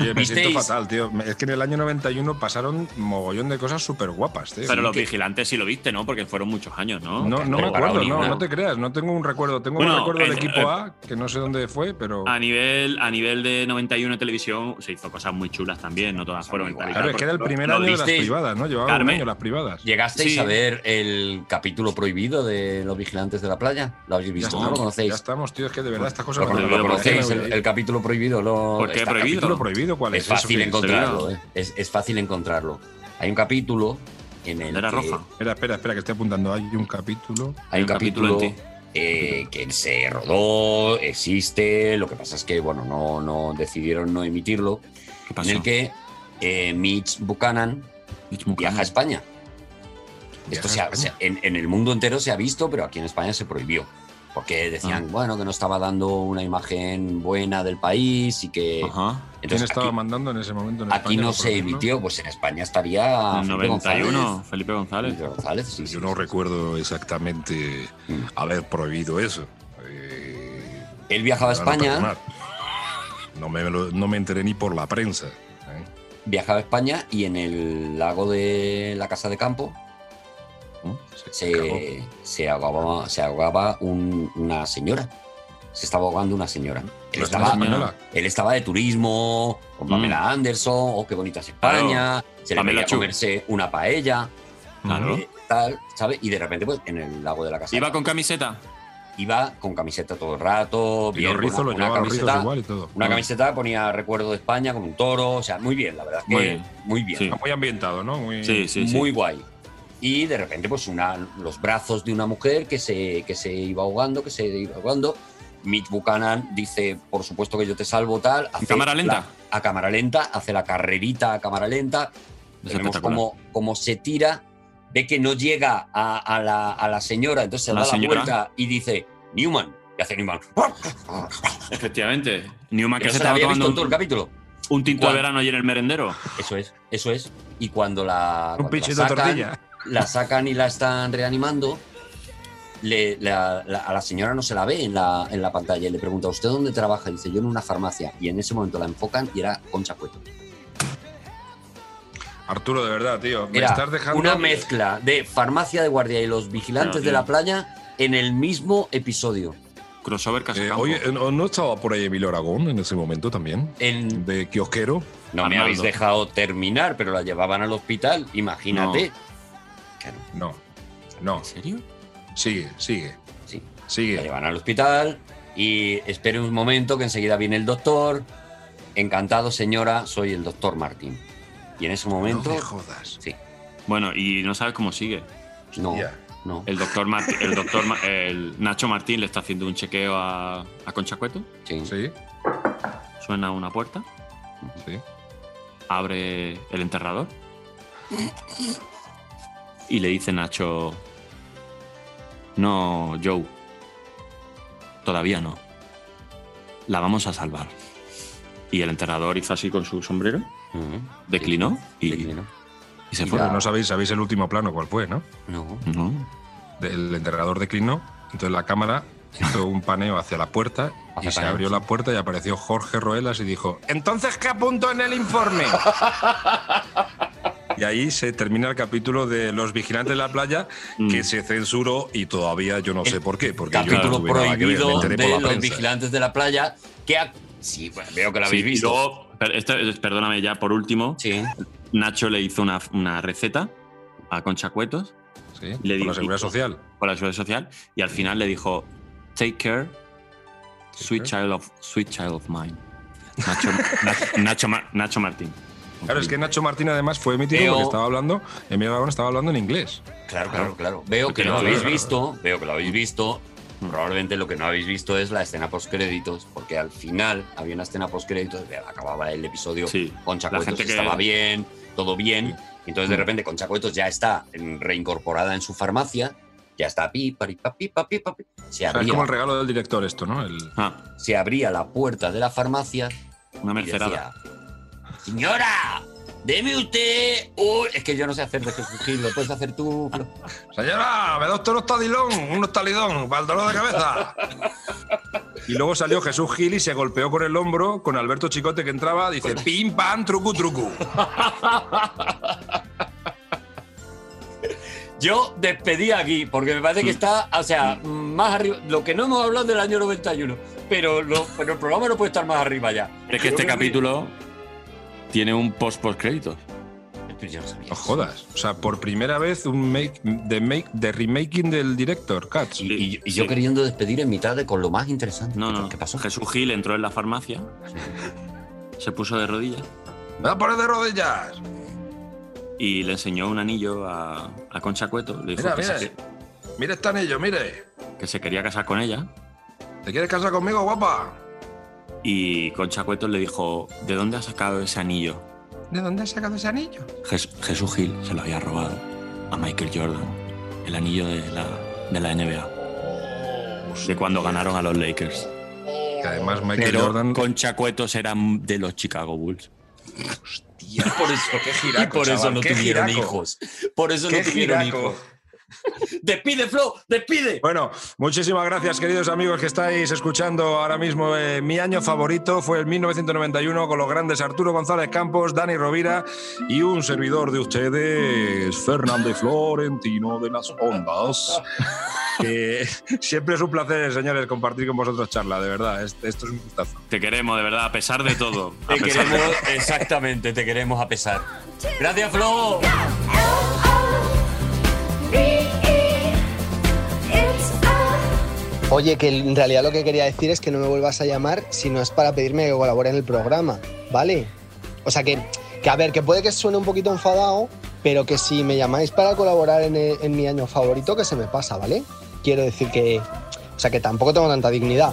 Oye, me siento fatal, tío. Es que en el año 91 pasaron mogollón de cosas súper guapas, tío. Pero los Que- vigilantes sí lo viste, ¿no? Porque fueron muchos años, ¿no? No, no me acuerdo, no, no te creas, no tengo un recuerdo. Tengo Bueno, un recuerdo del eh, equipo eh, A, que no sé dónde fue, pero. A nivel, a nivel de 91 en televisión se hizo cosas muy chulas también, no todas fueron Claro, tal, es que era el primer lo- lo año de las privadas, ¿no? Llevaban un Carmen. año las privadas. ¿Llegasteis Sí. a ver el capítulo prohibido de los vigilantes de la playa? ¿Lo habéis Ya visto? ¿No estamos, lo conocéis? ya estamos, tío. Es que de verdad estas cosas ¿Lo, conocéis? el capítulo prohibido. Lo, ¿Por qué está- prohibido? ¿Capítulo prohibido cuál es? Es fácil Eso, encontrarlo, ¿eh? es, es fácil encontrarlo. Hay un capítulo en el Era que roja. Espera, espera, espera, que estoy apuntando. Hay un capítulo. hay un capítulo capítulo, en ti. eh, que se rodó, existe. Lo que pasa es que bueno, no, no decidieron no emitirlo. ¿Qué pasó? En el que eh, Mitch Buchanan Mitch Buchanan. viaja a España. Viaja Esto a se ha- se- en, en el mundo entero se ha visto, pero aquí en España se prohibió. Porque decían, Ah. bueno, que no estaba dando una imagen buena del país y que. Ajá. ¿Quién Entonces, estaba aquí, mandando en ese momento en aquí España, no se emitió, pues en España estaría. En Felipe 91, González. Felipe González. Felipe González, sí, Yo sí. no recuerdo exactamente Mm. haber prohibido eso. Eh, Él viajaba a España. No me, lo- no me enteré ni por la prensa. ¿eh? viajaba a España y en el lago de la Casa de Campo Se se, se ahogaba, se ahogaba un- una señora. Se estaba ahogando una señora. Él ¿Una estaba, él estaba de turismo con Pamela Anderson, oh, qué bonita es España. Se le veía comerse una paella, Claro. eh, tal, ¿sabes? Y de repente, pues, en el lago de la casa. ¿Iba con camiseta? Iba con camiseta todo el rato, Y bien, los rizos una, una camiseta, igual y todo. una camiseta ponía recuerdo de España con un toro, o sea, muy bien, la verdad es que Muy bien. muy bien. Sí. Está muy ambientado, ¿no? Muy, sí, sí. muy guay. Y de repente, pues, una, los brazos de una mujer que se, que se iba ahogando, que se iba ahogando. Mitch Buchanan dice, por supuesto que yo te salvo, tal. hace cámara lenta? la- a cámara lenta, hace la carrerita a cámara lenta. Es Vemos cómo, cómo se tira, ve que no llega a, a la, a la señora, entonces se ¿A da la vuelta y dice, Newman. Y hace Newman. Efectivamente. Newman Que que no se se estaba había visto tomando en todo el un, capítulo. un tinto de verano allí en el merendero. Eso es, eso es. Y cuando la, Un cuando la pinchito de sacan, tortilla. La sacan y la están reanimando, le- la- la- a la señora no se la ve en la, en la pantalla y le pregunta, ¿usted dónde trabaja? Y dice, yo en una farmacia. Y en ese momento la enfocan y era Concha Cueto. Arturo, de verdad, tío. Me Era estás dejando. una mezcla de farmacia de guardia y los vigilantes de la playa en el mismo episodio. Crossover casi Eh, oye, ¿no estaba por ahí Emilio Aragón en ese momento también? En- De kiosquero. no me habéis dejado terminar, pero la llevaban al hospital, imagínate. Claro, No. No. ¿En serio? Sigue, sigue. sí. La Sigue. llevan al hospital y espere un momento que enseguida viene el doctor. Encantado, señora, soy el doctor Martín. Y en ese momento. No me jodas. Sí, Bueno, y no sabes cómo sigue. no, no. El doctor, Marti- el *laughs* doctor el Nacho Martín le está haciendo un chequeo a, a Concha Cueto. Sí. Sí, Suena una puerta. sí. Abre el enterrador. *laughs* Y le dice Nacho. No, Joe. Todavía no. La vamos a salvar. Y el enterrador hizo así con su sombrero, declinó y, Declinó. y se Y fue. Pero no sabéis, sabéis el último plano cuál fue, ¿no? No. No. El enterrador declinó, entonces la cámara hizo un paneo hacia la puerta *laughs* y se abrió la puerta y apareció Jorge Roelas y dijo, ¿entonces qué apunto en el informe? *laughs* y ahí se termina el capítulo de Los Vigilantes de la Playa, que Mm. se censuró y todavía yo no sé por qué, porque yo no Capítulo ver, me prohibido enteré de los prensa. vigilantes de la playa. Que ha- Sí, bueno, veo que lo habéis Sí, visto. luego, esto- perdóname ya, por último, Sí. Nacho le hizo una, una receta a Concha Cuetos Sí, Le di- la seguridad social. por la seguridad social y al final le dijo Take care, sweet care. child of sweet child of mine. Nacho, Nacho, *laughs* Nacho, Nacho Martín. Claro, es que Nacho Martín además fue emitido Veo- porque estaba hablando, Emilio Aragón estaba hablando en inglés. Claro, claro, claro. Veo que lo habéis visto, veo que lo habéis visto. Probablemente lo que no habéis visto es la escena post créditos, porque al final había una escena post créditos, acababa el episodio con Chacuetos, que- estaba bien, todo bien. y Entonces de repente con Chacuetos ya está reincorporada en su farmacia, ya está pipa, pipa, pipa, pipa. Se O sea, es abría, como el regalo del director esto, ¿no? El... se abría la puerta de la farmacia Una y mercerada. decía, Señora, deme usted un... Es que yo no sé hacer de Jesús Gil, lo puedes hacer tú. Señora, me da usted unos talidón, unos talidón para el dolor de cabeza. Y luego salió Jesús Gil y se golpeó con el hombro con Alberto Chicote que entraba, dice pim pam trucu trucu. Yo despedí aquí, porque me parece que está, o sea, más arriba. Lo que no hemos hablado del año 91, pero, lo- pero el programa no puede estar más arriba ya. Es que este capítulo tiene un post post créditos. No jodas. O sea, por primera vez un make de make de remaking del director, Cats. Y, y yo queriendo despedir en mitad de con lo más interesante. No, no. ¿Qué pasó? Jesús Gil entró en la farmacia, *laughs* se puso de rodillas ¡Me va a poner de rodillas! y le enseñó un anillo a, a Concha Cueto. Le dijo Mira, que, mira. Se, Mira este anillo, mire. que se quería casar con ella. ¿Te quieres casar conmigo, guapa? Y Concha Cueto le dijo: ¿De dónde has sacado ese anillo? ¿De dónde has sacado ese anillo? Jes- Jesús Gil se lo había robado a Michael Jordan, el anillo de la, de la NBA. De cuando ganaron a los Lakers. Que además Michael Pero Jordan. Concha Cuetos eran de los Chicago Bulls. Y por eso, qué giraco, *laughs* y por eso chaval, no qué tuvieron giraco. hijos. Por eso Qué no tuvieron giraco. hijos. *laughs* ¡Despide, Flo! ¡Despide! Bueno, muchísimas gracias, queridos amigos que estáis escuchando ahora mismo. eh, mi año favorito fue el 1991 con los grandes Arturo González Campos, Dani Rovira y un servidor de ustedes, Fernández Florentino de las Ondas. *laughs* Que siempre es un placer, señores, compartir con vosotros charla, de verdad. es- Esto es un gustazo. Te queremos, de verdad, a pesar de todo. Te de- queremos, exactamente, te queremos a pesar. Gracias, Flo. Oye, que en realidad lo que quería decir es que no me vuelvas a llamar si no es para pedirme que colabore en el programa, ¿vale? O sea que, que a ver, que puede que suene un poquito enfadado, pero que si me llamáis para colaborar en, en mi año favorito, que se me pasa, ¿vale? Quiero decir que, o sea que tampoco tengo tanta dignidad.